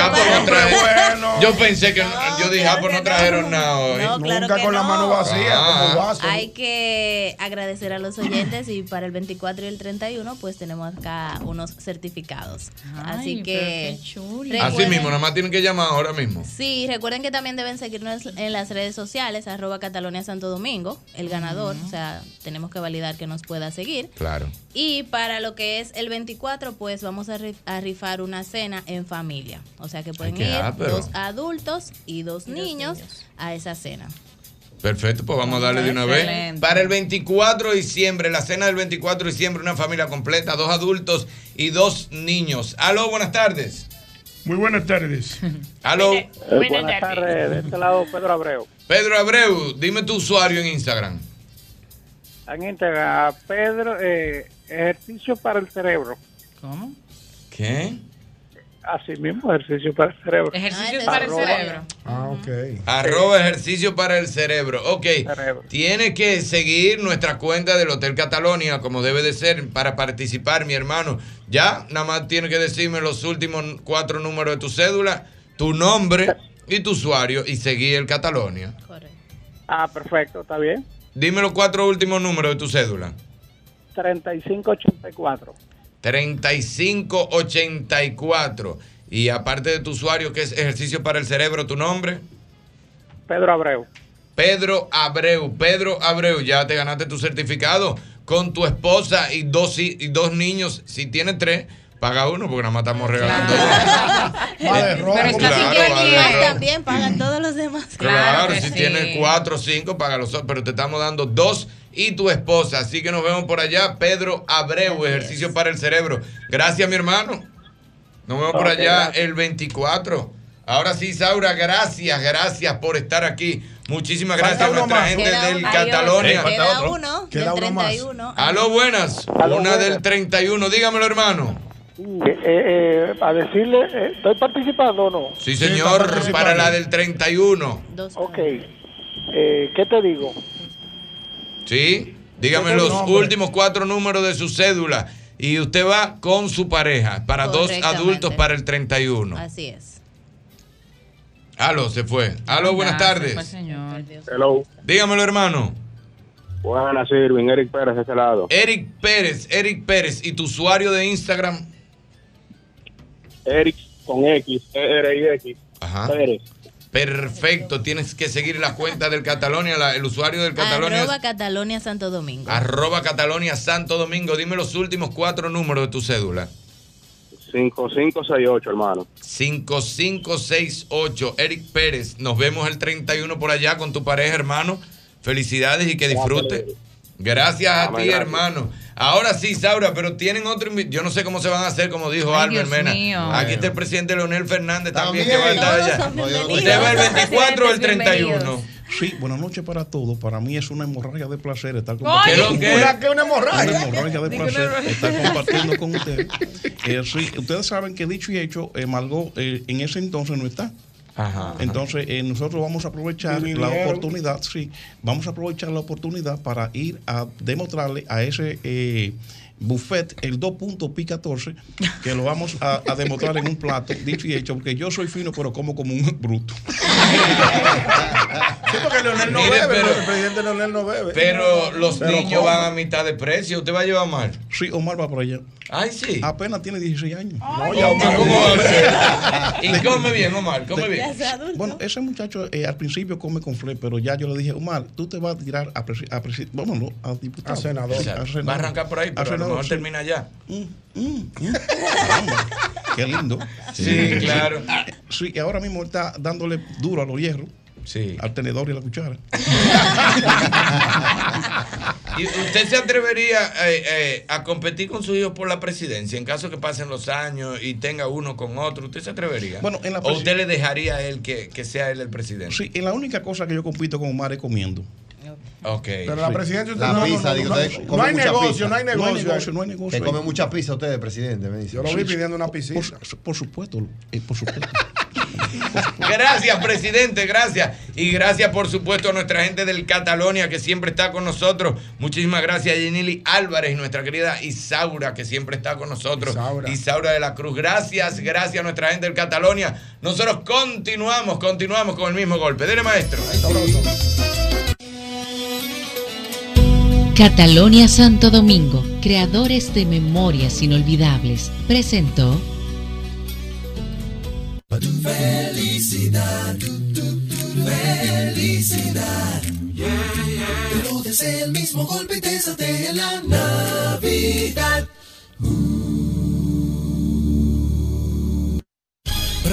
ah, pues. Yo pensé que no- yo dije, ah, pues no trajeron nada hoy. No, claro Nunca con la no. mano vacía, Ah. como vaso. Hay que agradecer a los oyentes y para el 24 y el 31 pues tenemos acá unos certificados. Así que Así mismo, nada más tienen que llamar ahora mismo. Sí, recuerden que también deben seguirnos en las redes sociales, arroba Catalonia Santo Domingo, el ganador, o sea, tenemos que validar que nos pueda seguir. Claro. Y para lo que es el 24, pues vamos a, ri- a rifar una cena en familia. O sea que pueden ir ápero. dos adultos y dos niños a esa cena. Perfecto, pues vamos a darle de una vez. Para el 24 de diciembre, la cena del 24 de diciembre, una familia completa, dos adultos y dos niños. Aló, buenas tardes. Muy buenas tardes. Aló. Eh, buenas tardes, de este lado Pedro Abreu. Pedro Abreu, dime tu usuario en Instagram. En Instagram, Pedro, eh, ejercicio para el cerebro. ¿Cómo? ¿Qué? Así mismo, ejercicio para el cerebro. Ejercicio para el cerebro. Ah, ok. Arroba ejercicio para el cerebro. Ok. Tiene que seguir nuestra cuenta del Hotel Catalonia como debe de ser para participar, mi hermano. Ya, nada más tiene que decirme los últimos cuatro números de tu cédula, tu nombre y tu usuario y seguir el Catalonia. Ah, perfecto, está bien. Dime los cuatro últimos números de tu cédula. 3584. 3584. Y aparte de tu usuario, que es ejercicio para el cerebro, tu nombre. Pedro Abreu. Pedro Abreu. Pedro Abreu, ya te ganaste tu certificado con tu esposa y dos, y dos niños. Si tienes tres, paga uno porque nada más estamos regalando dos. Vale, rojo. Pero está Claro, vale, también pagan todos los demás. Claro, si sí. tienes cuatro o cinco, paga los otros, pero te estamos dando dos y tu esposa. Así que nos vemos por allá. Pedro Abreu, ejercicio para el cerebro. Gracias, mi hermano. Nos vemos por allá gracias. el 24. Ahora sí, Saura, gracias, gracias por estar aquí. Muchísimas gracias a uno nuestra más. gente Queda del un- hay Catalonia. Queda uno Queda del uno más. 31. Aló, buenas. Aló, Una buenas. del 31. Dígamelo, hermano. Eh, eh, a decirle, eh, ¿estoy participando o no? Sí, señor, para la del 31. Ok. Eh, ¿Qué te digo? ¿Sí? Dígame los nombre. últimos cuatro números de su cédula. Y usted va con su pareja para dos adultos para el 31. Así es. Aló, se fue. Aló, buenas se fue el tardes. señor. Hello. Dígamelo, hermano. Buenas, Irving. Eric Pérez, de este lado. Eric Pérez, Eric Pérez. ¿Y tu usuario de Instagram? Eric con X, E-R-I-X. Ajá. Pérez. Perfecto, tienes que seguir la cuenta del Catalonia, la- el usuario del Catalonia. Arroba Catalonia Santo Domingo. Arroba Catalonia Santo Domingo. Dime los últimos cuatro números de tu cédula. 5568, hermano. 5568. Eric Pérez, nos vemos el 31 por allá con tu pareja, hermano. Felicidades y que disfrute. Gracias a ti, gracias. hermano. Ahora sí, Saura, pero tienen otro. Yo no sé cómo se van a hacer, como dijo Ay, Albert Dios Mena. mío. Aquí está el presidente Leonel Fernández también, También. que va a estar allá. ¿Usted va el 24 o el Presidentes, 31? Sí, buenas noches para todos. Para mí es una hemorragia de placer estar compartiendo. ¿Qué lo que? Una- ¿Qué una hemorragia? Una hemorragia de placer estar compartiendo con ustedes. Eh, sí, ustedes saben que dicho y hecho, eh, Margot eh, en ese entonces no está. Ajá. Entonces, eh, nosotros vamos a aprovechar la oportunidad, sí, vamos a aprovechar la oportunidad para ir a demostrarle a ese eh, buffet el 2.pi14 que lo vamos a, a demostrar en un plato, dicho y hecho, porque yo soy fino, pero como como un bruto. Sí, porque Leonel no Mire, bebe, pero- el presidente Leonel no bebe. Pero los Pero niños ¿cómo? van a mitad de precio. ¿Usted va a llevar mal? Sí, Omar va por allá. Ay, sí. Apenas tiene 16 años. No, ya, Omar, ¿cómo va a ser? Y come bien, Omar, come bien. Bueno, ese muchacho eh, al principio come con fle, pero ya yo le dije, Omar, tú te vas a tirar a presi- a presi- bueno, no, a diputado. A senador. O sea, va a arrancar por ahí, pero a lo senador, mejor sí. termina allá. Mm, mm, mm. Qué lindo. Sí, claro. Sí, y ahora mismo está dándole duro a los hierros. Sí. Al tenedor y a la cuchara. ¿Y usted se atrevería eh, eh, a competir con sus hijos por la presidencia en caso que pasen los años y tenga uno con otro? ¿Usted se atrevería? Bueno, en la ¿O usted le dejaría a él que, que sea él el presidente? Sí, y la única cosa que yo compito con Omar es comiendo. Ok. Pero la presidencia usted La no, no, pizza, no, digo, no, usted no, come hay mucha negocio, pizza. no hay negocio. No hay negocio, no hay negocio. Que come mucha pizza usted, presidente, me dice. Yo lo vi pidiendo una piscina. Por, por supuesto, eh, por supuesto. Gracias, presidente, gracias. Y gracias, por supuesto, a nuestra gente del Catalonia que siempre está con nosotros. Muchísimas gracias a Yenili Álvarez y nuestra querida Isaura que siempre está con nosotros. Isaura, de la Cruz. Gracias, gracias a nuestra gente del Catalonia. Nosotros continuamos, continuamos con el mismo golpe. Dele, maestro. Catalonia Santo Domingo, creadores de memorias inolvidables, presentó Felicidad, felicidad. Pero desde el mismo golpe y te la Navidad.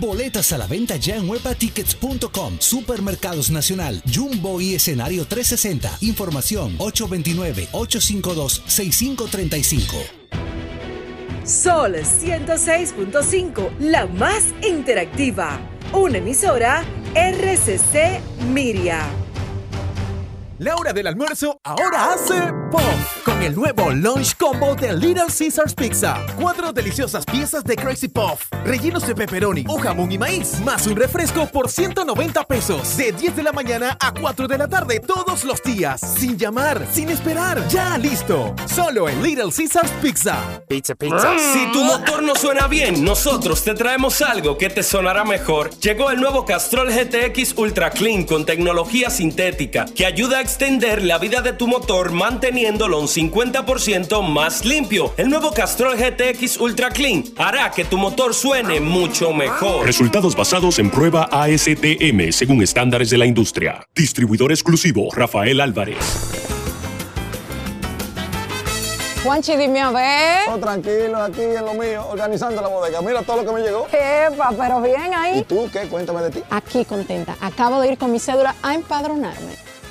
Boletas a la venta ya en webatickets.com, Supermercados Nacional, Jumbo y escenario 360. Información 829-852-6535. Sol 106.5, la más interactiva. Una emisora RCC Miria. La hora del almuerzo ahora hace pop con el nuevo Lunch Combo de Little Caesars Pizza. Cuatro deliciosas piezas de Crazy Puff, rellenos de pepperoni o jamón y maíz, más un refresco por 190 pesos. De 10 de la mañana a 4 de la tarde todos los días. Sin llamar, sin esperar. Ya listo. Solo en Little Caesars Pizza. Pizza, pizza. Si tu motor no suena bien, nosotros te traemos algo que te sonará mejor. Llegó el nuevo Castrol GTX Ultra Clean con tecnología sintética que ayuda a extender la vida de tu motor manteniéndolo un 50% más limpio. El nuevo Castrol GTX Ultra Clean hará que tu motor suene mucho mejor. Resultados basados en prueba ASTM según estándares de la industria. Distribuidor exclusivo Rafael Álvarez. Juanchi, dime a ver. Oh, tranquilo, aquí en lo mío, organizando la bodega. Mira todo lo que me llegó. Epa, pero bien ahí. ¿Y tú qué? Cuéntame de ti. Aquí contenta. Acabo de ir con mi cédula a empadronarme.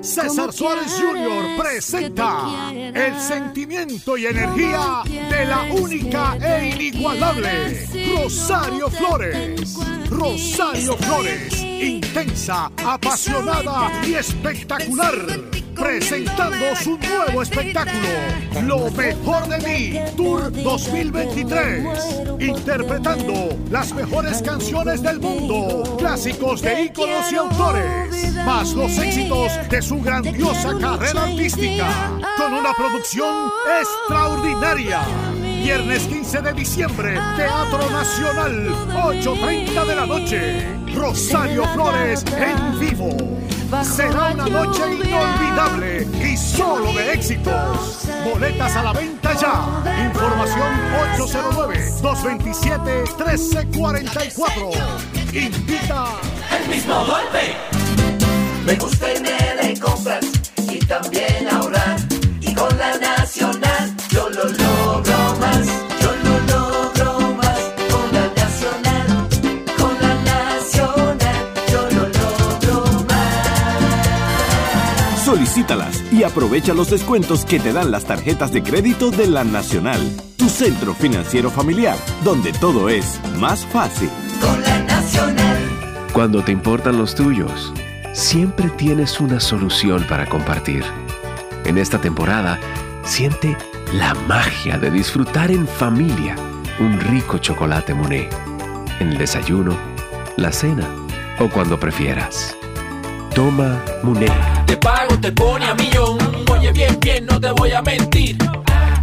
César Suárez Jr. presenta el sentimiento y energía de la única e inigualable Rosario Flores. Rosario Flores, intensa, apasionada y espectacular. Presentando su nuevo espectáculo, Lo mejor de mí, Tour 2023. Interpretando las mejores canciones del mundo, clásicos de íconos y autores, más los éxitos de su grandiosa carrera artística, con una producción extraordinaria. Viernes 15 de diciembre, Teatro Nacional, 8.30 de la noche. Rosario Flores en vivo. Será una noche inolvidable y solo de éxitos. Boletas a la venta ya. Información 809-227-1344. Invita. El mismo golpe. Me gusta irme de compras y también ahorrar. Y con la y aprovecha los descuentos que te dan las tarjetas de crédito de la Nacional, tu centro financiero familiar, donde todo es más fácil. Con la nacional. Cuando te importan los tuyos, siempre tienes una solución para compartir. En esta temporada, siente la magia de disfrutar en familia un rico chocolate Monet. En el desayuno, la cena o cuando prefieras. Toma Monet. Te pago, te pone a millón. Oye, bien, bien, no te voy a mentir.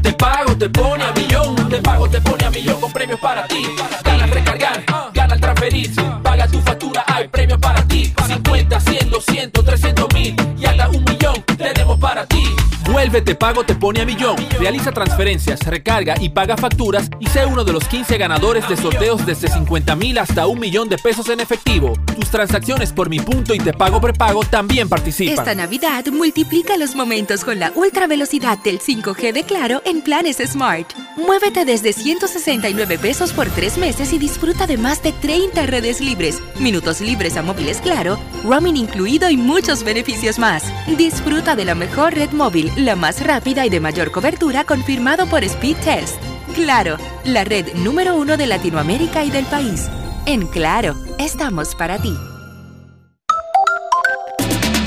Te pago, te pone a millón. Te pago, te pone a millón con premios para ti. Gana al recargar, gana al transferir. Paga tu factura, hay premios para ti. 50, 100, 200, 300 mil y hasta un millón tenemos para ti. Vuelve, te pago, te pone a millón. Realiza transferencias, recarga y paga facturas y sé uno de los 15 ganadores de sorteos desde 50 mil hasta un millón de pesos en efectivo. Tus transacciones por mi punto y te pago prepago también participan. Esta Navidad multiplica los momentos con la ultra velocidad del 5G de Claro en planes Smart. Muévete desde 169 pesos por tres meses y disfruta de más de 30 redes libres, minutos libres a móviles Claro, roaming incluido y muchos beneficios más. Disfruta de la mejor red móvil, la más rápida y de mayor cobertura confirmado por Speed Test. Claro, la red número uno de Latinoamérica y del país. En Claro, estamos para ti.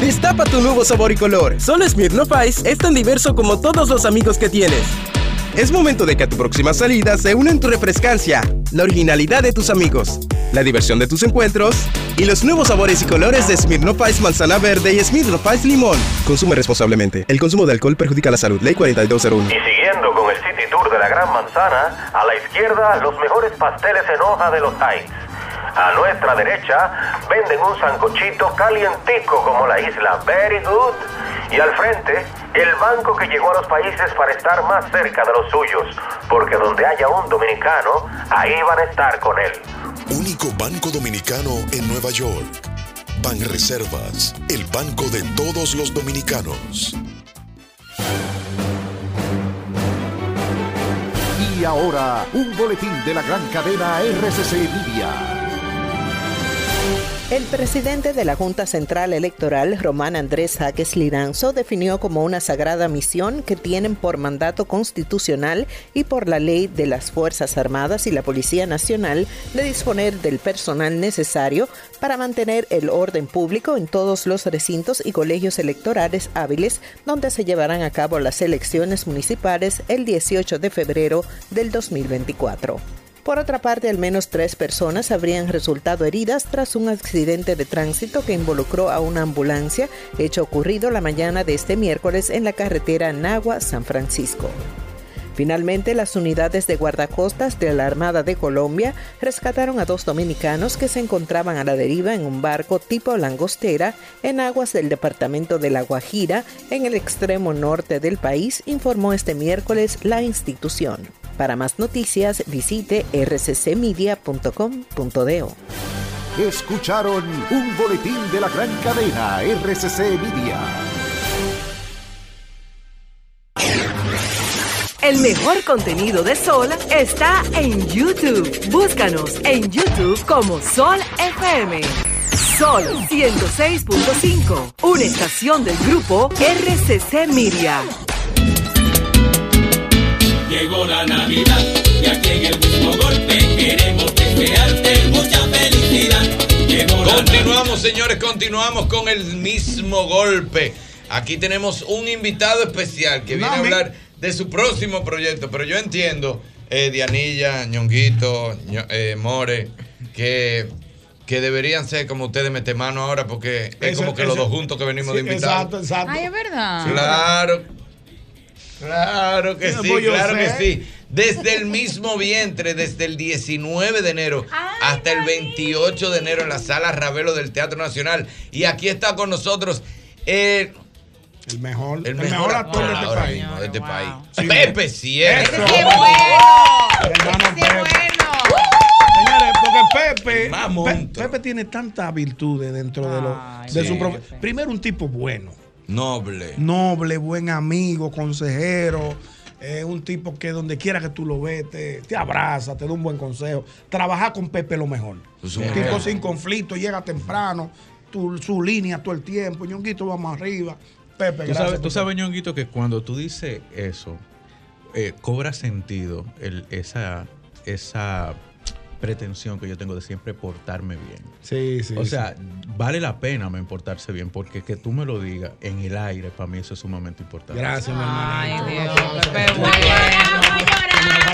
Destapa tu nuevo sabor y color. Solo Smirnoff Ice es tan diverso como todos los amigos que tienes. Es momento de que a tu próxima salida se unen tu refrescancia, la originalidad de tus amigos, la diversión de tus encuentros y los nuevos sabores y colores de Smirnoff Ice Manzana Verde y Smirnoff Ice Limón. Consume responsablemente. El consumo de alcohol perjudica la salud. Ley 4201. Y siguiendo con el City Tour de la Gran Manzana, a la izquierda los mejores pasteles en hoja de los Heights. A nuestra derecha venden un sancochito calientico como la isla Very Good. Y al frente, el banco que llegó a los países para estar más cerca de los suyos. Porque donde haya un dominicano, ahí van a estar con él. Único banco dominicano en Nueva York. Banreservas, el banco de todos los dominicanos. Y ahora, un boletín de la gran cadena RCC Media. El presidente de la Junta Central Electoral, Román Andrés Jaques Liranzo, definió como una sagrada misión que tienen por mandato constitucional y por la ley de las Fuerzas Armadas y la Policía Nacional de disponer del personal necesario para mantener el orden público en todos los recintos y colegios electorales hábiles donde se llevarán a cabo las elecciones municipales el 18 de febrero del 2024. Por otra parte, al menos tres personas habrían resultado heridas tras un accidente de tránsito que involucró a una ambulancia, hecho ocurrido la mañana de este miércoles en la carretera Nagua-San Francisco. Finalmente, las unidades de guardacostas de la Armada de Colombia rescataron a dos dominicanos que se encontraban a la deriva en un barco tipo langostera en aguas del departamento de La Guajira, en el extremo norte del país, informó este miércoles la institución. Para más noticias, visite rccmedia.com.do. Escucharon un boletín de la gran cadena RCC Media. El mejor contenido de Sol está en YouTube. Búscanos en YouTube como Sol FM. Sol 106.5, una estación del grupo RCC Miria. Llegó la Navidad y aquí en el mismo golpe queremos desearte mucha felicidad. Llegó la Continuamos, señores, continuamos con el mismo golpe. Aquí tenemos un invitado especial que viene a hablar de su próximo proyecto, pero yo entiendo, eh, Dianilla, Ñonguito, Ño- eh, More, que, que deberían ser como ustedes mete mano ahora porque es Eso- como que los dos juntos que venimos sí, de invitados. Exacto, exacto. Ay, es verdad. Claro, claro que Sí, claro que sí. Desde el mismo vientre, desde el 19 de enero hasta el 28 de enero en la sala Ravelo del Teatro Nacional. Y aquí está con nosotros el, el mejor, el el mejor actor de este ahora país. mismo de este país. Sí. Pepe Sierra. Eso. Hermano Pepe. Señores, porque Pepe, Pe- Pepe tiene tantas virtudes dentro de, lo, de sí. su Primero, un tipo bueno, Noble. noble, buen amigo, consejero. eh, un tipo que donde quiera que tú lo ves, te, te abraza, te da un buen consejo. Trabajar con Pepe es lo mejor. Es un un tipo sin conflicto, llega temprano, tu- su línea todo el tiempo. Ñonguito, vamos arriba. Pepe, Tú gracias. sabes, tú sabes, Ñonguito, que cuando tú dices eso, eh, cobra sentido el- esa, esa pretensión que yo tengo de siempre portarme bien. Sí, sí. O sea, sí. vale la pena me portarse bien, porque que tú me lo digas en el aire, para mí eso es sumamente importante. Gracias, mi hermano.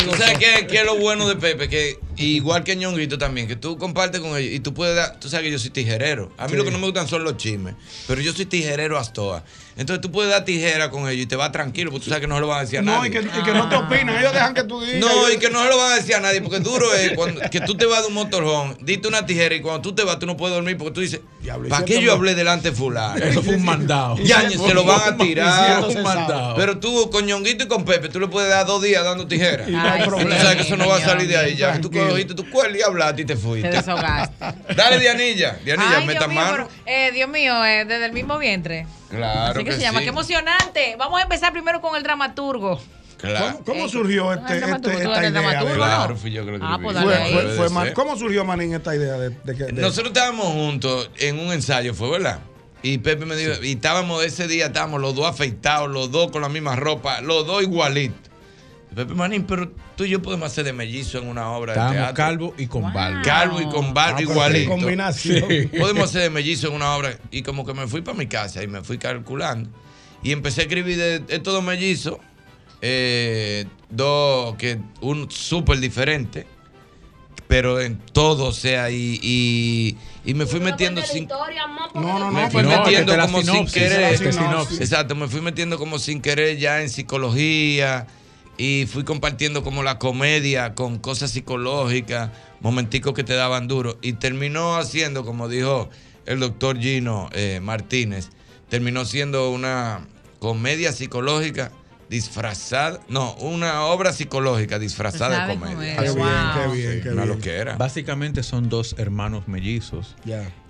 ¿Tú sabes qué, qué es lo bueno de Pepe? Que igual que Ñonguito también, que tú compartes con ellos y tú puedes dar, tú sabes que yo soy tijerero. A mí Sí. lo que no me gustan son los chismes, pero yo soy tijerero hasta. Entonces tú puedes dar tijera con ellos y te vas tranquilo, porque tú sabes que no se lo van a decir a No, y nadie. que, y que no te opinan, ellos dejan que tú digas. No, ellos- y que no se lo van a decir a nadie, porque duro es cuando, que tú te vas de un motorhome, diste una tijera y cuando tú te vas tú no puedes dormir porque tú dices, ¿para qué yo hablé delante de fulano? Eso fue un mandado. Ya se lo van a tirar. Eso fue un mandado. Pero tú con Ñonguito y con Pepe, tú le puedes dar dos días dando tijera. Y no hay Tú problema. sabes que eso no va a salir de ahí ya. Tú cogiste tu cuerda y hablaste y te fuiste. Te desahogaste. Dale, Dianilla. Dianilla, meta Dios mío, mano. eh, Dios mío, eh, desde el mismo vientre. Claro Así que, que se llama. sí. Qué emocionante. Vamos a empezar primero con el dramaturgo. Claro. ¿Cómo, cómo Eh, surgió ¿tú este, este- ¿Tú esta idea? de-? Claro, fui yo que lo Ah, pues Fue, fue- Man-. ¿Cómo surgió Manín esta idea de, de que- de- Nosotros estábamos juntos en un ensayo, fue verdad. Y Pepe me dijo, y estábamos ese día, estábamos los dos afeitados, los dos con la misma ropa, los dos igualitos. Pepe Manín, pero tú y yo podemos hacer de mellizo en una obra de teatro. calvo y con barba. Calvo y con barba Ah, igualito. combinación. Sí. Podemos hacer de mellizo en una obra. Y como que me fui para mi casa y me fui calculando. Y empecé a escribir de estos dos mellizos. eh, dos que un súper diferente. Pero en todo, o sea, y, y, y me fui metiendo sin. No, no, Me no. fui pero- metiendo como sin querer. Exacto, me fui metiendo como sin querer ya en psicología y fui compartiendo como la comedia con cosas psicológicas, momenticos que te daban duro y terminó haciendo, como dijo el doctor Gino eh, Martínez, terminó siendo una comedia psicológica disfrazada, no, una obra psicológica disfrazada de comedia. Qué bien, qué bien, qué Una bien. loquera. Básicamente son dos hermanos mellizos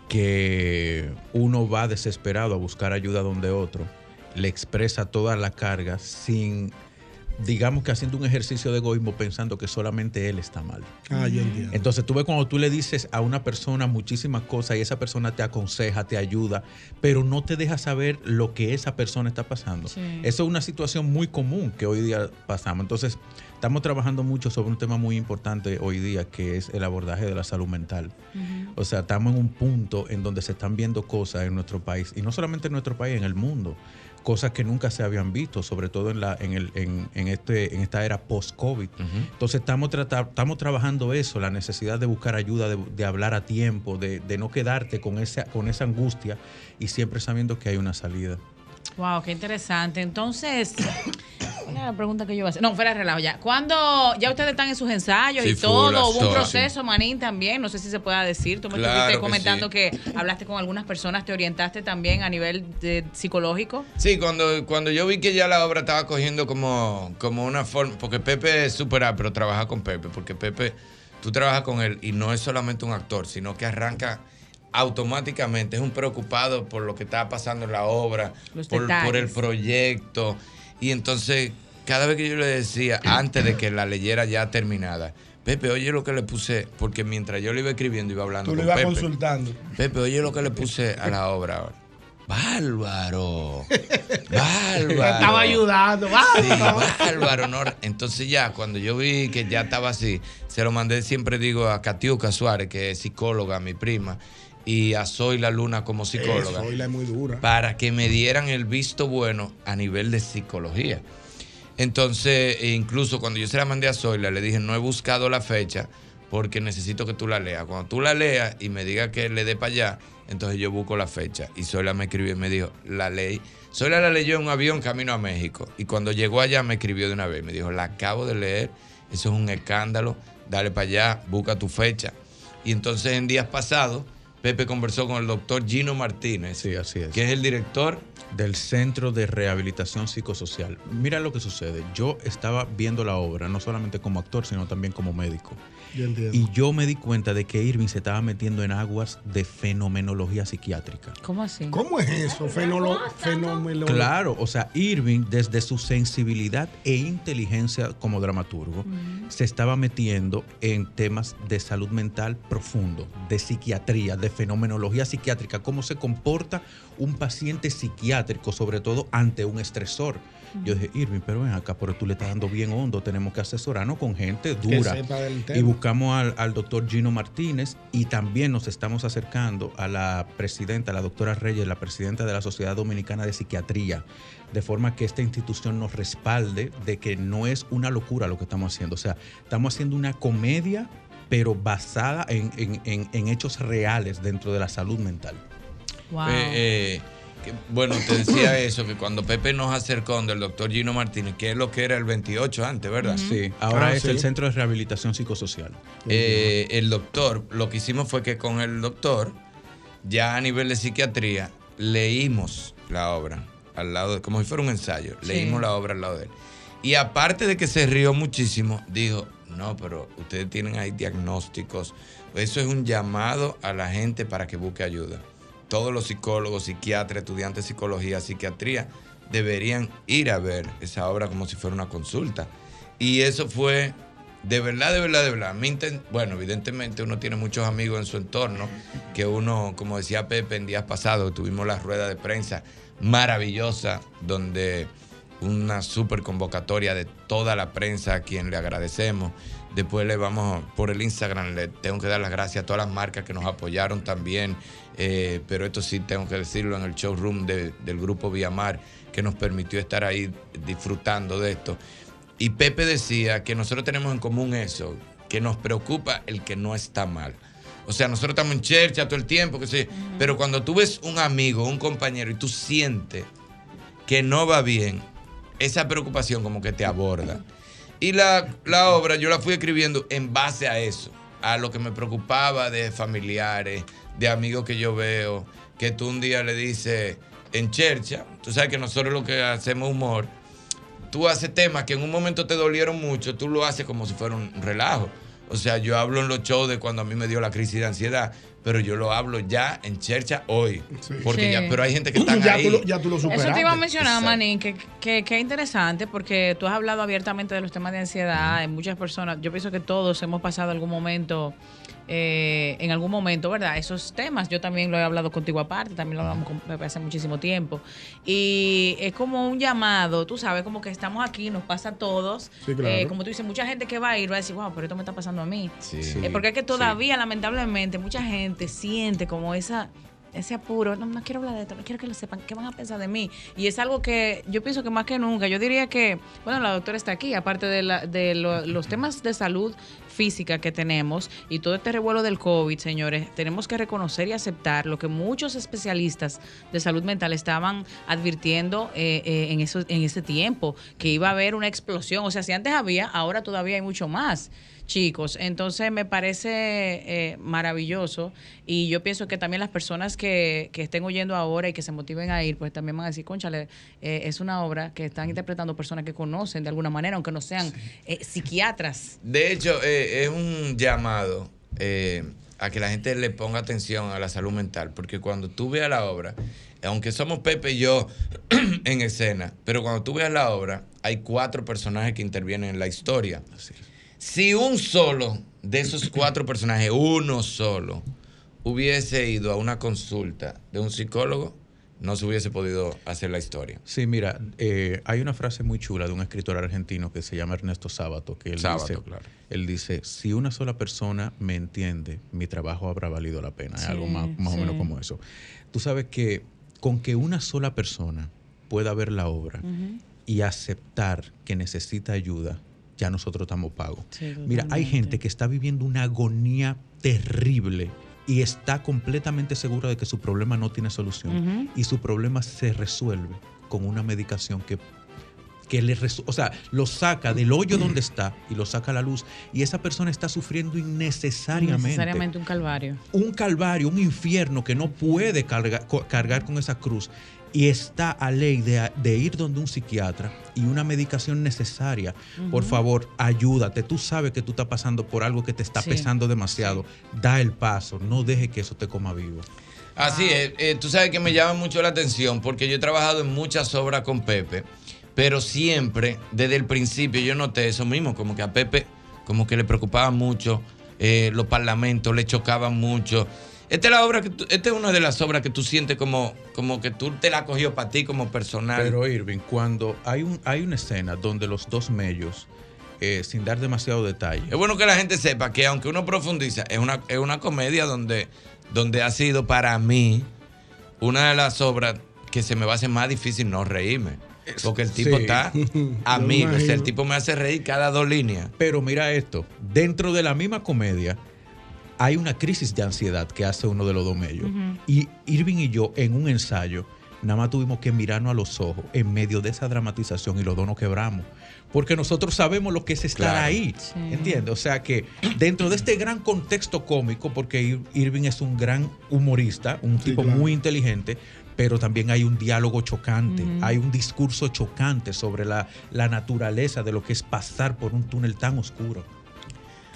que uno va desesperado a buscar ayuda donde otro, le expresa toda la carga sin, digamos que haciendo un ejercicio de egoísmo pensando que solamente él está mal. Ah, yo entiendo. Entonces tú ves cuando tú le dices a una persona muchísimas cosas y esa persona te aconseja, te ayuda, pero no te deja saber lo que esa persona está pasando. Sí. Eso es una situación muy común que hoy día pasamos. Entonces estamos trabajando mucho sobre un tema muy importante hoy día que es el abordaje de la salud mental. O sea, estamos en un punto en donde se están viendo cosas en nuestro país, y no solamente en nuestro país, en el mundo, cosas que nunca se habían visto, sobre todo en, la, en, el, en, en este, en esta era post-COVID. Entonces estamos, trata- estamos trabajando eso, la necesidad de buscar ayuda, de, de hablar a tiempo, de, de no quedarte con esa, con esa angustia y siempre sabiendo que hay una salida. Wow, qué interesante. Entonces, ¿cuál era la pregunta que yo iba a hacer? No, fuera de relajo ya. ¿Cuándo ya ustedes están en sus ensayos Sí, y todo? Hubo un proceso, Manín, también. No sé si se pueda decir. Tú me Claro estuviste que comentando sí. que hablaste con algunas personas, te orientaste también a nivel de psicológico. Sí, cuando, cuando yo vi que ya la obra estaba cogiendo como, como una forma, porque Pepe es súper pero trabaja con Pepe, porque Pepe, tú trabajas con él y no es solamente un actor, sino que arranca automáticamente, es un preocupado por lo que está pasando en la obra, por, el proyecto. Y entonces, cada vez que yo le decía, antes de que la leyera ya terminada, Pepe, oye lo que le puse, porque mientras yo le iba escribiendo iba hablando Tú lo ibas consultando. Pepe, oye lo que le puse a la obra ahora. Bárbaro. Bárbaro. Estaba ayudando. Sí, Bárbaro. bárbaro, no. Entonces ya, cuando yo vi que ya estaba así, se lo mandé, siempre digo, a Catiuca Suárez, que es psicóloga, mi prima, y a Zoila Luna como psicóloga, Eso, y la muy dura. para que me dieran el visto bueno a nivel de psicología. Entonces, e incluso cuando yo se la mandé a Zoila, le dije, no he buscado la fecha porque necesito que tú la leas. Cuando tú la leas y me diga que le dé para allá, entonces yo busco la fecha. Y Zoila me escribió y me dijo, la ley. Zoila la leyó en un avión camino a México. Y cuando llegó allá me escribió de una vez. Me dijo, la acabo de leer, eso es un escándalo, dale para allá, busca tu fecha. Y entonces en días pasados, Pepe conversó con el doctor Gino Martínez, Sí, así es. que es el director del Centro de Rehabilitación Psicosocial. Mira lo que sucede. Yo estaba viendo la obra, no solamente como actor, sino también como médico. Yo. Y yo me di cuenta de que Irving se estaba metiendo en aguas de fenomenología psiquiátrica. ¿Cómo así? ¿Cómo es eso? Fenolo, fenómeno. Claro, o sea, Irving, desde su sensibilidad e inteligencia como dramaturgo, se estaba metiendo en temas de salud mental profundo, de psiquiatría, de fenomenología psiquiátrica, cómo se comporta un paciente psiquiátrico, sobre todo ante un estresor. Yo dije, Irving, pero ven acá, pero tú le estás dando bien hondo, tenemos que asesorarnos con gente dura. Y buscamos al, al doctor Gino Martínez y también nos estamos acercando a la presidenta, la doctora Reyes, la presidenta de la Sociedad Dominicana de Psiquiatría, de forma que esta institución nos respalde de que no es una locura lo que estamos haciendo. O sea, estamos haciendo una comedia, pero basada en, en- en- en hechos reales dentro de la salud mental. Wow. Eh, eh, que, bueno, te decía eso, que cuando Pepe nos acercó donde el doctor Gino Martínez, que es lo que era el 28 antes, ¿verdad? Sí, ahora Ah, es sí. el Centro de Rehabilitación Psicosocial. Eh, el doctor, lo que hicimos fue que con el doctor, ya a nivel de psiquiatría, leímos la obra al lado, de- como si fuera un ensayo, Sí. leímos la obra al lado de él. Y aparte de que se rió muchísimo, dijo, no, pero ustedes tienen ahí diagnósticos, eso es un llamado a la gente para que busque ayuda. Todos los psicólogos, psiquiatras, estudiantes de psicología, psiquiatría, deberían ir a ver esa obra como si fuera una consulta. Y eso fue de verdad, de verdad, de verdad. Bueno, evidentemente uno tiene muchos amigos en su entorno, que uno, como decía Pepe en días pasados, tuvimos la rueda de prensa maravillosa, donde una super convocatoria de toda la prensa a quien le agradecemos. Después le vamos, por el Instagram, le tengo que dar las gracias a todas las marcas que nos apoyaron también. Eh, pero esto sí tengo que decirlo en el showroom de- del grupo Viamar, que nos permitió estar ahí disfrutando de esto. Y Pepe decía que nosotros tenemos en común eso, que nos preocupa el que no está mal. O sea, nosotros estamos en chercha todo el tiempo, que sí, pero cuando tú ves un amigo, un compañero y tú sientes que no va bien, esa preocupación como que te aborda. Y la, la obra yo la fui escribiendo en base a eso, a lo que me preocupaba de familiares, de amigos que yo veo, que tú un día le dices en chercha, tú sabes que nosotros lo que hacemos humor, tú haces temas que en un momento te dolieron mucho, tú lo haces como si fuera un relajo. O sea, yo hablo en los shows de cuando a mí me dio la crisis de ansiedad, pero yo lo hablo ya en chercha hoy. Porque Sí. ya, pero hay gente que está Ya ahí. tú lo- ya tú lo Eso te iba a superaste. mencionar. Manín, que, que, que es interesante porque tú has hablado abiertamente de los temas de ansiedad. Hay muchas personas, yo pienso que todos hemos pasado algún momento, eh, en algún momento, ¿verdad? Esos temas. Yo también lo he hablado contigo aparte, también lo hablamos con Pepe hace muchísimo tiempo. Y es como un llamado, tú sabes, como que estamos aquí, nos pasa a todos. Sí, claro. Eh, como tú dices, mucha gente que va a ir va a decir, wow, pero esto me está pasando a mí. Sí. Eh, porque es que todavía, lamentablemente, mucha gente siente como esa ese apuro, no, no quiero hablar de esto, no quiero que lo sepan, ¿qué van a pensar de mí? Y es algo que yo pienso que más que nunca, yo diría que, bueno, la doctora está aquí, aparte de, la- de lo- los temas de salud física que tenemos y todo este revuelo del COVID, señores, tenemos que reconocer y aceptar lo que muchos especialistas de salud mental estaban advirtiendo eh, eh, en, eso, en ese tiempo, que iba a haber una explosión. O sea, si antes había, ahora todavía hay mucho más chicos. Entonces me parece eh, maravilloso y yo pienso que también las personas que, que estén oyendo ahora y que se motiven a ir, pues también van a decir, conchale, eh, es una obra que están interpretando personas que conocen de alguna manera, aunque no sean eh, psiquiatras. De hecho, eh, es un llamado eh, a que la gente le ponga atención a la salud mental, porque cuando tú veas la obra, aunque somos Pepe y yo en escena, pero cuando tú veas la obra, hay cuatro personajes que intervienen en la historia. Si un solo de esos cuatro personajes, uno solo, hubiese ido a una consulta de un psicólogo, no se hubiese podido hacer la historia. Sí, mira, eh, hay una frase muy chula de un escritor argentino que se llama Ernesto Sábato, que él Sábato, dice, claro. él dice, si una sola persona me entiende, mi trabajo habrá valido la pena. Es algo más, más o menos como eso. Tú sabes que con que una sola persona pueda ver la obra y aceptar que necesita ayuda, ya nosotros estamos pagos. Sí, Mira, hay gente que está viviendo una agonía terrible y está completamente segura de que su problema no tiene solución y su problema se resuelve con una medicación que que le o sea, lo saca del hoyo donde está y lo saca a la luz y esa persona está sufriendo innecesariamente Necesariamente un calvario. un calvario, un infierno que no puede carga- co- cargar con esa cruz y está a ley de, de ir donde un psiquiatra y una medicación necesaria. Por favor, ayúdate. Tú sabes que tú estás pasando por algo que te está Sí. pesando demasiado. Da el paso, no deje que eso te coma vivo. Así es, eh, tú sabes que me llama mucho la atención porque yo he trabajado en muchas obras con Pepe, pero siempre, desde el principio, yo noté eso mismo, como que a Pepe como que le preocupaba mucho, eh, los parlamentos le chocaban mucho. Esta es la obra que tú- esta es una de las obras que tú sientes como, como que tú te la cogió para ti como personal. Pero Irving, cuando hay, un, hay una escena donde los dos mellos, eh, sin dar demasiado detalle, Es bueno que la gente sepa que aunque uno profundiza, es una, es una comedia donde, donde ha sido para mí una de las obras que se me va a hacer más difícil no reírme. Porque el tipo Sí. está Yo amigo. O sea, el tipo me hace reír cada dos líneas. Pero mira esto, dentro de la misma comedia hay una crisis de ansiedad que hace uno de los dos medios. Ujú. Y Irving y yo en un ensayo, nada más tuvimos que mirarnos a los ojos en medio de esa dramatización y los dos nos quebramos. Porque nosotros sabemos lo que es estar Claro. ahí. ¿Entiendes? O sea que dentro de este gran contexto cómico, porque Ir- Irving es un gran humorista, un tipo claro. muy inteligente, pero también hay un diálogo chocante, hay un discurso chocante sobre la, la naturaleza de lo que es pasar por un túnel tan oscuro.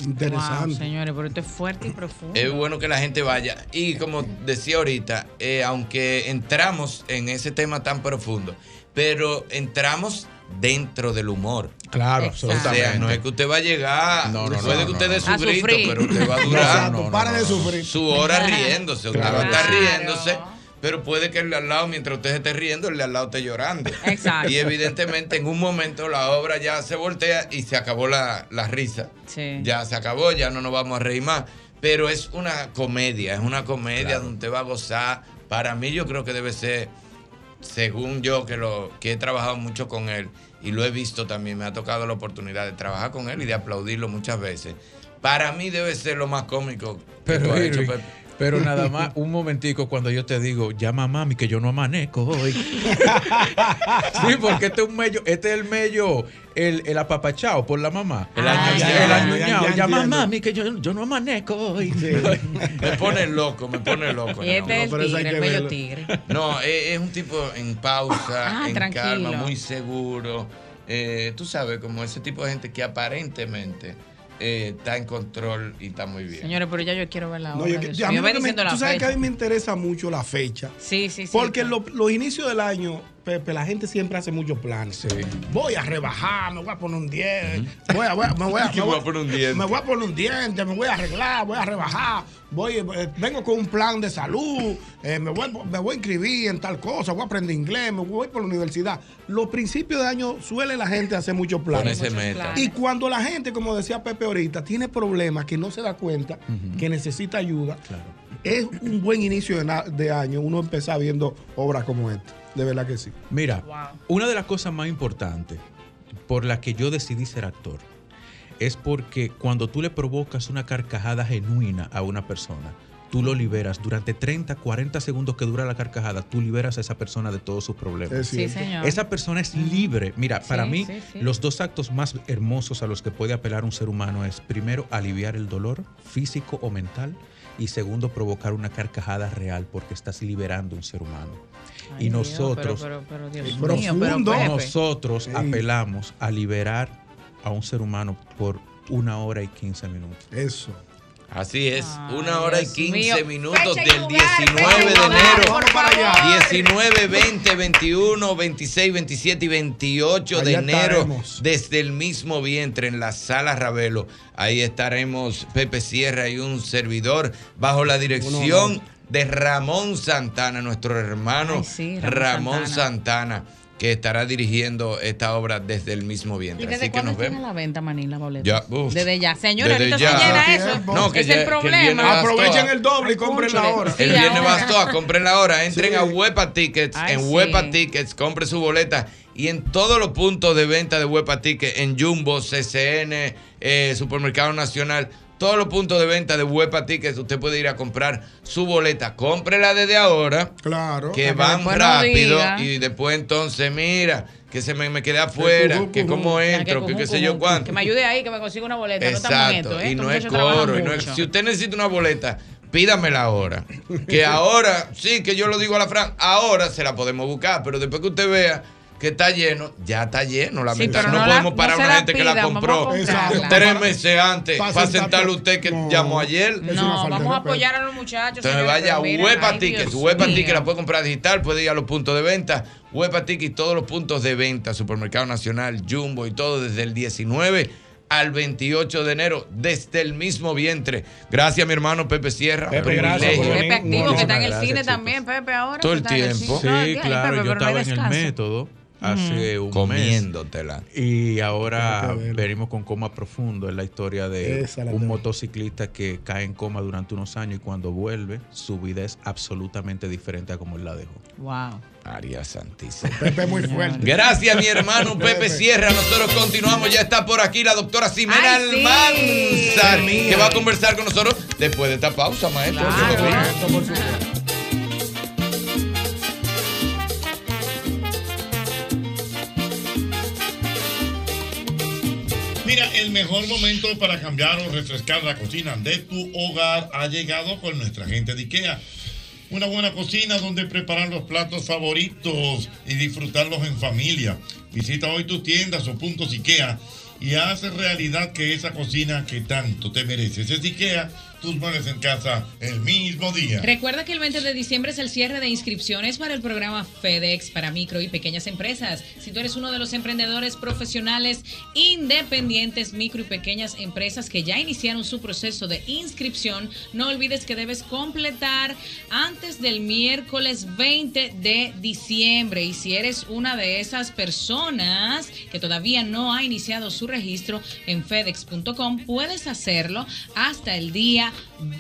Wow, señores, pero esto es fuerte y profundo. Es bueno que la gente vaya. Y como decía ahorita, eh, aunque entramos en ese tema tan profundo, pero entramos dentro del humor. Claro, O sea, absolutamente. no es que usted va a llegar, No, no, puede no, que no, usted dé no. su grito, sufrir. pero usted va a durar pare de sufrir. su hora riéndose. Usted Claro. va a estar Claro. riéndose, pero puede que el de al lado, mientras usted se esté riendo, el de al lado esté llorando. Exacto. Y evidentemente en un momento la obra ya se voltea y se acabó la, la risa. Sí. Ya se acabó, ya no nos vamos a reír más. Pero es una comedia, es una comedia donde usted va a gozar. Para mí yo creo que debe ser, según yo que, lo, que he trabajado mucho con él y lo he visto también, me ha tocado la oportunidad de trabajar con él y de aplaudirlo muchas veces. Para mí debe ser lo más cómico que Pero, tú has hecho, Pepe. Pero nada más un momentico cuando yo te digo, llama a mami que yo no amanezco hoy. sí, porque este es un mello, este es el mello, el, el apapachado por la mamá. El. Ya, ya Llama a mami que yo, yo no amanezco hoy. Me pone loco, me pone loco. Y este es no. el tigre, el bello tigre. No, es, es un tipo en pausa, Ah, en tranquilo. calma, muy seguro. Eh, tú sabes, como ese tipo de gente que aparentemente eh, está en control y está muy bien. Señores, pero ya yo quiero ver la No, obra. yo- Dios yo- a mí me- tú sabes que a mí me interesa mucho la fecha. Sí, sí, sí. Porque lo- los inicios del año, Pepe, la gente siempre hace muchos planes. Voy a rebajar, me voy a poner un 10, voy a, voy a- me voy a, Que me voy a poner un diente. Me voy a poner un diente, me voy a arreglar, voy a rebajar, voy, eh, vengo con un plan de salud, eh, me, voy, me voy a inscribir en tal cosa, voy a aprender inglés, me voy por la universidad. Los principios de año suele la gente hacer muchos planes. Muchos meta. Y cuando la gente, como decía Pepe ahorita, tiene problemas que no se da cuenta, que necesita ayuda, es un buen inicio de, de año uno empezar viendo obras como esta. De verdad que sí. Mira, una de las cosas más importantes por la que yo decidí ser actor es porque cuando tú le provocas una carcajada genuina a una persona, tú lo liberas. Durante 30, 40 segundos que dura la carcajada, tú liberas a esa persona de todos sus problemas. Sí, señor. Esa persona es libre. Mira, para mí, sí, sí. los dos actos más hermosos a los que puede apelar un ser humano es, primero, aliviar el dolor físico o mental. Y segundo, provocar una carcajada real porque estás liberando un ser humano. Ay, y Dios, nosotros, pero- pero- pero Dios mío, pero Pepe. nosotros Sí. apelamos a liberar a un ser humano por una hora y 15 minutos. Eso. Así es, una hora Dios y 15 mío. minutos Fecha del lugar, 19 fecha y de enero. favor. 19, 20, 21, 26, 27 y 28 de Allá enero estaremos. desde el mismo vientre en la sala Ravelo. Ahí estaremos Pepe Sierra y un servidor bajo la dirección de Ramón Santana, nuestro hermano Ay, sí, Ramón Ramón Santana. Santana, que estará dirigiendo esta obra desde el mismo ¿Y vientre. desde Así que nos vemos. a la venta, Manila, boletos? Ya, uf. Desde ya. Señora, Desde ahorita ya. se llena eso. No, que es ya- el que el problema. viernes. Aprovechen el doble y compren la hora. El Sí, viernes ahora. bastó a compren la hora. Entren Sí. a Huepa Tickets. Ay, en sí. Huepa Tickets, compre su boleta. Y en todos los puntos de venta de Huepa Tickets, en Jumbo, CCN, eh, Supermercado Nacional, todos los puntos de venta de Huepa Tickets, usted puede ir a comprar su boleta. Cómprela desde ahora. Claro. Que van no rápido. diga. y después entonces, mira, que se me, me quedé afuera. cujú, Que cujú. cómo que entro, que qué sé yo cuánto. Que me ayude ahí, que me consiga una boleta. No Exacto, esto, ¿eh? y no es coro. y no es- si usted necesita una boleta, pídamela ahora. Que ahora, sí, que yo lo digo a la Fran, ahora se la podemos buscar, pero después que usted vea que está lleno, ya está lleno. La Sí, no, no la- podemos no parar se a la una gente que la compró tres meses antes Pa' para sentar- sentarle usted que No. llamó ayer. No, vamos a apoyar a los muchachos. Entonces vaya Huepa Tickets. Huepa. Tickets la puede comprar digital, puede ir a los puntos de venta. Huepa Tickets, todos los puntos de venta, Supermercado Nacional, Jumbo y todo desde el 19 al 28 de enero, desde el mismo vientre. Gracias, mi hermano Pepe Sierra. Pepe, gracias Pepe activo, que está en el Gracias, cine chicos. también, Pepe, ahora. Todo el en tiempo. Sí, claro, Pepe, yo no estaba en el método hace un Comiéndotela. mes y ahora venimos con coma profundo. Es la historia de Esa un motociclista que cae en coma durante unos años y cuando vuelve su vida es absolutamente diferente a como él la dejó. Wow. María Santísima. Pepe muy fuerte. Gracias, mi hermano Pepe Sierra. Nosotros continuamos. Ya está por aquí la doctora Ximena Ay, sí. Almanzar, que va a conversar con nosotros después de esta pausa, maestro. Claro. Mira, el mejor momento para cambiar o refrescar la cocina de tu hogar ha llegado con nuestra gente de IKEA. Una buena cocina donde preparar los platos favoritos y disfrutarlos en familia. Visita hoy tus tiendas o puntos IKEA y haz realidad que esa cocina que tanto te mereces es IKEA, tus muebles en casa el mismo día. Recuerda que el 20 de diciembre es el cierre de inscripciones para el programa FedEx para micro y pequeñas empresas. Si tú eres uno de los emprendedores profesionales independientes, micro y pequeñas empresas que ya iniciaron su proceso de inscripción, no olvides que debes completar antes del miércoles 20 de diciembre. Y si eres una de esas personas que todavía no ha iniciado su registro en fedex.com, puedes hacerlo hasta el día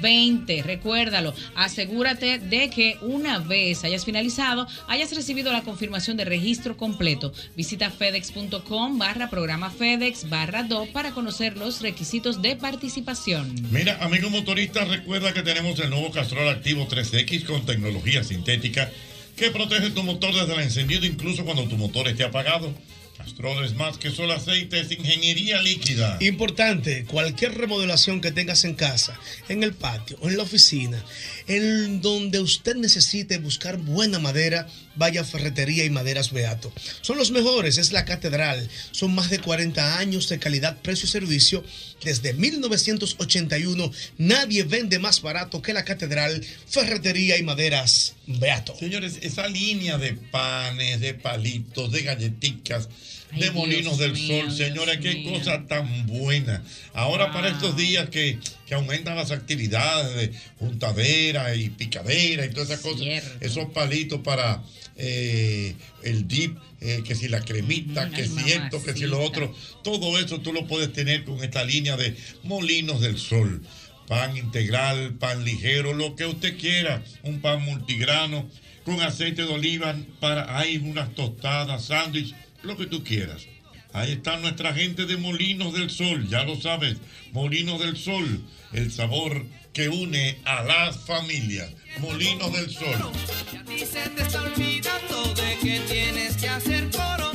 20. Recuérdalo, asegúrate de que una vez hayas finalizado, hayas recibido la confirmación de registro completo. Visita fedex.com barra programa FedEx barra do para conocer los requisitos de participación. Mira, amigo motorista, recuerda que tenemos el nuevo Castrol Activo 3X con tecnología sintética que protege tu motor desde el encendido incluso cuando tu motor esté apagado. Castrol es más que solo aceite, es ingeniería líquida. Importante, cualquier remodelación que tengas en casa, en el patio o en la oficina, en donde usted necesite buscar buena madera, vaya Ferretería y Maderas Beato. Son los mejores, es la catedral. Son más de 40 años de calidad, precio y servicio. Desde 1981 nadie vende más barato que la catedral, Ferretería y Maderas Beato. Señores, esa línea de panes, de palitos, de galletitas, Ay, de Dios molinos del mío, sol, señores, Dios qué mío. cosa tan buena. Ahora para estos días que, que aumentan las actividades de juntadera y picadera y todas esas cosas, esos palitos para eh, el dip, eh, que si la cremita, que si esto, que si lo otro, todo eso tú lo puedes tener con esta línea de molinos del sol. Pan integral, pan ligero, lo que usted quiera, un pan multigrano, con aceite de oliva, para hay unas tostadas, sándwich, lo que tú quieras. Ahí está nuestra gente de Molinos del Sol, ya lo sabes, Molinos del Sol, el sabor que une a las familias. Molinos del Sol.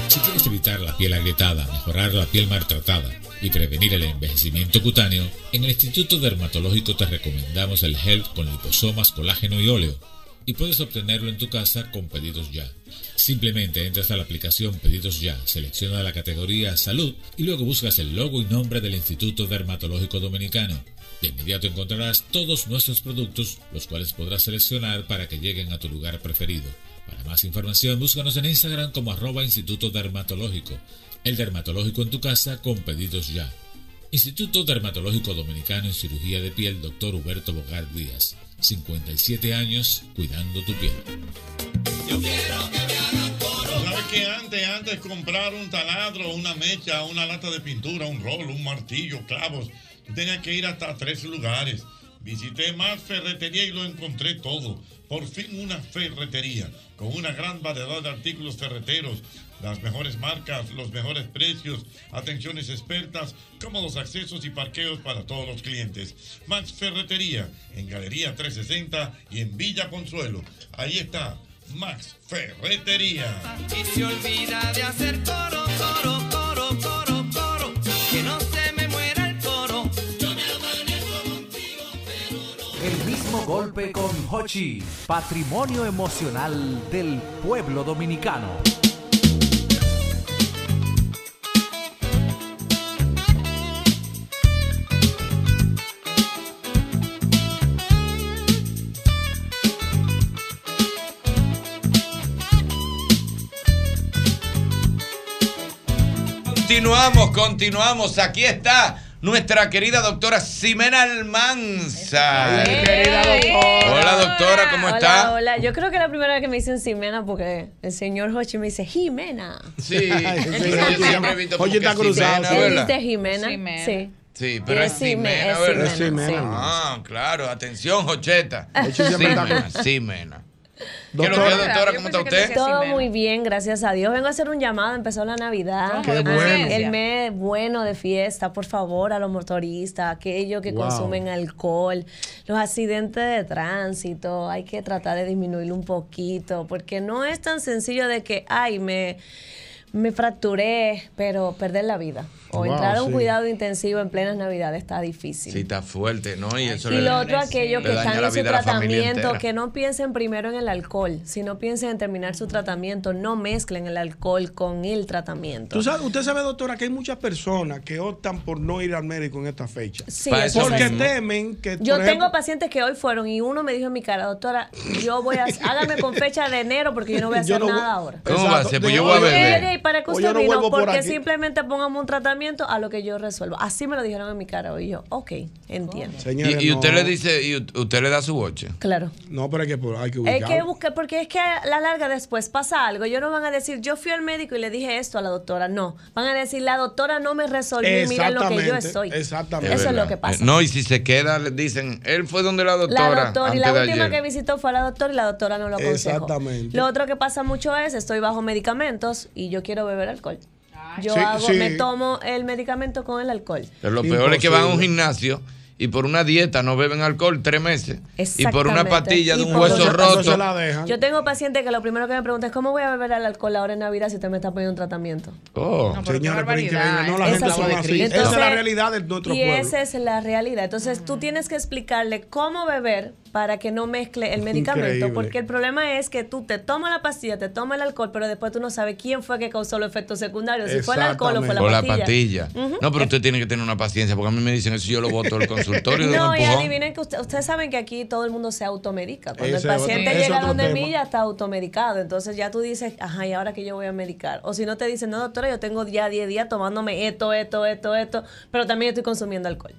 Si quieres evitar la piel agrietada, mejorar la piel maltratada y prevenir el envejecimiento cutáneo, en el Instituto Dermatológico te recomendamos el Health con liposomas, colágeno y óleo. Y puedes obtenerlo en tu casa con pedidos ya. Simplemente entras a la aplicación Pedidos Ya, selecciona la categoría Salud y luego buscas el logo y nombre del Instituto Dermatológico Dominicano. De inmediato encontrarás todos nuestros productos, los cuales podrás seleccionar para que lleguen a tu lugar preferido. Para más información, búscanos en Instagram como arroba Instituto Dermatológico. El dermatológico en tu casa con pedidos ya. Instituto Dermatológico Dominicano en Cirugía de Piel, Dr. Huberto Bogar Díaz. 57 años cuidando tu piel. ¿Sabes que antes, antes comprar un taladro, una mecha, una lata de pintura, un rolo, un martillo, clavos, tú tenías que ir hasta tres lugares. Visité más ferretería y lo encontré todo. Por fin una ferretería con una gran variedad de artículos ferreteros, las mejores marcas, los mejores precios, atenciones expertas, cómodos accesos y parqueos para todos los clientes. Max Ferretería en Galería 360 y en Villa Consuelo. Ahí está Max Ferretería. Y se olvida de hacer coro, coro, coro, coro, coro. Que no se me muera el coro. Yo me contigo, pero El mismo golpe con Hochi, patrimonio emocional del pueblo dominicano. Continuamos, continuamos. Aquí está nuestra querida doctora Ximena Almanza. Hola doctora, ¿cómo hola, está? Hola, yo creo que es la primera vez que me dicen Ximena porque el señor Hochi me dice Jimena. Sí, que está cruzado. Él ¿verdad? dice Jimena. Jimena. Sí. Sí, pero es Es Ximena, es. Ximena, sí. Ah, claro. Atención, Jocheta. Hochi Ximena, Ximena. ¿Qué es lo que es, doctora? ¿Cómo está usted? Todo muy bien, gracias a Dios. Vengo a hacer un llamado, empezó la Navidad. Qué bueno. El mes bueno de fiesta, por favor, a los motoristas, aquellos que Wow. consumen alcohol, los accidentes de tránsito, hay que tratar de disminuirlo un poquito, porque no es tan sencillo de que, ay, me, me fracturé, pero perder la vida. O Wow, entrar a un sí. cuidado intensivo en plenas Navidades está difícil. Sí, está fuerte, ¿no? Y eso Y le- lo otro, aquellos que están en su tratamiento, que no piensen primero en el alcohol, sino piensen en terminar su tratamiento, no mezclen el alcohol con el tratamiento. Tú sabes- usted sabe, doctora, que hay muchas personas que optan por no ir al médico en esta fecha. Sí, eso porque mismo. temen que. Yo tengo pacientes que hoy fueron y uno me dijo en mi cara, doctora, yo voy a, hágame con fecha de enero porque yo no voy a hacer no voy- nada ahora. ¿Cómo va a ser? Pues yo voy a beber. Mire, ¿y para yo no vino? por porque simplemente pongamos un tratamiento a lo que yo resuelvo. Así me lo dijeron en mi cara hoy. Yo, ok, entiendo. Y, y usted le dice, y usted le da su boche. Claro. No, pero hay que, hay que Es ubicarlo. que buscar, porque es que a la larga después pasa algo. Ellos no van a decir, yo fui al médico y le dije esto a la doctora. No. Van a decir, la doctora no me resolvió y mira lo que yo estoy. exactamente. Eso es lo verdad. que pasa. Eh, No, y si se queda, le dicen, él fue donde la doctora. La doctora, y la última ayer. que visitó fue a la doctora y la doctora no lo aconsejó. Exactamente. Lo otro que pasa mucho es, estoy bajo medicamentos y yo quiero beber alcohol. Yo Sí, hago, sí. me tomo el medicamento con el alcohol. Pero lo peor es que van a un gimnasio y por una dieta no beben alcohol tres meses. Y por una pastilla de Y un hueso roto. Yo tengo pacientes que lo primero que me preguntan es cómo voy a beber el alcohol ahora en Navidad si usted me está poniendo un tratamiento. Oh. Señores, pero increíble. No, la gente así. son así. Esa es la realidad de nuestro y pueblo. esa es la realidad. Entonces tú tienes que explicarle cómo beber para que no mezcle el medicamento, Increíble. porque el problema es que tú te tomas la pastilla, te tomas el alcohol, pero después tú no sabes quién fue que causó los efectos secundarios, si fue el alcohol o fue la o pastilla. la pastilla. Ujú. No, pero usted tiene que tener una paciencia, porque a mí me dicen eso, yo lo voto del consultorio No, y adivinen que usted- ustedes saben que aquí todo el mundo se automedica. Cuando Ese el otro- paciente ese llega otro donde tema. mí ya está automedicado. Entonces ya tú dices, ajá, ¿y ahora que yo voy a medicar? O si no te dicen, no, doctora, yo tengo ya 10 días tomándome esto, esto, esto, esto, pero también estoy consumiendo alcohol.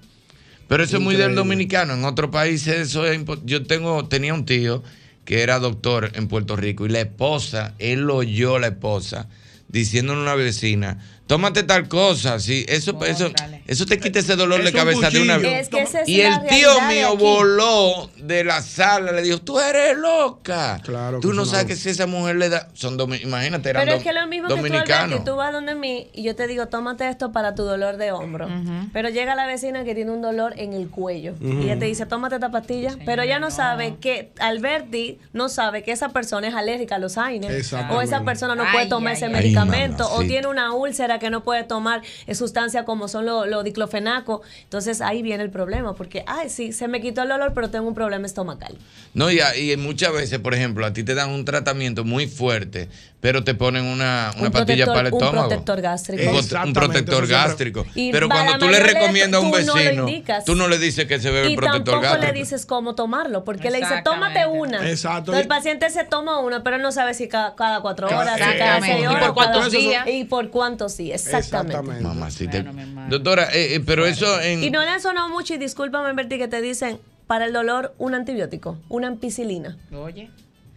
Pero eso es muy del dominicano. En otros países eso es Yo tengo, tenía un tío que era doctor en Puerto Rico y la esposa, él oyó la esposa diciéndole a una vecina, tómate tal cosa, sí, eso, eso, eso te quita ese dolor de Es cabeza de una vez. Es que y el tío mío aquí. voló de la sala, le dijo, tú eres loca. Claro tú no es sabes que si esa mujer le da, son imagínate, eran Pero es que lo mismo que tú, tú vas donde mí y yo te digo, tómate esto para tu dolor de hombro. Pero llega la vecina que tiene un dolor en el cuello y ella te dice, tómate esta pastilla. pero ella no, sabe que, Alberti no sabe que esa persona es alérgica a los AINES. O esa persona no Ay, puede tomar ay, ese ay. medicamento. Ay, o tiene una úlcera diga que no puede tomar eh, sustancias como son los lo diclofenaco. Entonces ahí viene el problema, porque, ay, sí, se me quitó el dolor, pero tengo un problema estomacal. No, y, y muchas veces, por ejemplo, a ti te dan un tratamiento muy fuerte, pero te ponen una, una Un pastilla protector- para el un estómago. protector gástrico. Un, prot- un protector gástrico. Y Pero cuando tú le recomiendas a un no vecino, tú no le dices que se bebe el Y protector tampoco le gástrico. dices cómo tomarlo, porque le dice, tómate una. Exacto. Entonces, el paciente se toma una, pero no sabe si cada, cada cuatro horas, cada seis ¿Y horas. por cuántos cada- días? Y por cuántos días, exactamente. Mamacita. Doctora, eh, eh, pero eso en... Y no le han sonado mucho, y discúlpame, Berti, que te dicen, para el dolor, un antibiótico, una ampicilina. Oye.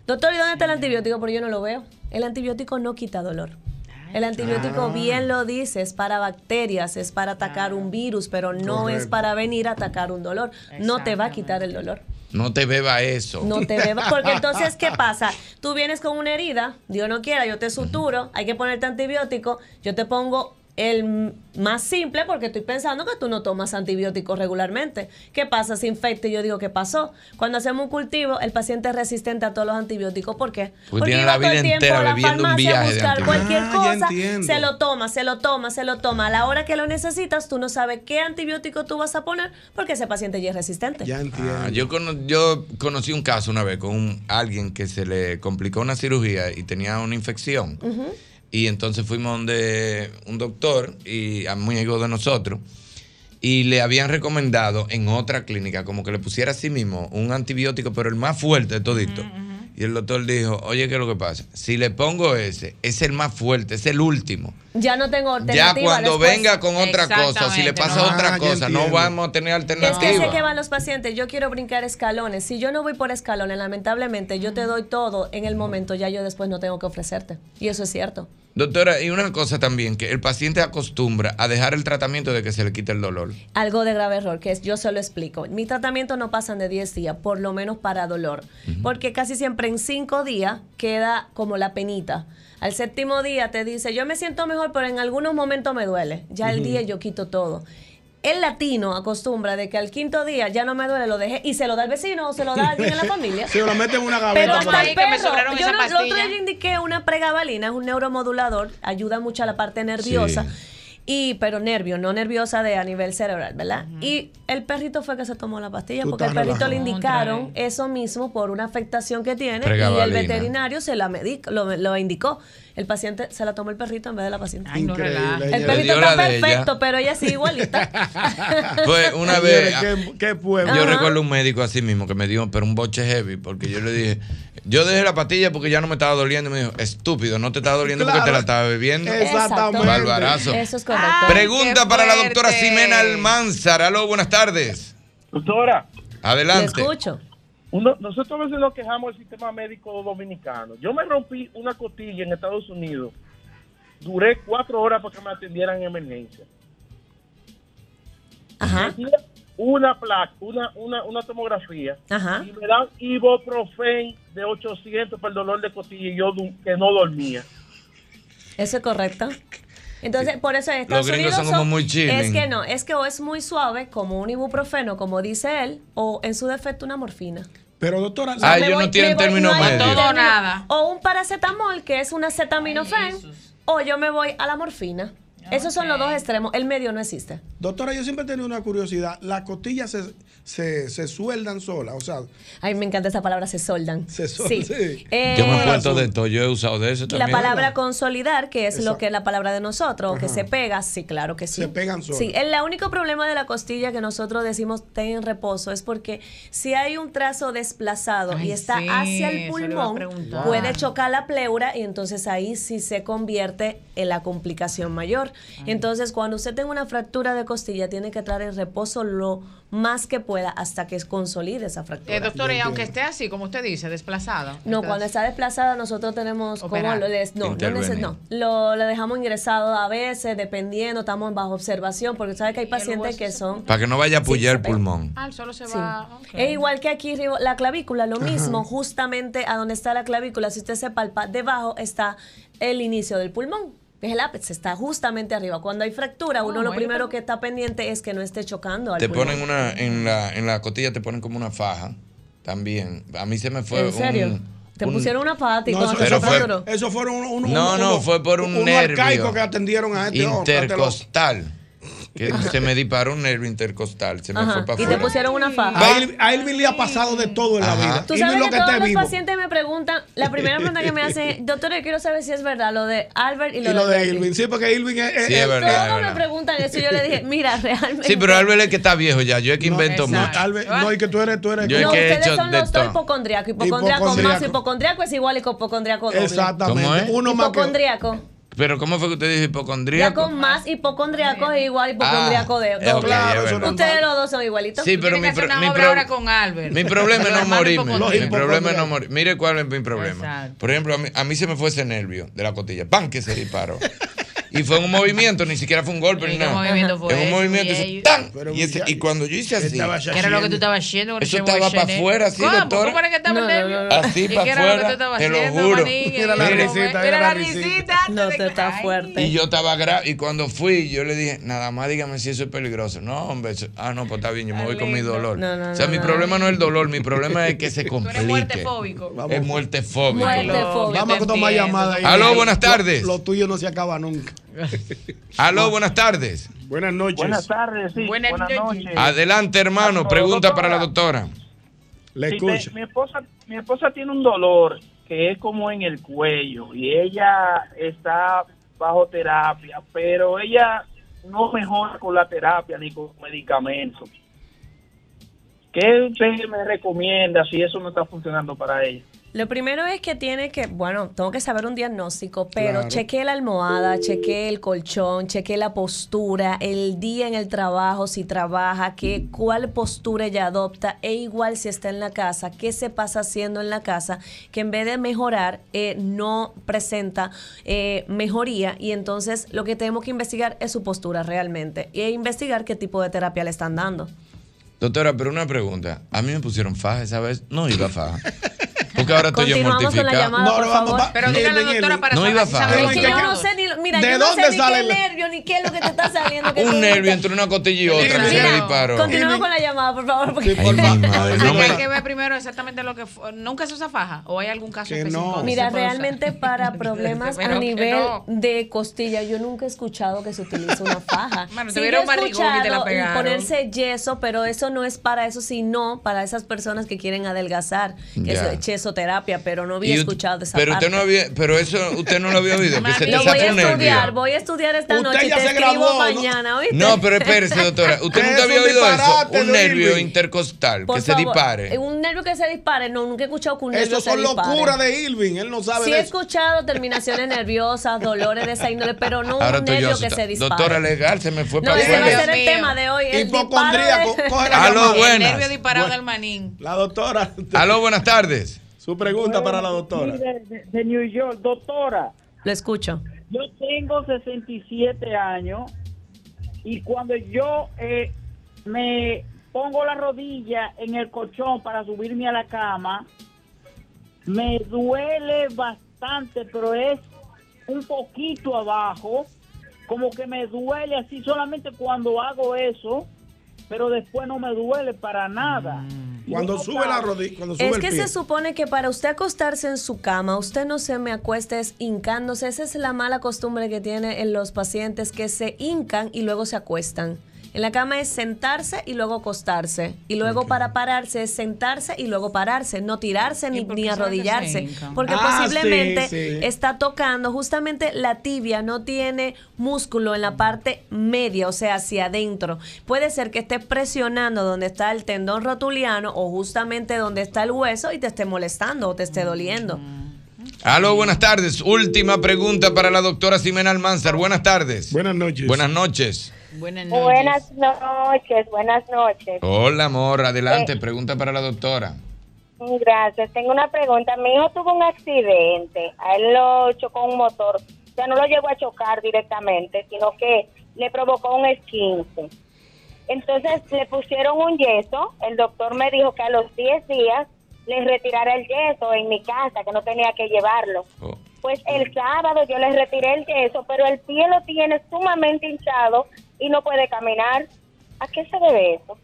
Doctor, ¿y dónde está el antibiótico? Porque yo no lo veo. El antibiótico no quita dolor. El antibiótico, Ah. bien lo dice, es para bacterias, es para atacar un virus, pero no es para venir a atacar un dolor. No te va a quitar el dolor. No te beba eso. No te bebas. Porque entonces, ¿qué pasa? Tú vienes con una herida, Dios no quiera, yo te suturo, hay que ponerte antibiótico, yo te pongo el más simple porque estoy pensando que tú no tomas antibióticos regularmente. ¿Qué pasa? Se infecta y yo digo, ¿qué pasó? Cuando hacemos un cultivo, el paciente es resistente a todos los antibióticos. ¿Por qué? Pues tiene la iba todo vida el tiempo entera a la bebiendo un farmacia a viaje de buscar cualquier Ah, ya cosa, entiendo. se lo toma, se lo toma, se lo toma. A la hora que lo necesitas, tú no sabes qué antibiótico tú vas a poner porque ese paciente ya es resistente. Ah, yo, cono- yo conocí un caso una vez con un- alguien que se le complicó una cirugía y tenía una infección. Ujú. Y entonces fuimos donde un doctor y amigo de nosotros y le habían recomendado en otra clínica como que le pusiera a sí mismo un antibiótico, pero el más fuerte de todito. Y el doctor dijo, oye, ¿qué es lo que pasa? Si le pongo ese, es el más fuerte, es el último. Ya no tengo Ya alternativa. cuando después. venga con otra cosa, si le pasa no. otra Ah, cosa, no entiendo. vamos a tener Es que alternativa. sé que van los pacientes, yo quiero brincar escalones. Si yo no voy por escalones, lamentablemente yo te doy todo en el momento, ya yo después no tengo que ofrecerte. Y eso es cierto. Doctora, y una cosa también, que el paciente acostumbra a dejar el tratamiento de que se le quite el dolor. Algo de grave error, que es, yo se lo explico. Mi tratamiento no pasan de 10 días, por lo menos para dolor. Porque casi siempre en 5 días queda como la penita. Al séptimo día te dice, yo me siento mejor, pero en algunos momentos me duele. Ya el día yo quito todo. El latino acostumbra de que al quinto día ya no me duele, lo dejé y se lo da al vecino o se lo da a alguien en la familia. Se lo mete en una Pero gaveta. por hasta el perro. Yo no- el otro día indiqué una pregabalina, es un neuromodulador, ayuda mucho a la parte nerviosa. Y, pero nervio, no nerviosa de a nivel cerebral, ¿verdad? Y el perrito fue que se tomó la pastilla Tú porque el perrito le indicaron eso mismo por una afectación que tiene y el veterinario se la medica, lo, lo indicó. El paciente se la tomó el perrito en vez de la paciente. no Increíble, relajes. El perrito está ella. perfecto, pero ella sí igualita. Pues una vez. qué- qué pueblo. Yo Ajá. recuerdo un médico así mismo que me dio, pero un boche heavy, porque yo le dije, yo dejé la pastilla porque ya no me estaba doliendo. Y me dijo, estúpido, no te estaba doliendo porque te la estaba bebiendo. Exactamente. Barbarazo. Eso es correcto. Pregunta para la doctora Ximena Almanzar. Aló, buenas tardes. Doctora. Adelante. Uno- nosotros a veces nos quejamos del sistema médico dominicano. Yo me rompí una costilla en Estados Unidos. Duré cuatro horas para que me atendieran en emergencia. Ajá. Una placa, una, una, una tomografía. Ajá. Y me dan ibuprofen de 800 para el dolor de costilla y yo que no dormía. Eso es correcto. Entonces, por eso en Los Estados gringos Unidos son como muy. Es que no, es que o es muy suave, como un ibuprofeno, como dice él, o en su defecto una morfina. Pero doctora, Ah, ellos voy- no tienen término no medio. término- Todo nada. O un paracetamol, que es un acetaminofén, o yo me voy a la morfina. Esos son los dos extremos. El medio no existe. Doctora, yo siempre he tenido una curiosidad. Las costillas se, se, se sueldan solas. O sea, Ay, me encanta esa palabra, se soldan. se Sí. sueldan. Sí. Eh, Yo me cuento de todo, yo he usado de eso La también. palabra consolidar, que es lo que es la palabra de nosotros, que se pega, sí, claro que sí. Se pegan solas. Sí, el único problema de la costilla que nosotros decimos ten en reposo es porque si hay un trazo desplazado y está sí, hacia el pulmón, puede chocar la pleura y entonces ahí sí se convierte en la complicación mayor. Entonces, cuando usted tenga una fractura de costilla, tiene que traer en reposo lo más que pueda hasta que consolide esa fractura. Eh, doctora, y aunque esté así, como usted dice, desplazado. No, entonces- cuando está desplazada nosotros tenemos como lo les- no, no, no, lo, lo dejamos ingresado a veces, dependiendo, estamos bajo observación, porque sabe que hay pacientes que son Para que no vaya a Sí, se el pulmón. Ah, solo se Sí. va. ok. Es igual que aquí arriba, la clavícula, lo mismo, justamente a donde está la clavícula, si usted se palpa, debajo está el inicio del pulmón. Es el ápice, está justamente arriba. Cuando hay fractura, uno lo primero que está pendiente es que no esté chocando al Te pulmón. ponen una, en la, en la costilla te ponen como una faja también. A mí se me fue ¿En serio? un Te un- pusieron una pata y No, cuando eso, pero fue- eso fueron un, un- No, un- no, fue por un nervio. arcaico que atendieron a este hombre. intercostal. Que se me disparó un nervio intercostal. Se me Ajá, fue para Y te pusieron una faja. A Irving, a Irving le ha pasado de todo en la Ajá. vida. Tú sabes lo que, que todos los vivo. pacientes me preguntan, la primera pregunta que me hacen es, doctor, yo quiero saber si es verdad lo de Albert y Y lo, lo de Betty". Irving, sí, porque Irving es. es- Sí, es verdad, es Todos me preguntan eso y yo le dije, mira, realmente. Sí, pero Albert es que está viejo ya. Yo es que invento no, mucho. Albert, no, y que tú eres. Tú eres Yo es no, que he ustedes hecho son de los dos hipocondriacos. Hipocondriaco más Hipocondriaco. es igual que hipocondriaco doble. Exactamente. Uno más que. Hipocondriaco. Pero ¿cómo fue que usted dijo Ya hipocondríaco? con más hipocondriaco es igual hipocondriaco Ah, de eh, ok, doble. Claro, es verdad. Ustedes los dos son igualitos. Sí, pero mi, pro- mi pro- con Albert. mi problema es no morirme. Mi problema es no morir. Mire cuál es mi problema. Exacto. Por ejemplo, a mí, a mí se me fue ese nervio de la costilla. ¡Pam! Que se disparó. Y fue un movimiento, ni siquiera fue un golpe ni ¿Y qué nada. movimiento fue En un movimiento, Y hizo ahí- ¡tan! Y, ese- y cuando yo hice así, ¿Qué era lo que tú estabas haciendo? Eso estaba bochene? pa' afuera, así, ¿Cómo? doctora. ¿Cómo era que estaba así ¿Y para afuera, te lo juro. manín? Mira la risita, Mira la risita. No, te está fuerte. Y yo estaba grave. Y cuando fui, yo le dije, nada más dígame si eso es peligroso. No, hombre. eso- ah, no, pues está bien, yo me voy con mi dolor. No, no, o sea, no, mi no. problema no es el dolor, mi problema es que se complique. Es muerte fóbico. Muertefóbico. Vamos a tomar llamadas. ahí. Aló, buenas tardes. Lo, tuyo no se acaba nunca. Aló, buenas tardes. Buenas noches. Buenas tardes, sí. Buenas Buenas, noches. noches. Adelante, hermano. Pregunta para la doctora. Le Sí, escucho. mi esposa, mi esposa tiene un dolor que es como en el cuello y ella está bajo terapia, pero ella no mejora con la terapia ni con medicamentos. ¿Qué usted me recomienda si eso no está funcionando para ella? Lo primero es que tiene que, bueno, tengo que saber un diagnóstico, pero Claro. chequee la almohada, chequee el colchón, chequee la postura, el día en el trabajo, si trabaja, qué, cuál postura ella adopta, e igual si está en la casa, qué se pasa haciendo en la casa, que en vez de mejorar, eh, no presenta eh, mejoría, y entonces lo que tenemos que investigar es su postura realmente, e investigar qué tipo de terapia le están dando. Doctora, pero una pregunta. A mí me pusieron faja esa vez. No iba faja. Porque ahora estoy yo Continuamos con la mortificado. llamada, No, por no, vamos, favor. va- Pero dígale a la doctora para No saber iba Es que yo no sé ni, mira, ¿De yo no dónde sé ni sale qué el- nervio, ni qué es lo que te está saliendo. que Un nervio entre una costilla y otra que se me disparó. Continuamos con la llamada, por favor. Porque Ay, mi madre, no Hay me- que ver primero exactamente lo que fue. ¿Nunca se usa faja? ¿O hay algún caso Que específico? no. Mira, realmente para problemas a nivel no. de costilla, yo nunca he escuchado que se utilice una faja. Bueno, Sí, tuvieron barrigón y te la pegaron. ponerse yeso, pero eso no es para eso, sino para esas personas que quieren adelgazar, que Ya. Pero no había escuchado de esa pero parte. usted no había, pero eso usted no lo había oído, que se te Lo voy a un estudiar, nervio. voy a estudiar esta Usted noche y ya te se escribo mañana, ¿oíste? No, pero espérese, doctora. Usted nunca había oído eso. Un nervio Irving. intercostal Por que se dispare. Un nervio que se dispare, no, nunca he escuchado que un nervio Eso se son dispare. locuras de Irving. Él no sabe Sí de he eso. escuchado terminaciones nerviosas, dolores de esa índole, pero no Ahora un nervio que se dispare. Doctora legal, se me fue no, para ese va a ser el tema de hoy. De- Coge la Aló, llamada. buenas. El nervio disparado del manín. La doctora. Aló, buenas tardes. Su pregunta para la doctora. De, de- de New York, doctora, Lo escucho. yo tengo 67 años y cuando yo eh, me pongo la rodilla en el colchón para subirme a la cama, me duele bastante, pero es un poquito abajo, como que me duele así solamente cuando hago eso, pero después no me duele para nada. Cuando Yo sube la rodilla, cuando sube Es el que pie. se supone que para usted acostarse en su cama, usted no se me acueste es hincándose. Esa es la mala costumbre que tienen los pacientes que se hincan y luego se acuestan. En la cama es sentarse y luego acostarse. Y luego para pararse es sentarse y luego pararse. No tirarse ni, arrodillarse. Porque Ah, posiblemente sí, sí. está tocando justamente la tibia, no tiene músculo en la parte media, o sea, hacia adentro. Puede ser que esté presionando donde está el tendón rotuliano o justamente donde está el hueso y te esté molestando o te esté doliendo. Aló, buenas tardes. Última pregunta para la doctora Ximena Almanzar. Buenas tardes. Buenas noches. Buenas noches. Buenas noches. Buenas noches, buenas noches. Hola, amor. Adelante. Eh. Pregunta para la doctora. Gracias. Tengo una pregunta. Mi hijo tuvo un accidente. A él lo chocó un motor. O sea, no lo llegó a chocar directamente, sino que le provocó un esquince. Entonces le pusieron un yeso. El doctor me dijo que a los 10 días le retirara el yeso en mi casa, que no tenía que llevarlo. Oh. Pues el sábado yo le retiré el yeso, pero el pie lo tiene sumamente hinchado y no puede caminar. ¿A qué se debe eso?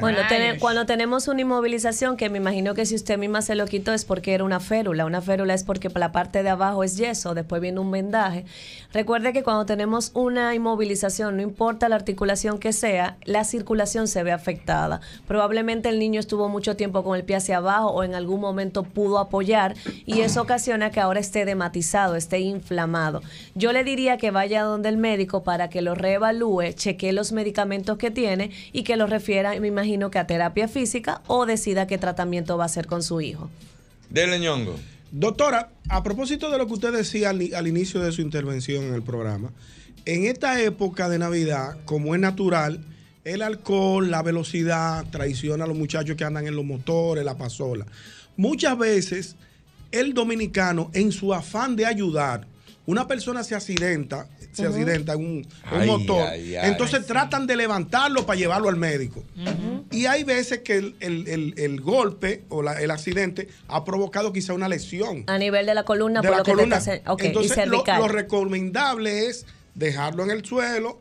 Cuando, tene- cuando tenemos una inmovilización, que me imagino que si usted misma se lo quitó es porque era una férula. Una férula es porque la parte de abajo es yeso, después viene un vendaje. Recuerde que cuando tenemos una inmovilización, no importa la articulación que sea, la circulación se ve afectada. Probablemente el niño estuvo mucho tiempo con el pie hacia abajo o en algún momento pudo apoyar y eso ocasiona que ahora esté dematizado, esté inflamado. Yo le diría que vaya donde el médico para que lo reevalúe, chequee los medicamentos que tiene y que lo refiera, me imagino que a terapia física o decida qué tratamiento va a hacer con su hijo. Dele ñongo. Doctora, a propósito de lo que usted decía al, al inicio de su intervención en el programa, en esta época de Navidad, como es natural, el alcohol, la velocidad traiciona a los muchachos que andan en los motores, la pasola. Muchas veces el dominicano, en su afán de ayudar, una persona se accidenta, se accidenta en un, un Ay, motor, ay, ay. entonces tratan de levantarlo para llevarlo al médico. Y hay veces que el, el- el- el golpe o la- el accidente ha provocado quizá una lesión A nivel de la columna, de por la lo que columna. te está ok, y Entonces, lo, recomendable es dejarlo en el suelo,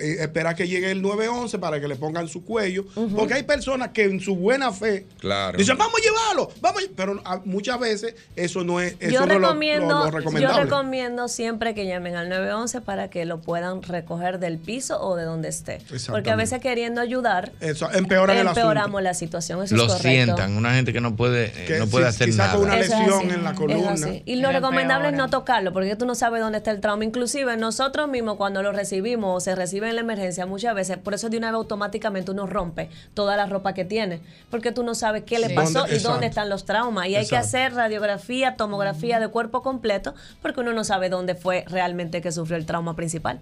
esperar que llegue el 911 para que le pongan su cuello, porque hay personas que en su buena fe Claro. dicen, vamos a llevarlo, vamos, a lle-". pero ah, muchas veces eso no es, eso yo no es lo- recomiendo, lo, lo yo recomiendo siempre que llamen al 911 para que lo puedan recoger del piso o de donde esté. Porque a veces queriendo ayudar, Eso, empeoran el empeoramos asunto. la situación. Eso Lo es sientan, una gente que no puede, eh, Que no puede si- hacer nada. una lesión en la columna. Y lo recomendable es no tocarlo, porque tú no sabes dónde está el trauma. Inclusive nosotros mismos cuando lo recibimos o se recibe en la emergencia, muchas veces, por eso de una vez automáticamente uno rompe toda la ropa que tiene, porque tú no sabes qué le Sí. pasó ¿Dónde? y Exacto. dónde están los traumas. Y hay que hacer radiografía, tomografía de cuerpo completo, porque uno no sabe dónde fue realmente que sufrió el trauma principal.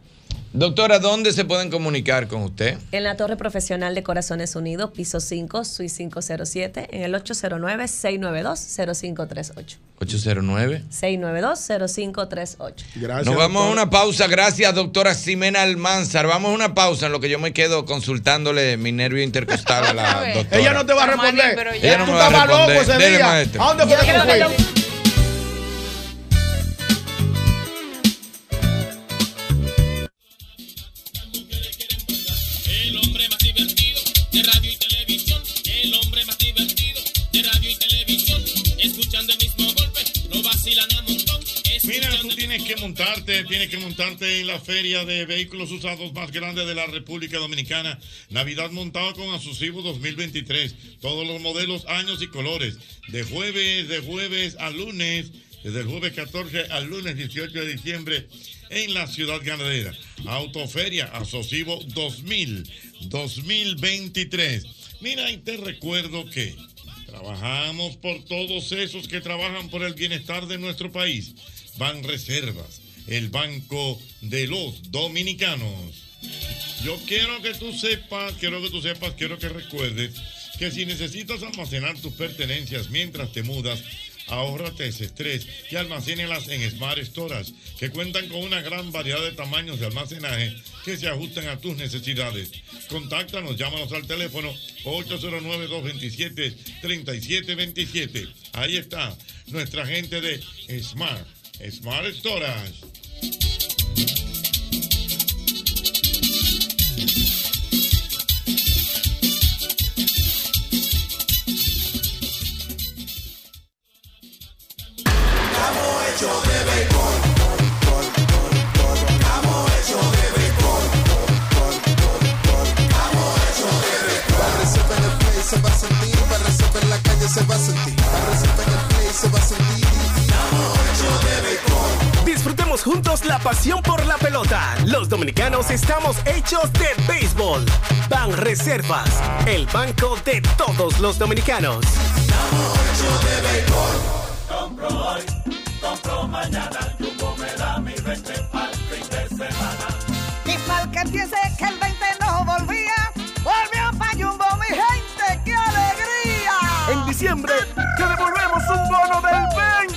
Doctora, ¿dónde se pueden comunicar con usted? En la Torre Profesional de Corazones Unidos, piso 5, suite 507, en el 809-692-0538. 809. 692-0538. Nos vamos a una pausa. Gracias, doctora Ximena Almanzar. Vamos a una pausa en lo que yo me quedo consultándole mi nervio intercostal a la doctora. Ella no te va a responder. Ella no Tú me va a estabas loco responder. ese Dele, día. maestro. ¿A dónde fue que tú montarte, tienes que montarte en la feria de vehículos usados más grande de la República Dominicana. Navidad montada con Asusivo 2023. Todos los modelos, años y colores. De jueves, de jueves a lunes. Desde el jueves 14 al lunes 18 de diciembre en la ciudad ganadera. Autoferia Asocivo 2000, 2023. Mira, y te recuerdo que trabajamos por todos esos que trabajan por el bienestar de nuestro país. Ban Reservas, el banco de los dominicanos. Yo quiero que tú sepas, quiero que tú sepas, quiero que recuerdes que si necesitas almacenar tus pertenencias mientras te mudas, ahórrate ese estrés y almacénelas en Smart Storage, que cuentan con una gran variedad de tamaños de almacenaje que se ajustan a tus necesidades. Contáctanos, llámanos al teléfono 809-227-3727. Ahí está nuestra gente de Smart, Smart Storage. Estamos hechos de se va a sentir, Banreserva en la calle se va a sentir, juntos la pasión por la pelota. Los dominicanos estamos hechos de béisbol. Ban Reservas, el banco de todos los dominicanos. Estamos hechos de béisbol. Compro hoy, compro mañana. Jumbo me da mi 20 al fin de semana. Y mal que piense que el 20 no volvía, volvió pa' Jumbo, mi gente, ¡qué alegría! En diciembre te devolvemos un bono del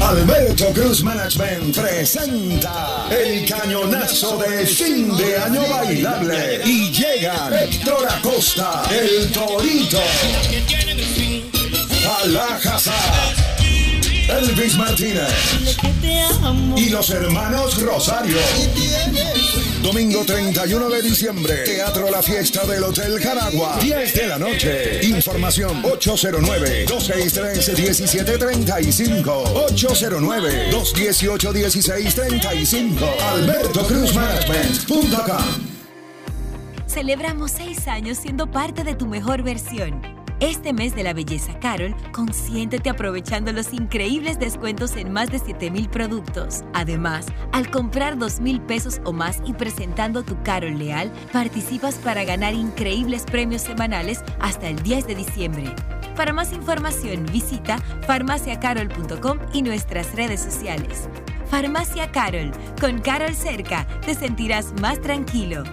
Alberto Cruz Management presenta el cañonazo de fin de año bailable y llegan Héctor Acosta, el Torito, Alajazá, Elvis Martínez y los hermanos Rosario. Domingo 31 de diciembre, Teatro La Fiesta del Hotel Jaragua, 10 de la noche. Información 809-263-1735. 809-218-1635. Alberto Cruz Management.com. Celebramos seis años siendo parte de tu mejor versión. Este mes de la belleza Carol, consiéntete aprovechando los increíbles descuentos en más de 7000 productos. Además, al comprar 2000 pesos o más y presentando tu Carol Leal, participas para ganar increíbles premios semanales hasta el 10 de diciembre. Para más información, visita farmaciacarol.com y nuestras redes sociales. Farmacia Carol, con Carol cerca, te sentirás más tranquilo.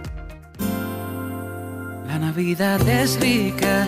La Navidad es rica,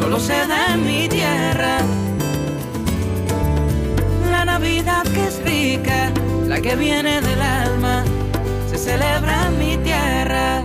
solo se da en mi tierra. La Navidad que es rica, la que viene del alma, se celebra en mi tierra.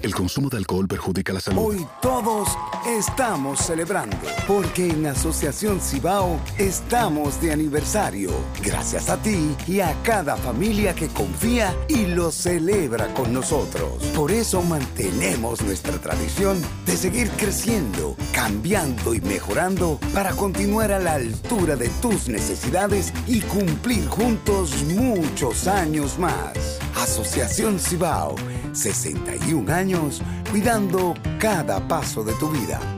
El consumo de alcohol perjudica la salud. Hoy todos estamos celebrando porque en Asociación Cibao estamos de aniversario. Gracias a ti y a cada familia que confía y lo celebra con nosotros. Por eso mantenemos nuestra tradición de seguir creciendo, cambiando y mejorando para continuar a la altura de tus necesidades y cumplir juntos muchos años más. Asociación Cibao, 61 años cuidando cada paso de tu vida.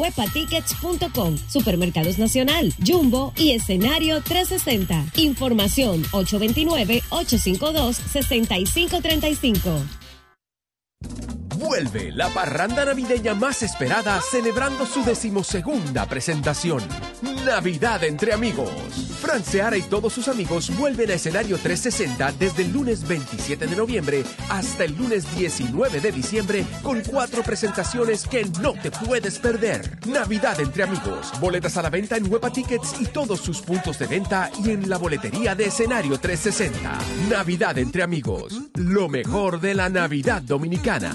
webatickets.com, Supermercados Nacional, Jumbo y Escenario 360. Información 829-852-6535. Vuelve la parranda navideña más esperada celebrando su decimosegunda presentación. Navidad entre amigos. Fran Seara y todos sus amigos vuelven a escenario 360 desde el lunes 27 de noviembre hasta el lunes 19 de diciembre con cuatro presentaciones que no te puedes perder. Navidad entre amigos. Boletas a la venta en Huepa Tickets y todos sus puntos de venta y en la boletería de escenario 360. Navidad entre amigos. Lo mejor de la Navidad dominicana.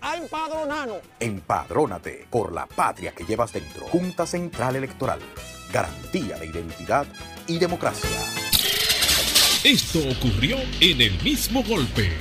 a empadronarnos. Empadrónate por la patria que llevas dentro. Junta Central Electoral. Garantía de identidad y democracia. Esto ocurrió en el mismo golpe.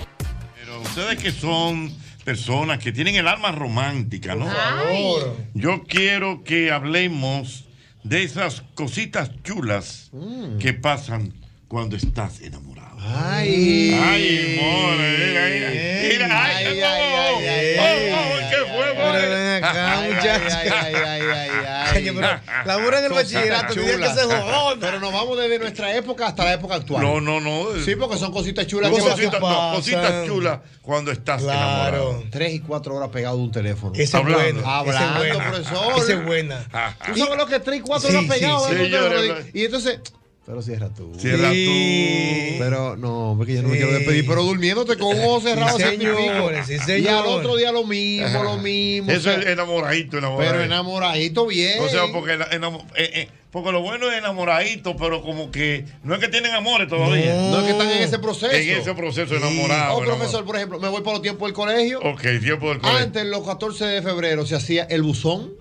Pero ustedes que son personas que tienen el alma romántica, ¿no? Por favor. Yo quiero que hablemos de esas cositas chulas que pasan cuando estás enamorado. Ay. Ay, more, mira, mira, mira, ay, ay, ay, ay, ay, Oh, ay, oh, ay, ¿qué ay, fue, ay, more? acá, Ay, muchacha. ay, ay, ay, ay, ay. Pero la mura en el Cosas bachillerato tenía que ser jodón. Pero nos vamos desde nuestra época hasta la época actual. No, no, no. Sí, porque son cositas chulas Cositas- que pasan. no, cositas chulas cuando estás enamorado. Tres y cuatro horas pegado de un teléfono. Esa es buena, Hablando, profesor. Esa es buena. ¿Tú sabes lo que es tres y cuatro horas pegado de un teléfono? Y entonces... Pero cierra tú. Cierra Sí. Pero no, porque yo no me quiero despedir. Pero durmiéndote con ojos cerrados. Sí, señores, sí, Y al señor. otro día lo mismo, lo mismo. Eso o sea, es enamoradito, enamoradito. Pero enamoradito bien. O sea, porque, ena- enamo- eh, eh, porque lo bueno es enamoradito, pero como que no es que tienen amores todavía. No es que están en ese proceso. En ese proceso enamorado. Oh, profesor, por ejemplo, me voy por los tiempos del colegio. Ok, tiempo del colegio. Antes, los 14 de febrero, se hacía el buzón.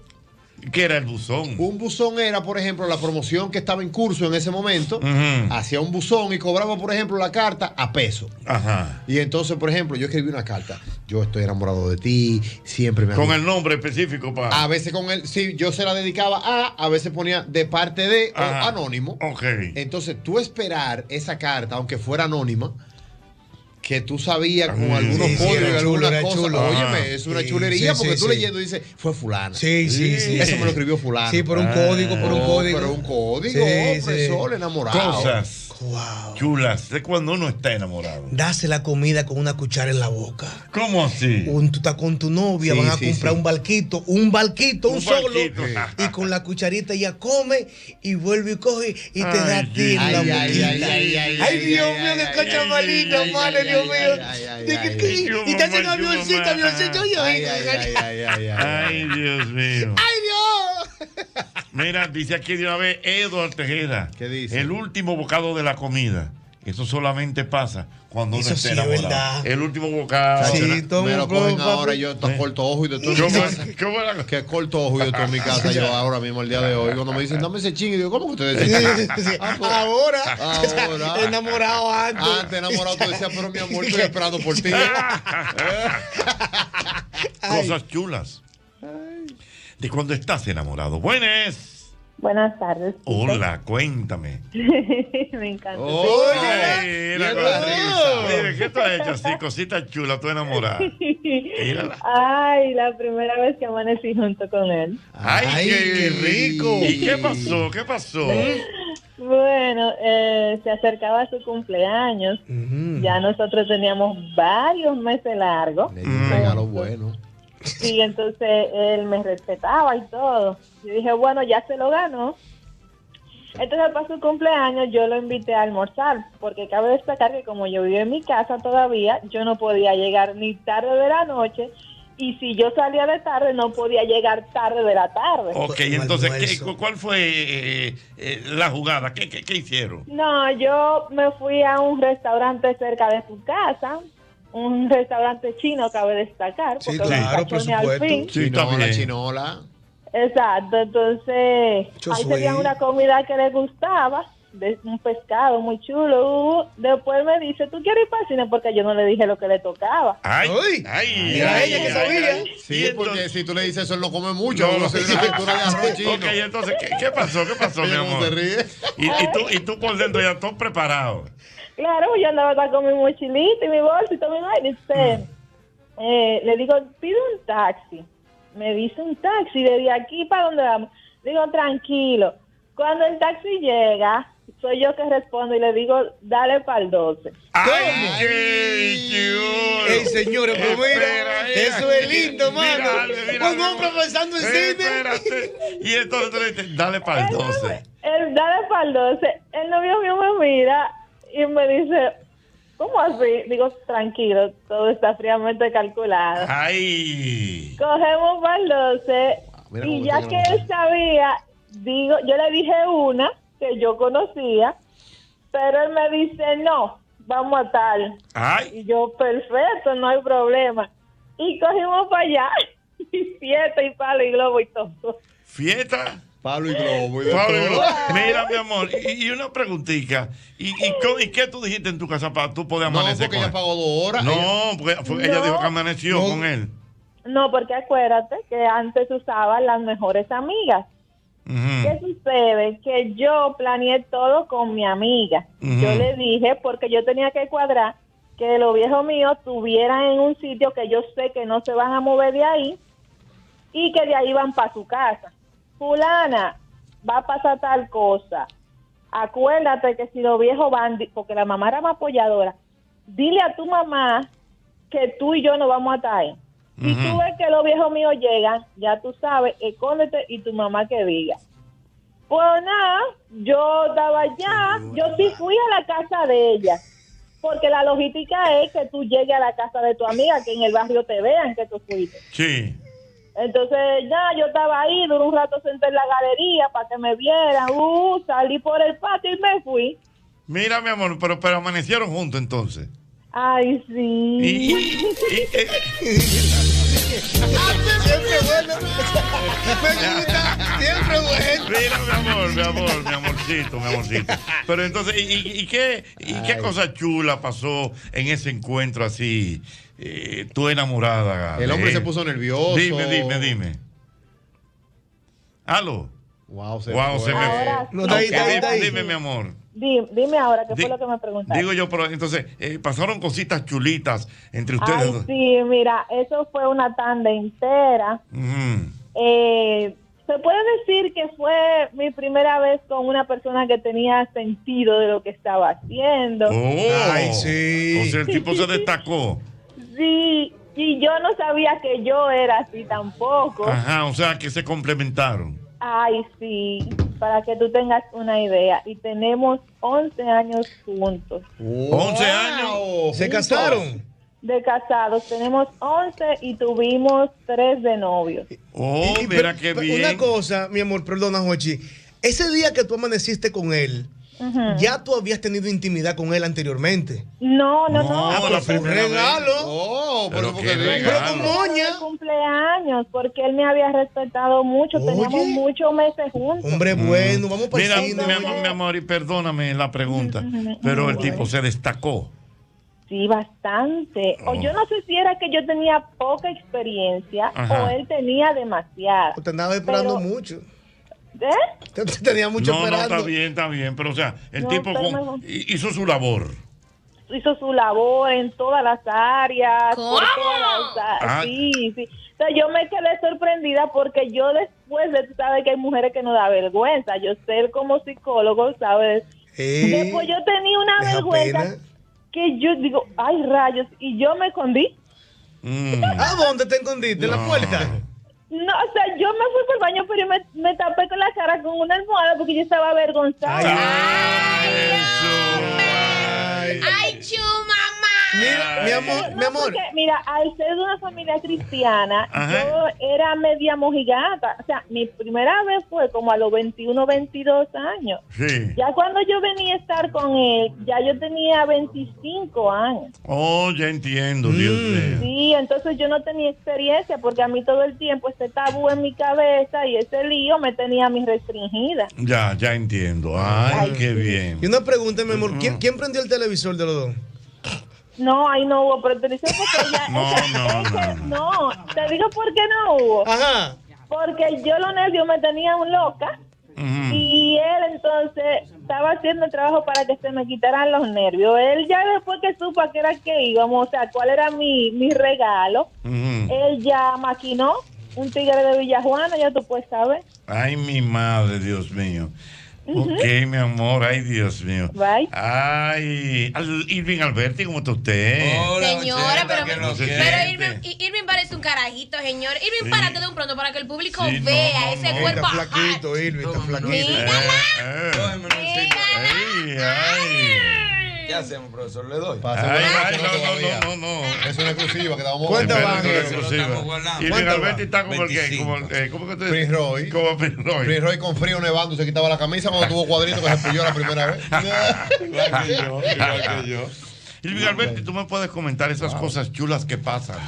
¿Qué era el buzón? Un buzón era, por ejemplo, la promoción que estaba en curso en ese momento. Hacía un buzón y cobraba, por ejemplo, la carta a peso. Ajá. Y entonces, por ejemplo, yo escribí una carta. Yo estoy enamorado de ti, siempre me Con el nombre específico para. A veces con él, sí, yo se la dedicaba a, a veces ponía de parte de o anónimo. Ok. Entonces, tú esperar esa carta, aunque fuera anónima, que tú sabías con Mm. algunos Sí, sí, códigos chulo, algunas cosas. Óyeme, es una Sí, chulería sí, porque sí, tú sí. leyendo dices, fue fulano. Sí, sí, sí. Eso me lo escribió fulano. Sí, por un código, por un código. Pero un código, Sí, profesor, sí. enamorado. Cosas chulas de cuando uno está enamorado. Dase la comida con una cuchara en la boca. ¿Cómo así? Un, tú estás con tu novia, Sí, van a sí, comprar sí. un barquito, un barquito, un, Un solo. barquito. Y con la cucharita ella come y vuelve y coge y te da a ti la boquita. ay, ay, ay, Ay, Dios ay, mío, qué ay, madre, Dios mío. Y te hacen Yo, avioncito, avioncito, yo. Ay, ay, ay, ay, ay, ay. Ay, Dios mío. ¡Ay, Dios! Mira, dice aquí de una vez Eduardo Tejeda. ¿Qué dice? El último bocado de la comida. Eso solamente pasa cuando uno está sí enamorado. verdad. El último bocado. Sí, Me lo cogen ahora yo estoy corto ojo y de todo en mi ¿Cómo, casa. cómo era? Que corto ojo yo estoy en mi casa yo ahora mismo el día de hoy. Cuando me dicen, dame ese ching, y digo, ¿cómo que ustedes dicen? sí, sí. Ah, pues, Ahora, Ahora. enamorado antes. Antes enamorado tú decías, pero mi amor, estoy esperando por ti. Cosas chulas. De cuando estás enamorado. Buenas. Buenas tardes. Hola, cuéntame. Me encanta. Oye, mira, Mira la risa. Mire, ¿qué tú has hecho así? Cosita chula, tú enamorada. Mírala. Ay, la primera vez que amanecí junto con él. Ay, Ay, qué, qué rico. ¿Y qué pasó? ¿Qué pasó? Bueno, eh, se acercaba su cumpleaños. Ya nosotros teníamos varios meses largos. Le di un regalo bueno. Y entonces él me respetaba y todo. Yo dije, bueno, ya se lo ganó. Entonces para su cumpleaños yo lo invité a almorzar, porque cabe destacar que como yo vivía en mi casa todavía, yo no podía llegar ni tarde de la noche y si yo salía de tarde no podía llegar tarde de la tarde. Ok, entonces, ¿qué- cu- ¿cuál fue eh, eh, la jugada? ¿Qué, qué, qué hicieron? No, yo me fui a un restaurante cerca de su casa, un restaurante chino, cabe destacar. Sí, porque claro, un cachones al fin. Chinola, chinola. Exacto, entonces Yo ahí soy- tenía una comida que le gustaba. de un pescado muy chulo. Después me dice, ¿tú quieres ir para el cine? Porque yo no le dije lo que le tocaba. Ay, ay, Mira ay, ella que ay, sabía. ay. Sí, porque si tú le dices eso, él lo come mucho. No, No, no. una de arroz chino. Ok, entonces, ¿qué, qué pasó? ¿Qué pasó, mi amor? se ríe. Y, y tú, y tú por dentro ya todo preparado. Claro, yo andaba acá con mi mochilita y mi bolsa y todo mi vaina. Dice, eh, le digo, pide un taxi. Me dice un taxi, desde aquí para donde vamos. Digo, tranquilo. Cuando el taxi llega, soy yo que respondo y le digo, dale para el 12. ¡Ay! Ey, señores, pero mira, eso es lindo, mira, mano. mira, Un hombre pensando en cine. Espérate. Y entonces tú le dices, dale para el 12. El dale para el 12. El novio mío me mira y me dice, ¿cómo así? Digo, tranquilo, todo está fríamente calculado. ¡Ay! Cogemos el 12 mira y ya que él sabía, digo, yo le dije una que yo conocía, pero él me dice, no, vamos a tal. ¡Ay! Y yo, perfecto, no hay problema. Y cogimos para allá, y fiesta y palo y globo y todo. ¿Fiesta? Pablo y Globo. y de Pablo y todo. Globo. Mira, mi amor, y, y una preguntita. ¿Y, y, qué tú dijiste en tu casa para tú poder No, amanecer porque con ella él? pagó dos horas. No, Ella- porque fue- ella No. dijo que amaneció con él. No, porque acuérdate que antes usaban las mejores amigas. ¿Qué sucede? Que yo planeé todo con mi amiga. Yo le dije, porque yo tenía que cuadrar que los viejos míos estuvieran en un sitio que yo sé que no se van a mover de ahí y que de ahí van para su casa. Fulana, va a pasar tal cosa. Acuérdate que si los viejos van, porque la mamá era más apoyadora, dile a tu mamá que tú y yo no vamos a estar ahí. Si tú ves que los viejos míos llegan, ya tú sabes, escóndete y tu mamá que diga. Pues nada, yo estaba allá, yo sí fui a la casa de ella, porque la logística es que tú llegues a la casa de tu amiga, que en el barrio te vean que tú fuiste. Sí. Entonces ya yo estaba ahí, duró un rato senté en la galería para que me vieran, uh, salí por el patio y me fui. Mira, mi amor, pero, pero amanecieron juntos entonces. Ay, sí. Y- y- Siempre bueno. Me gusta. Siempre bueno. Mira, mi amor, mi amor, mi amorcito, mi amorcito. Pero entonces, ¿y, qué, y qué cosa chula pasó en ese encuentro así? eh, tú enamorada. El hombre se puso nervioso. Dime, dime, dime. ¿Aló? Wow, se wow, fue. se me fue. sí. Ok, Ahí está, ahí dime, está ahí. dime, mi amor. Di- dime ahora, ¿qué fue lo que me preguntaste? Digo yo, pero entonces, eh, pasaron cositas chulitas entre ustedes Ay, sí, mira, eso fue una tanda entera. Eh, se puede decir que fue mi primera vez con una persona que tenía sentido de lo que estaba haciendo. Oh, O sea, el tipo se destacó. Sí, y yo no sabía que yo era así tampoco. Ajá, o sea, que se complementaron. Ay, sí, para que tú tengas una idea. Y tenemos 11 años juntos. 11 años. ¿Se casaron? De casados, tenemos 11 y tuvimos 3 de novios. Oh, Y- mira pero- qué bien. Una cosa, mi amor, perdona, Jochi. Ese día que tú amaneciste con él, Ujú. ya tú habías tenido intimidad con él anteriormente. No, no, no. Ah, pero fue un regalo. Oh, Pero por qué regalo. Pero con moña. de cumpleaños, porque él me había respetado mucho, teníamos muchos meses juntos. Hombre bueno, vamos para Mira, mi amor, mi amor, y perdóname la pregunta, pero el tipo se destacó. Sí, bastante. O Oh. yo no sé si era que yo tenía poca experiencia Ajá. o él tenía demasiada. Te andaba esperando Pero- mucho. ¿Eh? Te, te tenía mucho no, no, esperando. está bien, está bien, pero o sea, el No, tipo con- no. hizo su labor. Hizo su labor en todas las áreas. ¿Cómo? todas las a- Ah. Sí, sí. O sea, yo me quedé sorprendida porque yo después de, tú sabes que hay mujeres que no da vergüenza. Yo sé como psicólogo, ¿sabes? Eh, Después yo tenía una vergüenza pena. que yo digo, ay rayos, y yo me escondí. Mm. ¿A dónde te escondiste? ¿En la No. puerta? No, o sea, yo me fui por el baño, pero me, me tapé con la cara con una almohada porque yo estaba avergonzada. ¡Ay, chu, mamá! Mira, mi amor, No, mi amor. porque, mira, al ser de una familia cristiana, Ajá. yo era media mojigata. O sea, mi primera vez fue como a los 21, 22 años. Sí. Ya cuando yo venía a estar con él, ya yo tenía 25 años. Oh, ya entiendo, Dios Mm. mío. Sí, entonces yo no tenía experiencia porque a mí todo el tiempo este tabú en mi cabeza y ese lío me tenía a mí restringida. Ya, ya entiendo. Ay, qué bien. Y una pregunta, mi amor. ¿Quién, quién prendió el televisor de los dos? No, ahí no hubo protección porque ella... No, ella- no, ella- no, te digo por qué no hubo. Ajá. Porque yo lo nervios me tenía un loca y él entonces estaba haciendo el trabajo para que se me quitaran los nervios. Él ya después que supo a qué era que íbamos, o sea, cuál era mi, mi regalo, él ya maquinó un tigre de Villajuana, ya tú puedes saber. Ay, mi madre, Dios mío. Ok, mi amor, ay, Dios mío. Bye. Ay, Al- Irving Alberti, ¿cómo está usted? Señora, pero, ¿Cómo se pero? Irving, Irving parece un carajito, señor. Irving, Sí. párate de un pronto para que el público Sí, no, vea no, ese no. cuerpo. Está flaquito, Irving, está flaquito. Eh, eh. Ay, ay. ¿Qué hacemos, profesor? Le doy. Ay, ay, no, no, no, no, no. Es una exclusiva que damos. ¿Cuántas Espera, van? estamos va. guardando. Irving ¿Cuántas Alberti van? está como el que, 25. como el, eh, ¿cómo que te Prince Roy. Como Prince Roy. Prince Roy con frío nevando se quitaba la camisa cuando tuvo cuadrito que se pilló la primera vez. Igual que yo, igual que yo. Irving Alberti, tú me puedes comentar esas cosas chulas que pasan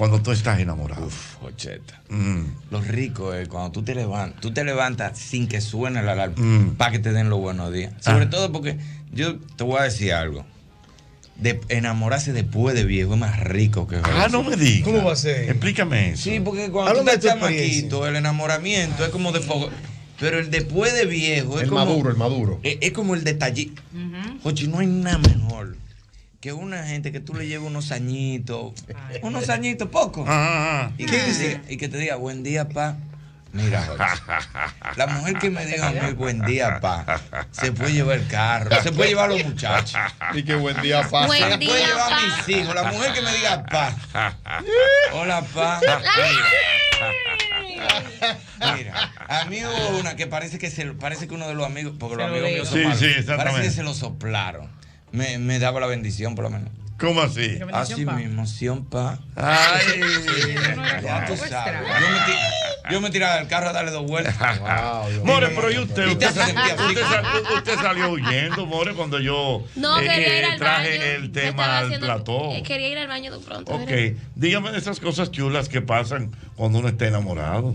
cuando tú estás enamorado. Uf, ocheta. Mm. Lo rico es cuando tú te levantas, tú te levantas sin que suene la alarma Mm. para que te den los buenos días. Sobre Ah. todo porque yo te voy a decir algo. De enamorarse después de viejo es más rico que Ah, no me digas. ¿Cómo va a ser? Explícame eso. Sí, porque cuando tú estás chamaquito, el enamoramiento es como de fuego. Pero el después de viejo es El como. maduro, el maduro. Es, es como el detallito. Oye, no hay nada mejor que una gente que tú le lleves unos añitos, unos añitos, poco. Ajá, ajá. Y, que te diga, y que te diga, buen día, pa. Mira, Jorge, la mujer que me diga a mí buen día, pa, se puede llevar el carro, se puede llevar a los muchachos. Y que buen día, pa. Se Buen la día, puede llevar a pa. mis hijos. La mujer que me diga pa. Hola, pa. Mira, a mí hubo una que parece que se, parece que uno de los amigos, porque los amigos míos son Sí, malos, sí, exactamente. parece que se lo soplaron. Me, me daba la bendición, por lo menos. ¿Cómo así? Así mismo, Sion Pa. Ay. Ya tú sabes. Yo me, ti- yo me tiraba del carro a darle dos vueltas. More, pero ¿y usted? Usted, así. usted sal- usted salió huyendo, More, cuando yo No, eh, quería ir eh, al traje baño. el tema al haciendo- plató. eh, Quería ir al baño de pronto. Ok, ¿verdad? dígame de esas cosas chulas que pasan cuando uno está enamorado.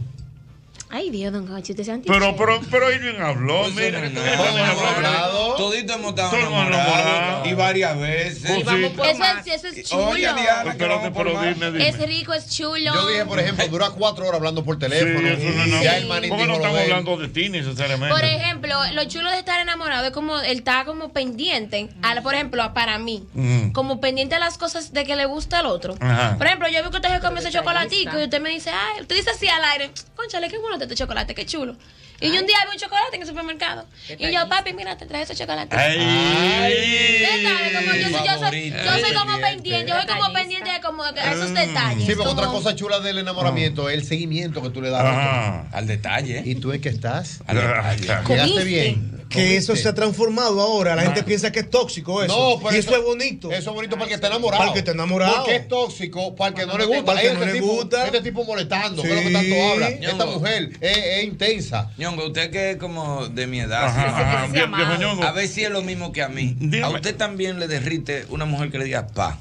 Ay, Dios, don se han Pero, pero, pero Irving habló, Pues mira. no, no, no, habló. Toditos hemos estado Todos hemos enamorados. enamorado. Y varias veces. Pues sí. Eso es, eso es chulo. Oye, Diana, Pero, dime, dime. Es rico, es chulo. Yo dije, por ejemplo, dura cuatro horas hablando por teléfono. Sí, eso no nada. ya el manito no estamos hablando de ti necesariamente. Por ejemplo, lo chulo de estar enamorado es como él está como pendiente, a por ejemplo, para mí, Mm. como pendiente a las cosas de que le gusta al otro. Ajá. Por ejemplo, yo veo que usted se come ese chocolatico y usted me dice, ay, usted dice así al aire, conchale, qué bueno este chocolate, qué chulo. Y yo un día vi un chocolate en el supermercado. Y yo, papi, mira, te traje ese chocolate. Ay. Como yo, soy- yo soy, Favorito. yo soy como Pendiente. yo soy como pendiente de como de esos Mm. detalles. Sí, porque otra cosa chula del enamoramiento es el seguimiento que tú le das. Al detalle. ¿Y tú en qué estás? Al detalle. ¿Llegaste ¿Comiste? bien? Que eso se ha transformado ahora. La gente piensa que es tóxico eso. No, pero y eso, eso- es bonito. Eso es bonito para el que está enamorado. Para el que está enamorado. Porque es tóxico para el que no le gusta. Para el que Este no le tipo- gusta. Este tipo molestando. Sí. ¿Qué es lo que tanto habla? Esta mujer es, es intensa. Ñongo, usted que es como de mi edad. Ajá, ajá. A ver si es lo mismo que a mí. Dígame. A usted también le derrite una mujer que le diga pa.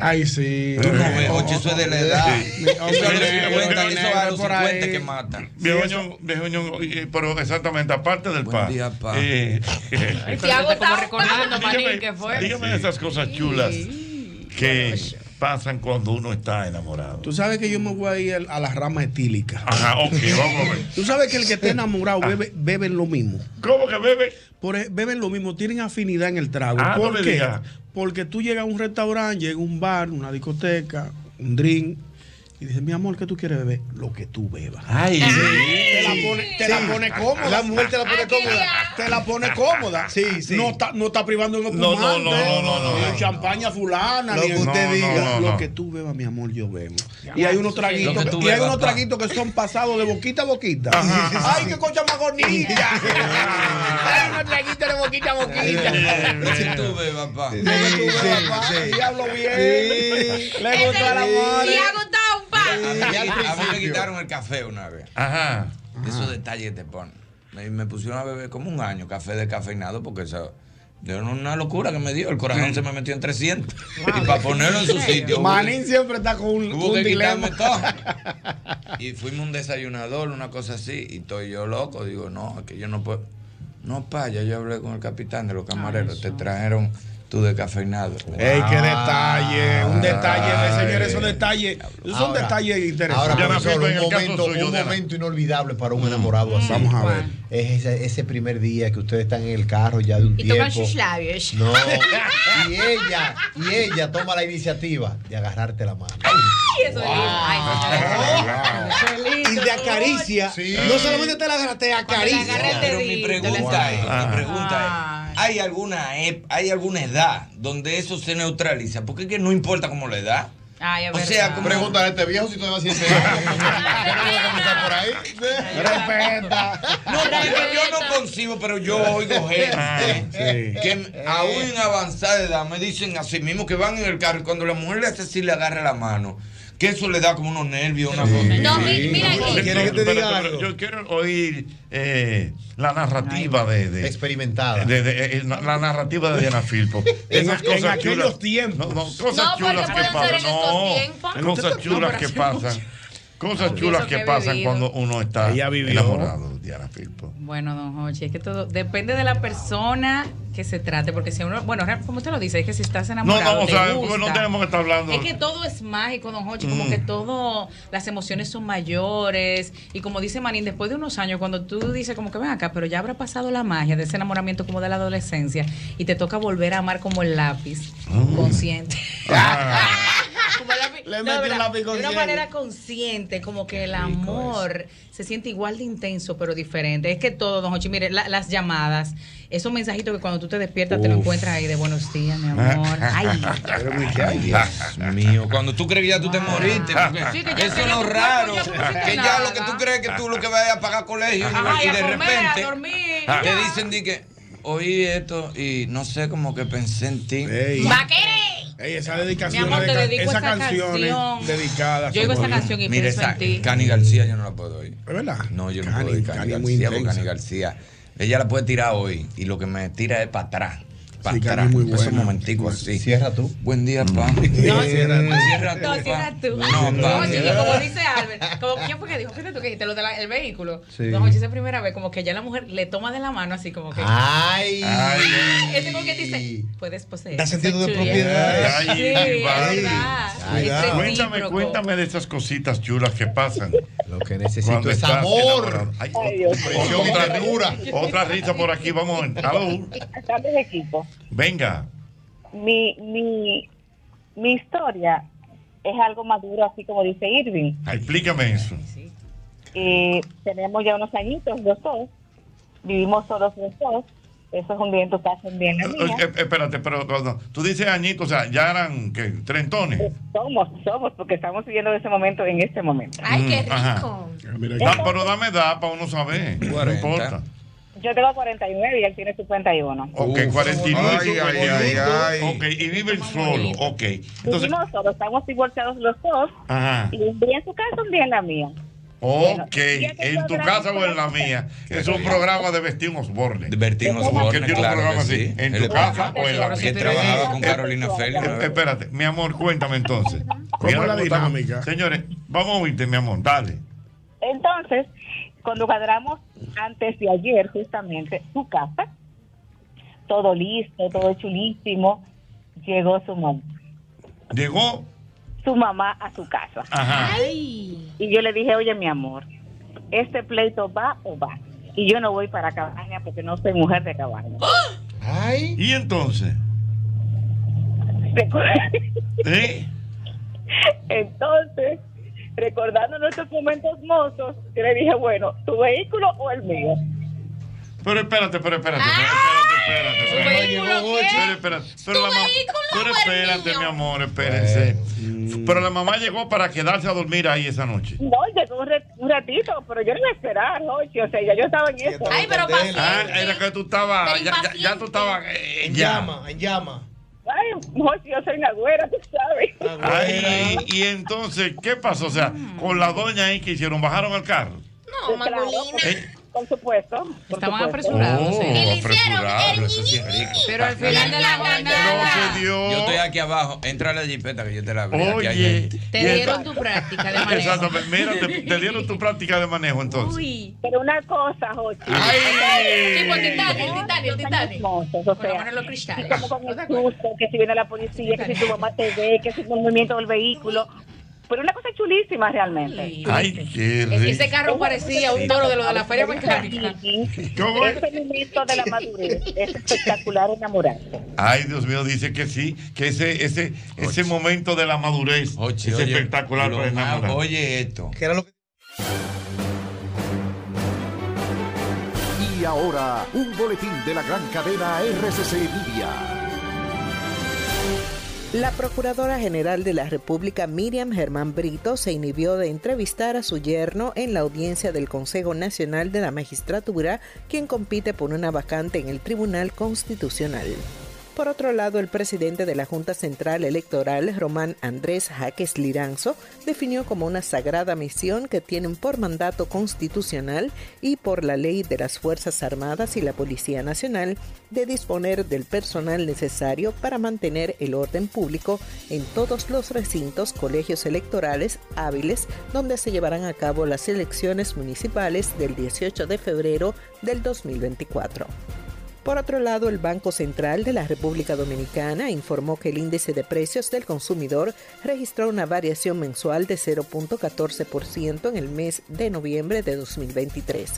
Ay, sí. Tú no ves, oye, eso es de la edad. Sí. Eso a los Hombre, 50, negro, eso a los por ahí. 50 que matan. Viejo pero exactamente, aparte del Buen pa. día, pa. eh, Tiago está recordando, Marín, ¿qué fue? dígame de esas cosas chulas que pasan cuando uno está enamorado. Tú sabes que yo me voy a ir a las ramas etílicas. Ajá, ok, vamos a ver. Tú sabes que el que está enamorado bebe, beben lo mismo. ¿Cómo que bebe? Por, e- beben lo mismo, tienen afinidad en el trago. Ah, ¿Por qué? Porque tú llegas a un restaurante, llegas a un bar, una discoteca, un drink, y dices, mi amor, ¿qué tú quieres beber? Lo que tú bebas. Ay. Te la pone, te te la pone cómoda. La mujer te la pone cómoda. Te la pone cómoda. Sí, sí. No está, no está privando en No, no, no, no, no, no. champaña fulana. Lo que usted No, diga. no, no, no. Lo que tú bebas, mi amor, yo bebo. Y hay unos Lo traguitos, que que- y hay unos traguitos que son pasados de boquita a boquita. Ajá. Ay, qué cosa más bonita. Hay unos traguitos de boquita a boquita. Pero si tú bebas, papá. Lo que tú bebas, pa, Diablo bien. Le gustó el amor. Y ha gustado. A mí, Y al a mí me quitaron el café una vez. Ajá. Esos detalles te ponen. Me, me pusieron a beber como un año café descafeinado porque eso. De una locura que me dio. El corazón se me metió en 300. Y para ponerlo en su sitio. Manín siempre está con un, Tuvo un que dilema. todo. Y fuimos un desayunador, una cosa así, y estoy yo loco. Digo, no, es que yo no puedo. No, pa, ya yo hablé con el capitán de los camareros. Te trajeron tu descafeinado. Ey, qué detalle, un Ay. detalle, señores, esos detalles, son Ahora- detalles interesantes. Ahora, profesor, un momento, suyo, un momento inolvidable para un enamorado así. Vamos a ver. Es ese, ese primer día que ustedes están en el carro ya de un Y tiempo. tocan sus labios. No, y ella, y ella toma la iniciativa de agarrarte la mano. Ay, eso es lindo. Ay, eso es lindo. Y te acaricia. Sí. No solamente te la agarra, te acaricia. agarra el Pero mi pregunta es, Ah. mi pregunta es, ¿hay alguna, ¿hay alguna edad donde eso se neutraliza? Porque es que no importa cómo la edad. Ay, O sea, como- Pregúntale a este viejo si todavía siente años. Que comenzar por ahí. Respeta. No, porque yo no concibo, pero yo oigo gente que aún en avanzada edad me dicen así mismo que van en el carro y cuando la mujer le hace así le agarra la mano, que eso le da como unos nervios, una cosa. No, mi- mira, Sí, y- ¿Quieres que te pero- diga pero algo? Yo quiero oír eh, la narrativa de, de, Experimentada. de- de- eh, la narrativa de Diana Filpo. En- Esas en cosas aquellos chulas. tiempos. No, no, cosas No, porque chulas que pasan. en No, cosas chulas que pasan. Cosas chulas que pasan cuando uno está enamorado, Diana Filpo. Bueno, don Hochi, es que todo depende de la persona que se trate, porque si uno, bueno, como usted lo dice, es que si estás No, enamorado, no, o te sea, gusta. no tenemos que estar hablando. Es que todo es mágico, don Hochi, como Mm. que todo, las emociones son mayores, y como dice Manín, después de unos años, cuando tú dices como que ven acá, pero ya habrá pasado la magia de ese enamoramiento como de la adolescencia, y te toca volver a amar como el lápiz, consciente. Como el lápiz- Le no, lápiz De una manera consciente, como que el amor se siente igual de intenso, pero diferente. Es que todo, don Hochi, mire, la- las llamadas, esos mensajitos que cuando tú te despiertas te lo encuentras ahí de buenos días, mi amor. Ay, Ay, Dios mío. Cuando tú crees que ya tú te moriste, porque Sí, eso es lo raro. ya Que ya lo que tú crees que tú lo que vas a pagar colegio Ajá, y y a de comer, a repente dormir, te ya. dicen di que oí esto y no sé, como que pensé en ti. Ey, esa dedicación. Mi amor, te dedica- dedico esa esa canción canción. dedicada. Yo oigo esa canción y Mira, pienso esa en ti. Cani García yo no la puedo oír. ¿Es verdad? No, yo no puedo oír Cani, Cani es muy García porque. Cani García. Ella la puede tirar hoy y lo que me tira es para atrás. Para atrás. es muy momenticos así. Cierra tú. Buen día, pa. No, cierra, cierra. cierra tú. No, pa. cierra tú. No, No, pa. como dice Albert, como quién fue que dijo, fíjate tú que dijiste lo del vehículo. Sí. Don esa primera vez, como que ya la mujer le toma de la mano así como que. Ay. Ese como que dice, puedes poseer. Da sentido de propiedad. Ay, Sí, es ay. verdad. Ay, ay. Cuéntame, cuéntame de esas cositas chulas que pasan. Lo que necesito Cuando es amor. Ay, Presión y otra, otra risa por aquí, vamos. a ver. Aló. Tardes, equipo. Venga. Mi, mi, mi historia es algo maduro, así como dice Irving. Explícame eso. Eh, tenemos ya unos añitos los dos, vivimos solos los dos. Eso es un día en tu casa, un día en la Eh, mía. eh, espérate, pero cuando tú dices añitos, o sea, ya eran ¿qué? trentones. Somos, somos, porque estamos viviendo ese momento en este momento. Ay, qué Mm, ajá. rico. Da- pero dame edad para uno saber. No 40. importa. Yo tengo 49 y él tiene 51. Ok, 49. Ay, ay, ay, ay. Ok, y viven solo. Ok. Entonces, Vivimos solos, estamos divorciados los dos. ajá. Y un día en su casa, un día en la mía. Ok, que en tu casa o en la mía. Es un programa de Vestín Osborne. Bertín Que Osborne, tiene un claro programa que así. sí. En tu casa o en la Que mía. trabajaba con Carolina Félix. Espérate, mi amor, cuéntame entonces. ¿Cómo Mira la dinámica? Señores, vamos a oírte, mi amor, dale. Entonces, cuando cuadramos antes de ayer, justamente, su casa, todo listo, todo chulísimo, llegó su mamá, Llegó, su mamá a su casa. ajá. Y yo le dije, oye, mi amor, ¿este pleito va o va? Y yo no voy para cabaña porque no soy mujer de cabaña. Ay. Y entonces, ¿eh? Entonces, recordando nuestros momentos mozos, yo le dije, bueno, ¿tu vehículo o el mío? Pero espérate, pero espérate, pero espérate, espérate, ¿Su espérate. Pero espérate, pero la mamá, pero espérate, mi amor, espérense. Pero la mamá llegó para quedarse a dormir ahí esa noche. No, llegó un, ratito, pero yo no iba a esperar, Jochi, o sea, ya yo estaba en eso. Ay, pero Ah, era que tú estabas, ya, ya, ya tú estabas eh, En llama, en llama. Ay, Jochi, yo soy una güera, tú sabes. Ay, y entonces, ¿qué pasó? O sea, con la doña ahí que hicieron, bajaron al carro. No, Eh, Por supuesto. por Estaban supuesto. apresurados. Oh, sí. Y le apresurado, eso sí es rico. Pero al final de la jornada Yo estoy aquí abajo. Entra a la jipeta que yo te la. Aquí gente. te dieron tu práctica de manejo. Exactamente, mira, te, te dieron tu práctica de manejo entonces. Pero una cosa, Jochi. Ay. El Titanic, el Titanic, el Titanic. Mozos, o sea, los cristales. como con el susto, que si viene la policía, que si tu mamá te ve, que si el movimiento del vehículo. Pero una cosa chulísima realmente. Ay, qué rico. Ese carro parecía un toro de lo de la feria mecánica. ¿Cómo es? Ese momento de la madurez es espectacular enamorarse. Ay, Dios mío, dice que sí, que ese, ese, ese momento de la madurez es oye, espectacular para más- enamorar. oye esto. Que era lo que Y ahora, un boletín de la gran cadena RCC Media. La Procuradora General de la República, Miriam Germán Brito, se inhibió de entrevistar a su yerno en la audiencia del Consejo Nacional de la Magistratura, quien compite por una vacante en el Tribunal Constitucional. Por otro lado, el presidente de la Junta Central Electoral, Román Andrés Jaques Liranzo, definió como una sagrada misión que tienen por mandato constitucional y por la ley de las Fuerzas Armadas y la Policía Nacional de disponer del personal necesario para mantener el orden público en todos los recintos, colegios electorales hábiles donde se llevarán a cabo las elecciones municipales del 18 de febrero del 2024. Por otro lado, el Banco Central de la República Dominicana informó que el índice de precios del consumidor registró una variación mensual de 0.14% en el mes de noviembre de 2023.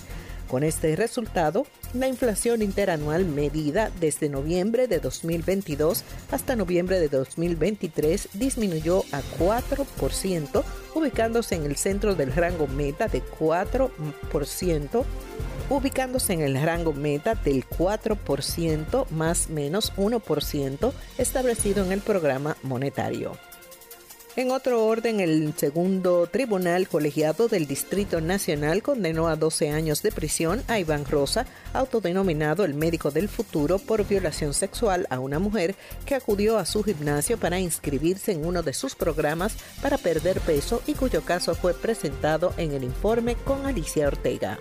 Con este resultado, la inflación interanual medida desde noviembre de 2022 hasta noviembre de 2023 disminuyó a 4%, ubicándose en el centro del rango meta de 4%, ubicándose en el rango meta del 4% más menos 1% establecido en el programa monetario. En otro orden, el segundo tribunal colegiado del Distrito Nacional condenó a 12 años de prisión a Iván Rosa, autodenominado el médico del futuro, por violación sexual a una mujer que acudió a su gimnasio para inscribirse en uno de sus programas para perder peso y cuyo caso fue presentado en el informe con Alicia Ortega.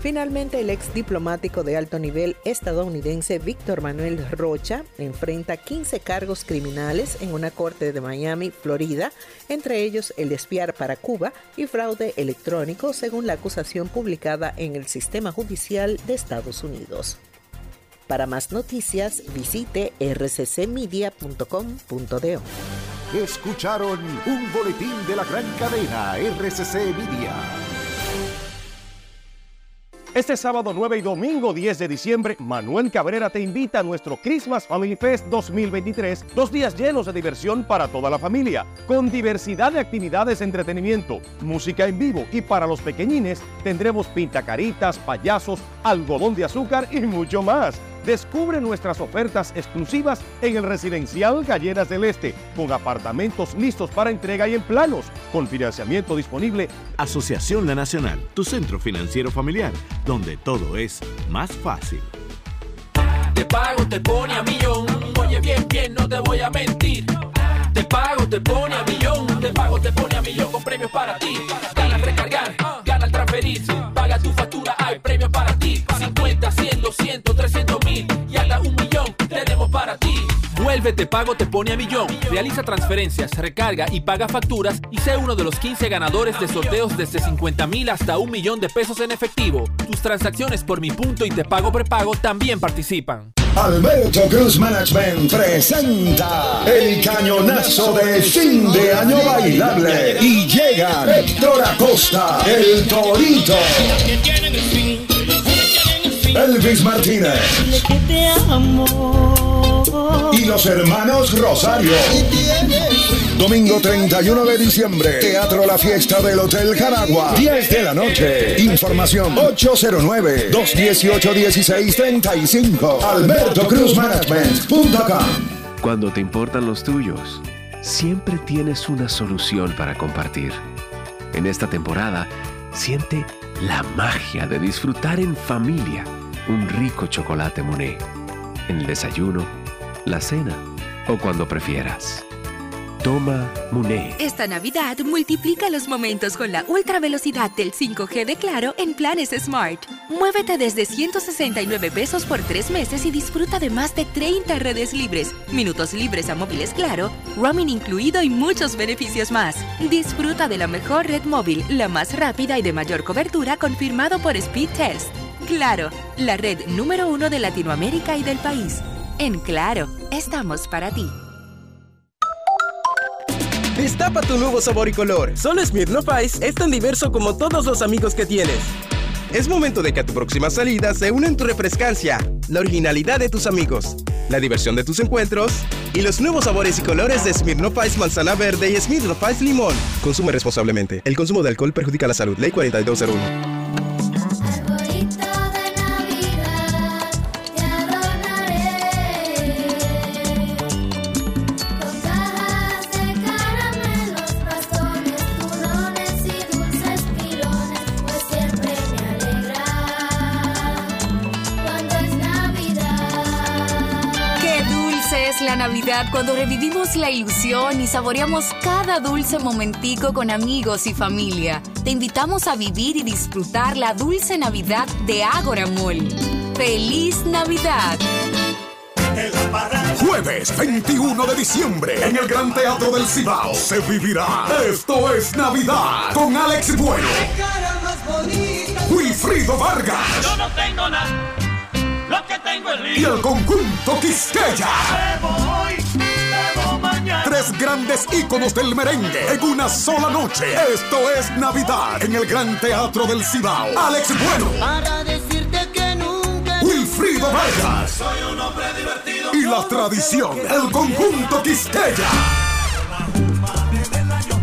Finalmente, el ex diplomático de alto nivel estadounidense Víctor Manuel Rocha enfrenta 15 cargos criminales en una corte de Miami, Florida, entre ellos el espiar para Cuba y fraude electrónico, según la acusación publicada en el sistema judicial de Estados Unidos. Para más noticias, visite rccmedia.com.do. Escucharon un boletín de la gran cadena RCC Media. Este sábado 9 y domingo 10 de diciembre, Manuel Cabrera te invita a nuestro Christmas Family Fest 2023, dos días llenos de diversión para toda la familia, con diversidad de actividades de entretenimiento, música en vivo y para los pequeñines tendremos pintacaritas, payasos, algodón de azúcar y mucho más. Descubre nuestras ofertas exclusivas en el residencial Galleras del Este, con apartamentos listos para entrega y en planos, con financiamiento disponible. Asociación La Nacional, tu centro financiero familiar, donde todo es más fácil. Te pago, te pone a millón. Oye, bien, bien, no te voy a mentir. Te pago, te pone a millón. Te pago, te pone a millón con premios para ti. Gana al recargar, gana al transferir. Paga tu factura, hay premios para ti. 50, 100, 200, 300 mil y hasta un millón tenemos para ti. Vuelve Te Pago Te Pone a Millón. Realiza transferencias, recarga y paga facturas y sé uno de los 15 ganadores de sorteos desde 50 mil hasta un millón de pesos en efectivo. Tus transacciones por Mi Punto y Te Pago Prepago también participan. Alberto Cruz Management presenta el cañonazo de fin de año bailable y llega Héctor Acosta, el Torito, Elvis Martínez, y los hermanos Rosario. Domingo 31 de diciembre, Teatro La Fiesta del Hotel Jaragua, 10 de la noche. Información 809-218-1635. Alberto Cruz Management.com. Cuando te importan los tuyos, siempre tienes una solución para compartir. En esta temporada, siente la magia de disfrutar en familia un rico chocolate Monet. En el desayuno, la cena o cuando prefieras. Toma Monet. Esta Navidad multiplica los momentos con la ultra velocidad del 5G de Claro en planes Smart. Muévete desde 169 pesos por tres meses y disfruta de más de 30 redes libres, minutos libres a móviles Claro, roaming incluido y muchos beneficios más. Disfruta de la mejor red móvil, la más rápida y de mayor cobertura confirmado por Speed Test. Claro, la red número uno de Latinoamérica y del país. En Claro, estamos para ti. Destapa tu nuevo sabor y color. Solo Smirnoff Ice es tan diverso como todos los amigos que tienes. Es momento de que a tu próxima salida se unen tu refrescancia, la originalidad de tus amigos, la diversión de tus encuentros y los nuevos sabores y colores de Smirnoff Ice manzana verde y Smirnoff Ice limón. Consume responsablemente. El consumo de alcohol perjudica la salud. Ley 4201. Cuando revivimos la ilusión y saboreamos cada dulce momentico con amigos y familia. Te invitamos a vivir y disfrutar la dulce Navidad de Ágora Mall. ¡Feliz Navidad! Jueves 21 de diciembre en el Gran Teatro del Cibao se vivirá Esto es Navidad con Alex Bueno, Wilfrido Vargas Yo no tengo nada, y el conjunto Quisqueya. Bebo hoy, bebo mañana. Tres grandes íconos del merengue en una sola noche. Esto es Navidad en el Gran Teatro del Cibao. Alex Bueno, Para decirte que nunca Wilfrido Vargas Soy un hombre divertido. y la tradición, el conjunto Quisqueya.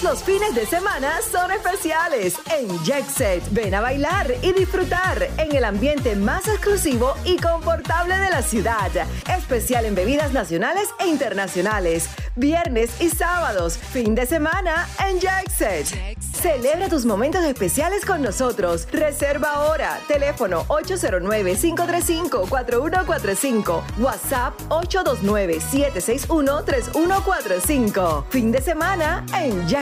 Los fines de semana son especiales en Jet Set. Ven a bailar y disfrutar en el ambiente más exclusivo y confortable de la ciudad. Especial en bebidas nacionales e internacionales. Viernes y sábados. Fin de semana en Jet Set. Celebra tus momentos especiales con nosotros. Reserva ahora. Teléfono 809-535-4145. WhatsApp 829-761-3145. Fin de semana en Jackset.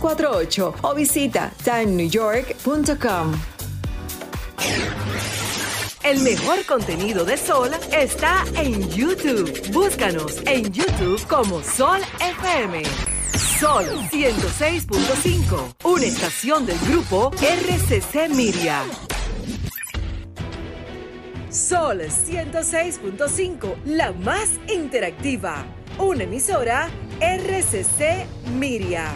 917-388-2248 o visita timenewyork.com. El mejor contenido de Sol está en YouTube. Búscanos en YouTube como Sol FM. Sol 106.5, una estación del grupo RCC Miria. Sol 106.5, la más interactiva. Una emisora RCC Miria.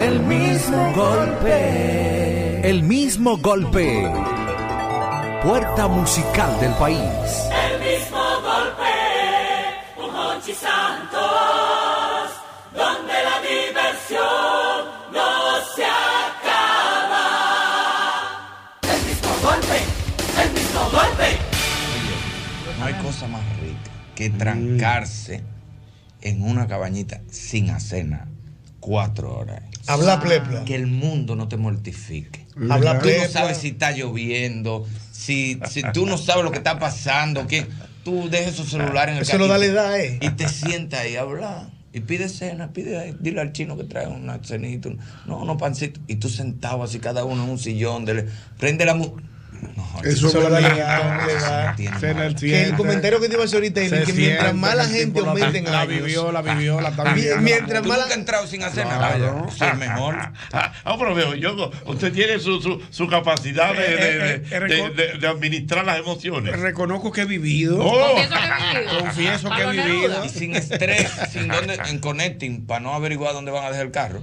El mismo golpe. El mismo golpe. Puerta musical del país. El mismo golpe, un Hochi Santos, donde la diversión no se acaba. El mismo golpe, el mismo golpe. No hay cosa más rica que trancarse en una cabañita sin hacer nada. Cuatro horas. Habla plepla. Que el mundo no te mortifique. Habla tú no sabes si está lloviendo, si, si tú no sabes lo que está pasando, que tú dejes tu celular en el Eso no da carrito la edad, ¿eh? Y te sientas ahí a hablar. Y pide cena, pide ahí, dile al chino que trae una cenita, no, unos pancitos. Y tú sentado así, cada uno en un sillón, dele, prende la música. Eso Eso es le verdad, da- le da. Se le Que el comentario que te iba a hacer ahorita es que mientras más la gente la- aumente en la años. vivió, la vivió, la está viviendo. Mientras más la- entrado sin hacer nada. Es mejor. Ah, pero veo, yo, usted tiene su, su, su capacidad de, de, de- de- de- de administrar las emociones. Reconozco que he vivido. Oh. Confieso que he vivido. Y sin estrés, sin dónde, en connecting, para no averiguar dónde van a dejar el carro.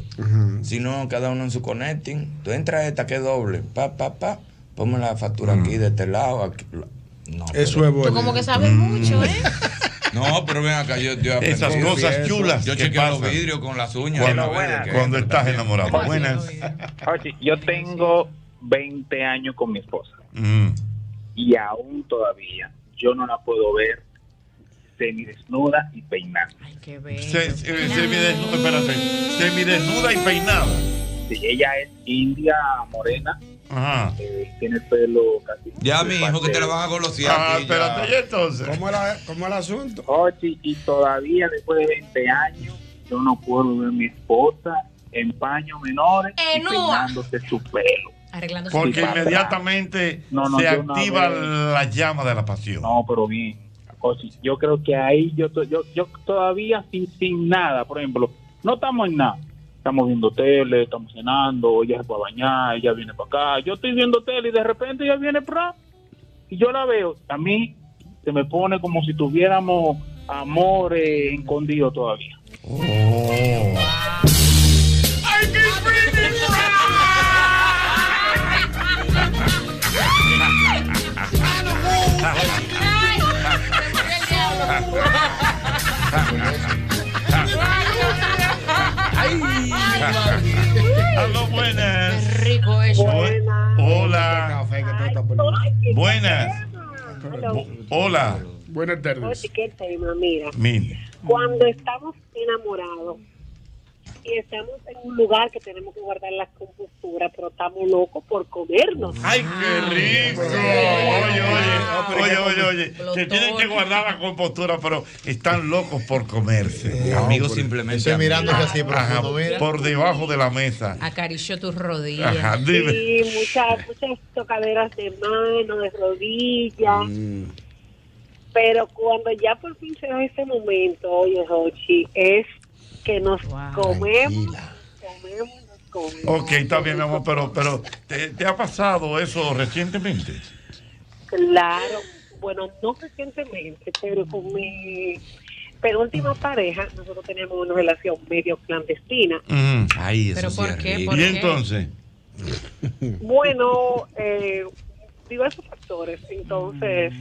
Sino cada uno en su connecting. Tú entras a esta que es doble. Pa, pa, pa. Ponme la factura aquí de este lado. Aquí. No, Eso pero- es bueno. Tú como que sabes mucho, ¿eh? No, pero ven acá, yo, yo Esas cosas Eso. chulas Yo que chequeo los pasan. vidrios con las uñas. Qué cuando es. estás enamorado. Buenas. Oye, yo tengo 20 años con mi esposa Mm. y aún todavía yo no la puedo ver semidesnuda y peinada. Se, se- semidesnuda, espérate, semidesnuda y peinada. Sí, ella es india morena, Ajá. eh, tiene el pelo casi. Ya, mi hijo, que te la van a golosear. Ah, aquí, ya. espérate, ¿y entonces? ¿Cómo, era- cómo es el asunto? Oye, y todavía después de 20 años yo no puedo ver a mi esposa en paños menores y Enúa. peinándose su pelo. Arreglando Porque inmediatamente No, no, se activa vez- la llama de la pasión. No, pero bien. Oye, yo creo que ahí yo, yo, yo todavía sin, sin nada, por ejemplo, no estamos en nada. Estamos viendo tele, estamos cenando, ella se va a bañar, ella viene para acá. Yo estoy viendo tele y de repente ella viene para y yo la veo. A mí se me pone como si tuviéramos amor eh, escondido todavía. Aló, buenas. rico eso. Hola. Buenas. Bu- Hola. Buenas tardes. Oye, qué tema, mira. Cuando estamos enamorados y estamos en un lugar que tenemos que guardar la compostura, pero estamos locos por comernos. ¡Ay, qué rico! Oye, oye, oye, oye, oye, que tienen que guardar la compostura, pero están locos por comerse. Amigos simplemente. Estoy mirando así por debajo de la mesa. Acarició tus rodillas. Ajá, dime. Sí, muchas, muchas tocaderas de mano, de rodillas. Pero cuando ya por fin se da ese momento, oye, Rochi, es que nos comemos, comemos, nos comemos. Ok, está bien, mi amor, pero, pero ¿te, te ha pasado eso recientemente? Claro, bueno, no recientemente, pero con mi penúltima pareja, nosotros teníamos una relación medio clandestina. Ay, ¿Pero por qué? ¿Y entonces? Bueno, eh, diversos factores. Entonces,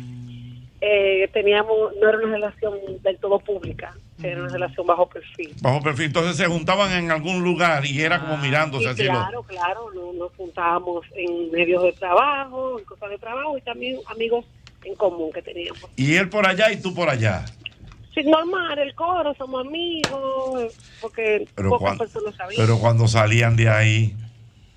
eh, teníamos, no era una relación del todo pública, era una relación bajo perfil. Bajo perfil. Entonces se juntaban en algún lugar y era como mirándose así. lo- claro, claro, no- nos juntábamos en medios de trabajo, en cosas de trabajo y también amigos en común que teníamos. Y él por allá y tú por allá. Sí, normal, el coro, somos amigos, porque Pero, pocas cuan- personas sabían. pero cuando salían de ahí.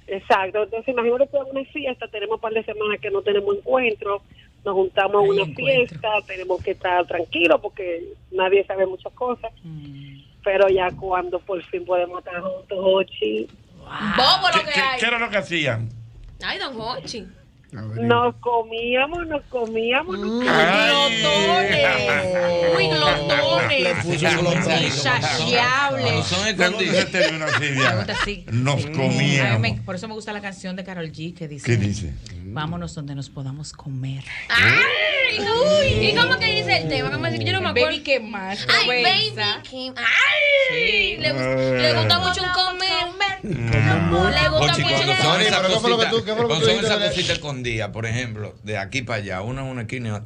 Exacto, entonces imagínate que una fiesta, tenemos un par de semanas que no tenemos encuentro, nos juntamos a una fiesta, tenemos que estar tranquilos porque nadie sabe muchas cosas, pero ya cuando por fin podemos estar juntos, Ochi, lo ¿Qué, qué era lo que hacían? Ay, don Hochi. Nos comíamos, nos comíamos, nos Glotones. Uy, glotones. Le puso glotón. Insaciables. Son ¿De dónde se terminó así, Diana? Pregunta así. Nos comíamos. me- por eso me gusta la canción de Carol G que dice: ¿Qué dice? Vámonos donde nos podamos comer. Ay, uy. ¿Y cómo que dice el tema? Vamos a decir que yo no me acuerdo. Baby, ¿qué más? Ay, baby, ¿qué- Ay, le, gus- le gusta mucho un comer. Le gusta Ochi, mucho son esas pero ¿qué fue lo que tú- qué fue lo que tú cositas escondidas, por ejemplo, de aquí para allá, una en una esquina.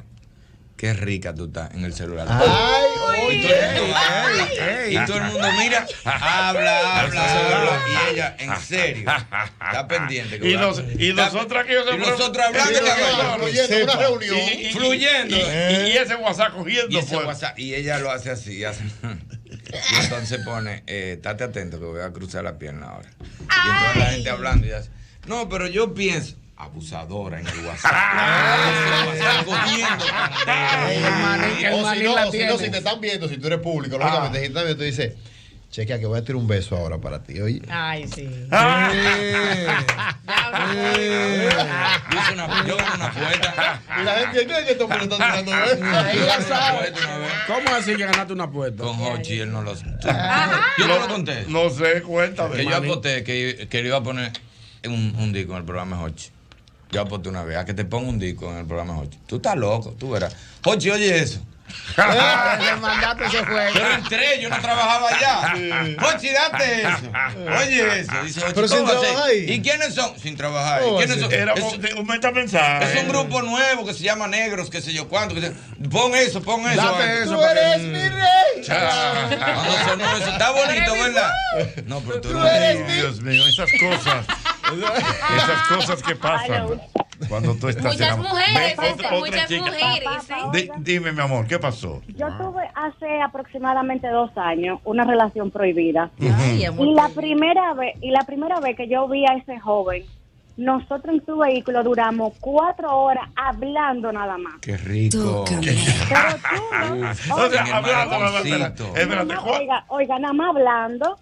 Qué rica tú estás en el celular. Ay, y, todo el mundo, ey, y todo el mundo mira, habla, habla, habla. Y ella, en serio, está pendiente. Y nos- y está- nosotros aquí Y nosotros hablando Y de nosotros fluyendo, una reunión. Y- y- fluyendo. y- y ese WhatsApp cogiendo, Y ese pues. WhatsApp, y ella lo hace así. hace- y entonces pone, eh, estate atento que voy a cruzar la pierna ahora. Y entonces la gente hablando y hace, no, pero yo pienso, abusadora en el WhatsApp. O si no, o si no, si te están viendo, si tú eres público, lógicamente, si te están viendo, tú dices, chequea que voy a tirar un beso ahora para ti, oye. Ay, sí. Hice una, yo gané una apuesta. Y la gente cree que estos hombres están tirando besos. ¿Cómo así que ganaste una apuesta? Con Hochi, él no lo Yo no lo conté. No sé, cuéntame. Que yo aposté que, que le iba a poner un, un disco en el programa de Hochi. Yo aposté una vez a que te ponga un disco en el programa de Hochi. Tú estás loco, tú verás. Hochi, oye eso. Le mandaste ese juego. Pero entré, yo no trabajaba allá. Hochi, date eso. Oye eso. Dice Hochi, Pero sin trabajar ahí. ¿Y quiénes son? Sin trabajar. ¿Y ¿Cómo quiénes son? Era Es- un-. Es un grupo nuevo que se llama Negros, qué sé yo cuánto. que se- Pon eso, pon eso. Date eso Tú que- eres mi rey. Cuando sonó eso, está bonito, ¿verdad? No, pero tú, no Ay, Dios mío, esas cosas. Esas cosas que pasan cuando tú estás Muchas mujeres, otra- otra muchas mujeres. ¿sí? Di- dime, mi amor, ¿qué pasó? Yo tuve hace aproximadamente dos años una relación prohibida. Ay, amor y la primera vez, y la primera vez que yo vi a ese joven, nosotros en su vehículo duramos cuatro horas hablando nada más. Qué rico. Pero tú, no, Uf. hablando, nada más, oiga, oiga, nada más hablando.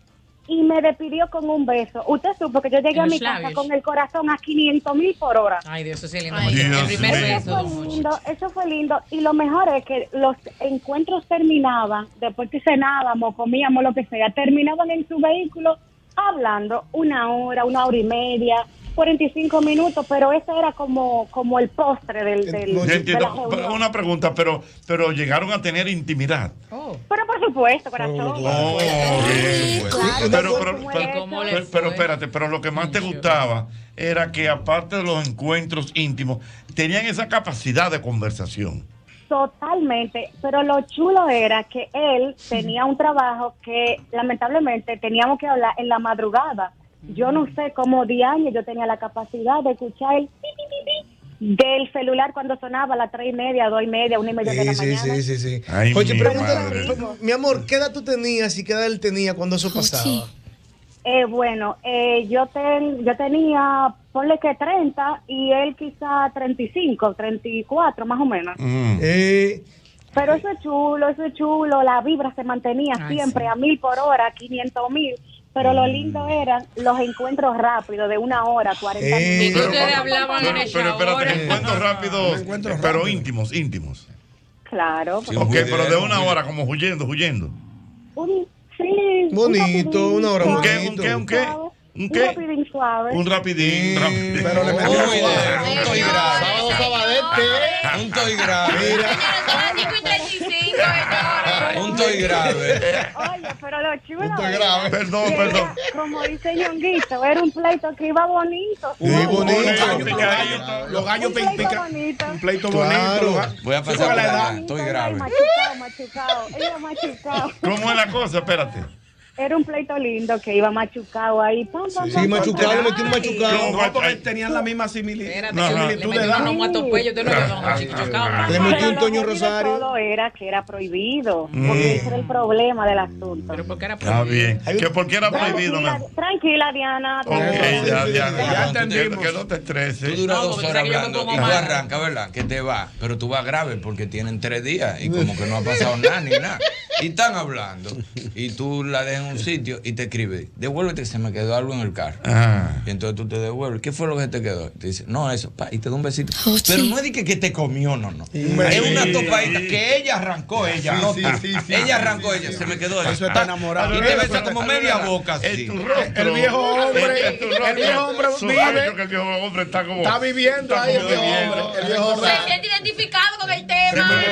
Y me despidió con un beso. Usted supo que yo llegué a mi casa con el corazón a 500 mil por hora. Ay, Dios, eso sí es lindo. Ay, el primer mío. beso. Eso fue lindo, eso fue lindo. Y lo mejor es que los encuentros terminaban, después que cenábamos, comíamos lo que sea, terminaban en su vehículo hablando una hora, una hora y media, 45 minutos, pero ese era como, como el postre del, de la pero una pregunta, pero, pero llegaron a tener intimidad. Pero por supuesto, corazón. Oh, bien. Claro, Pero, ¿cómo pero, pero- pero- pero espérate, pero lo que más te gustaba era que aparte de los encuentros íntimos, tenían esa capacidad de conversación. Totalmente, pero lo chulo era que él tenía un trabajo que lamentablemente teníamos que hablar en la madrugada. Yo no sé cómo de años yo tenía la capacidad de escuchar el pi, pi, pi, pi del celular cuando sonaba a las tres y media, dos y media, una y media de la Sí, sí, mañana. sí, sí, sí. Ay, Oye, mi pregúntale, madre. p- mi amor, ¿qué edad tú tenías y qué edad él tenía cuando eso pasaba? Eh, bueno, eh, yo, ten, yo tenía, ponle que 30 y él quizá 35, 34 más o menos. Eh, Pero eso es chulo, eso es chulo, la vibra se mantenía Ay, siempre a mil por hora, 500 mil. Pero lo lindo eran los encuentros rápidos de una hora, 40 Eh, minutos. pero- ustedes hablaban en pero, el pero espérate, encuentros rápidos, pero íntimos, íntimos. Claro. ok, pero de una hora, como huyendo, huyendo. Un, sí, un Bonito, rapidín una hora ¿Un qué? ¿Un qué? ¿Un qué? ¿Un Un qué? rapidín suave. Un rapidín, rapidín. Pero le suave. un toy grave. Un toy grave. Son grave. Oye, pero lo chulo era grave. Perdón, que perdón. era, como dice Ñonguito, era un pleito que iba bonito. Sí, bonito. Los gallos picaditos, Los gallos Un pleito pican. bonito. Un pleito Claro. bonito. Voy a pasar por la edad. Estoy grave. Machucado, machucado. Iba machucado. ¿Cómo es la cosa? Espérate. Era un pleito lindo que iba machucado ahí. Pam, pam, Sí, pam, machucado, pam, le metió un machucado. No, porque tenían la misma simili- Espérate, No, que no. le similitud de edad. Le metió un Toño Rosario. Todo era que era prohibido. Mm. Porque ese era el problema del asunto. Pero porque era Está bien. ¿Que ¿Por qué era prohibido? Tranquila, no? tranquila, Diana. Ok, ya, ya, Ya ya. entendimos. Que no te estreses. Tú duras No, dos porque horas hablando y tú arrancas, ¿verdad? Que te va. Pero tú vas grave porque tienen tres días y como que no ha pasado nada ni nada. Y están hablando y tú la dejas en un sitio y te escribe, devuélvete que se me quedó algo en el carro. Ah. Y entonces tú te devuelves. ¿Qué fue lo que te quedó? Te dice, no, eso, pa, y te da un besito. Pero no es de que, que te comió, no, no. Es una topadita que ella arrancó, ella, no sí, sí, ella sí, arrancó, ella, se me quedó eso. Eso está enamorado. Y te besa como media boca rostro. El viejo hombre, el viejo hombre vive. que el viejo hombre está como. Está viviendo ahí el viejo hombre. El viejo hombre. Se siente identificado con el tema.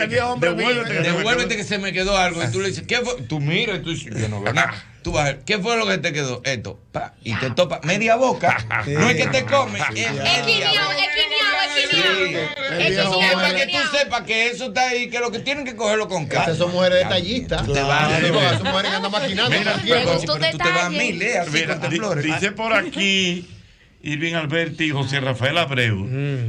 El viejo hombre Devuélvete que Devuélvete que se se me quedó algo. Y tú le dices, ¿qué fue? Tú miras y tú dices, yo no veo nada. Tú vas a ver, ¿qué fue lo que te quedó? Esto. pa, y te topa media boca. No es que te come, es Es media quiniao, es es para que tú sepas que eso está ahí, que lo que tienen que cogerlo con calma. Estas son mujeres detallistas. Te porque son mujeres que andan maquinando pero tú te vas a mil, ¿eh? Así flores. dice por aquí Irving Alberti y José Rafael Abreu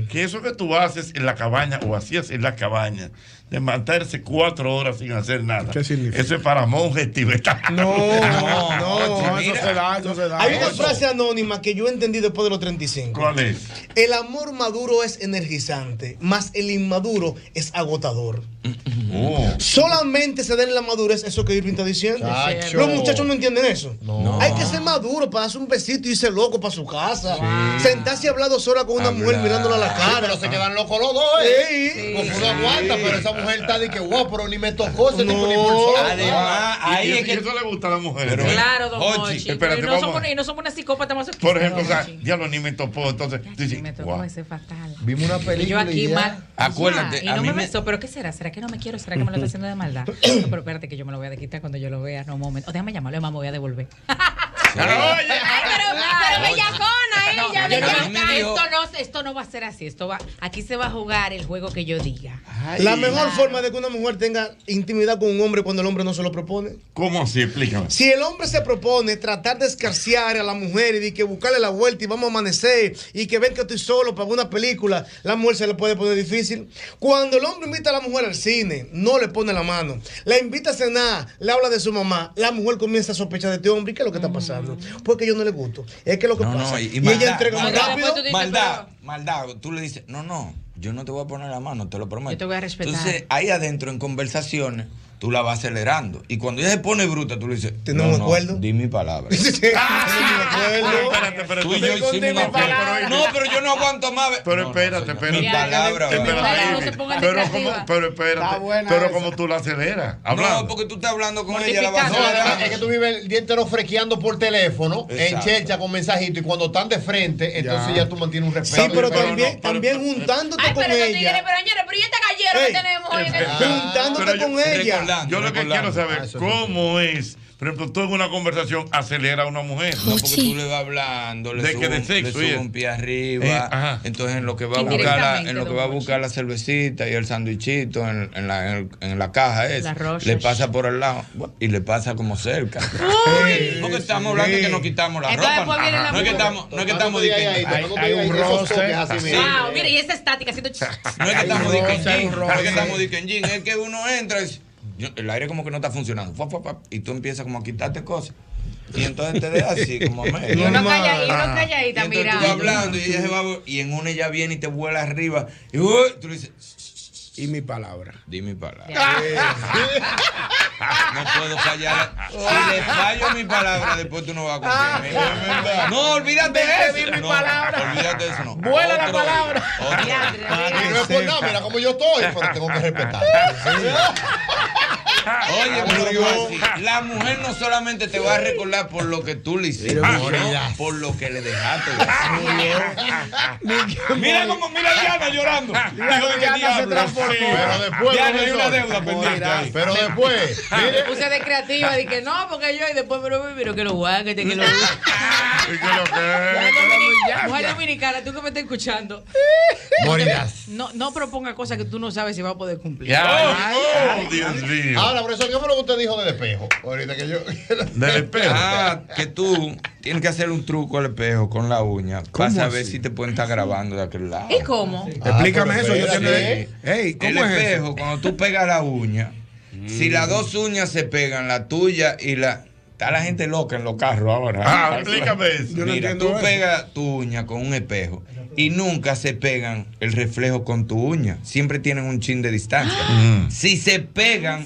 que eso que tú haces en la cabaña o hacías en la cabaña de mantenerse cuatro horas sin hacer nada. ¿Qué significa? Eso es para monjes tibetanos. No, no, no, eso se da, eso se da. Hay una frase anónima que yo entendí después de los 35. ¿Cuál es? El amor maduro es energizante, más el inmaduro es agotador. Oh. Solamente se da en la madurez eso que Irving está diciendo. Chacho. Los muchachos no entienden eso. No. Hay que ser maduro para darse un besito y irse loco para su casa. Sentarse y hablar dos horas con una mujer mirándola a la Sí, cara. pero se quedan locos los dos, ¿eh? Sí. Porque uno aguanta, pero esa mujer está de que, wow, pero ni me tocó ese tipo ni No. pulsó. Además, ahí y, es que. y eso le gusta a las mujeres. Pero- Claro, don Ochi, Hochi. espérate, y, no somos, y no somos una psicópata más Por ejemplo, o sea, diablo ni me topó. Entonces, tú dices, me tocó "Guau". ese fatal. Vimos una Y película. yo aquí y ya. mal. Acuérdate, Ya, y no mí me me- besó, pero ¿qué será? ¿Será que no me quiero? ¿Será que me lo está haciendo de maldad? No, pero espérate que yo me lo voy a quitar cuando yo lo vea. No, un momento. O déjame llamarlo, me voy a devolver. Ay, pero, pero bellacona ella, Yo no esto, no, esto no va a ser así. Esto va, aquí se va a jugar el juego que yo diga. La mejor forma de que una mujer tenga intimidad con un hombre cuando el hombre no se lo propone. ¿Cómo así? Explícame. Si el hombre se propone tratar de escarciar a la mujer y de que buscarle la vuelta y vamos a amanecer y que ven que estoy solo para una película, la mujer se le puede poner difícil. Cuando el hombre invita a la mujer al cine, no le pone la mano, la invita a cenar, le habla de su mamá, la mujer comienza a sospechar de este hombre. ¿Y qué es lo que está pasando? Porque yo no le gusto. Es que lo que No, pasa. no, y, y, y maldad, ella entrega muy maldad, rápido. Maldad, maldad. Tú le dices, no, no, yo no te voy a poner la mano, te lo prometo. Yo te voy a respetar. Entonces, ahí adentro, en conversaciones, tú la vas acelerando. Y cuando ella se pone bruta, tú le dices, ¿Tiene no, no, acuerdo? Di mi palabra. Tú y yo hicimos. No, pero yo no aguanto más. Pero espérate, espérate. Mi palabra, pero, negativas. como, pero espérate. Está pero como tú la aceleras. No, Hablando. porque tú estás hablando con ella, la vas es que tú vives el día entero frequeando por teléfono, en chercha con mensajitos, y cuando están de frente, entonces ya tú mantienes un respeto. Sí, pero también, juntándote con ella. pero señores, pero y este gallero que tenemos hoy en el Juntándote con ella. Yo lo que quiero saber, Ah, ¿cómo es? Por ejemplo, tú en una conversación acelera a una mujer. No, porque tú le vas hablando, le De sube, que de un- sexo le y sube un pie arriba. Eh, ajá. entonces en lo que va a buscar la, en lo que va a buscar la cervecita y el sándwichito en, en la, en, la caja rochas. le pasa por el lado y le pasa como cerca. Porque estamos hablando de que nos quitamos la Entonces, ropa. después viene la no es que estamos, no es que estamos diciendo- toques así, mira. Wow, mira, y esa estática haciendo. No es que estamos roce, hay un jean, no es que roce. estamos jean, es que uno entra y dice, yo- el aire como que no está funcionando. Fa, fa, fa, y tú empiezas como a quitarte cosas. Y entonces te dejas así, como a medio. Y uno calla- y uno calladita Y tú mirando. vas hablando y ella se va y en una ella viene y te vuela arriba. Y uy, tú le dices, Y mi palabra. di mi palabra. No puedo fallar. Si le fallo mi palabra, después tú no vas a en mí. No, olvídate de Di eso. mi No, palabra. olvídate de eso, no. Vuela la palabra. otro- Y no es por nada, mira cómo yo estoy, pero tengo que respetar. Oye, pero te voy a decir, la mujer no solamente te va a recordar por lo que tú le hiciste, sino por lo que le dejaste. mira cómo, mira a Diana llorando. Dijo de que Diana se diablo, transformó. sí. Pero después, Diana, hay una deuda pendiente. Pero después, Me puse de creativa, dije, no, porque yo, y después, pero, pero que lo guaque, que lo ¿Y qué lo que? Mujer dominicana, tú que me estás escuchando. morirás. No, no proponga cosas que tú no sabes si va a poder cumplir. Ya, oh, Dios mío. Ahora, profesor, ¿qué fue lo que usted dijo del espejo? Ahorita que yo. Del espejo. Ah, que tú tienes que hacer un truco al espejo con la uña para saber si te pueden estar grabando de aquel lado. ¿Y cómo? Explícame pero eso. Yo tengo. Ey, El ¿cómo es espejo, eso? cuando tú pegas la uña, si las dos uñas se pegan, la tuya y la. Está la gente loca en los carros ahora. Ah, explícame eso. Yo no Mira, entiendo tú eso. pegas tu uña con un espejo y nunca se pegan el reflejo con tu uña. Siempre tienen un chin de distancia. Mm. Si se pegan,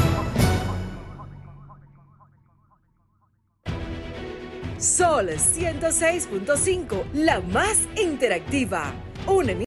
Sol 106.5, la más interactiva. Una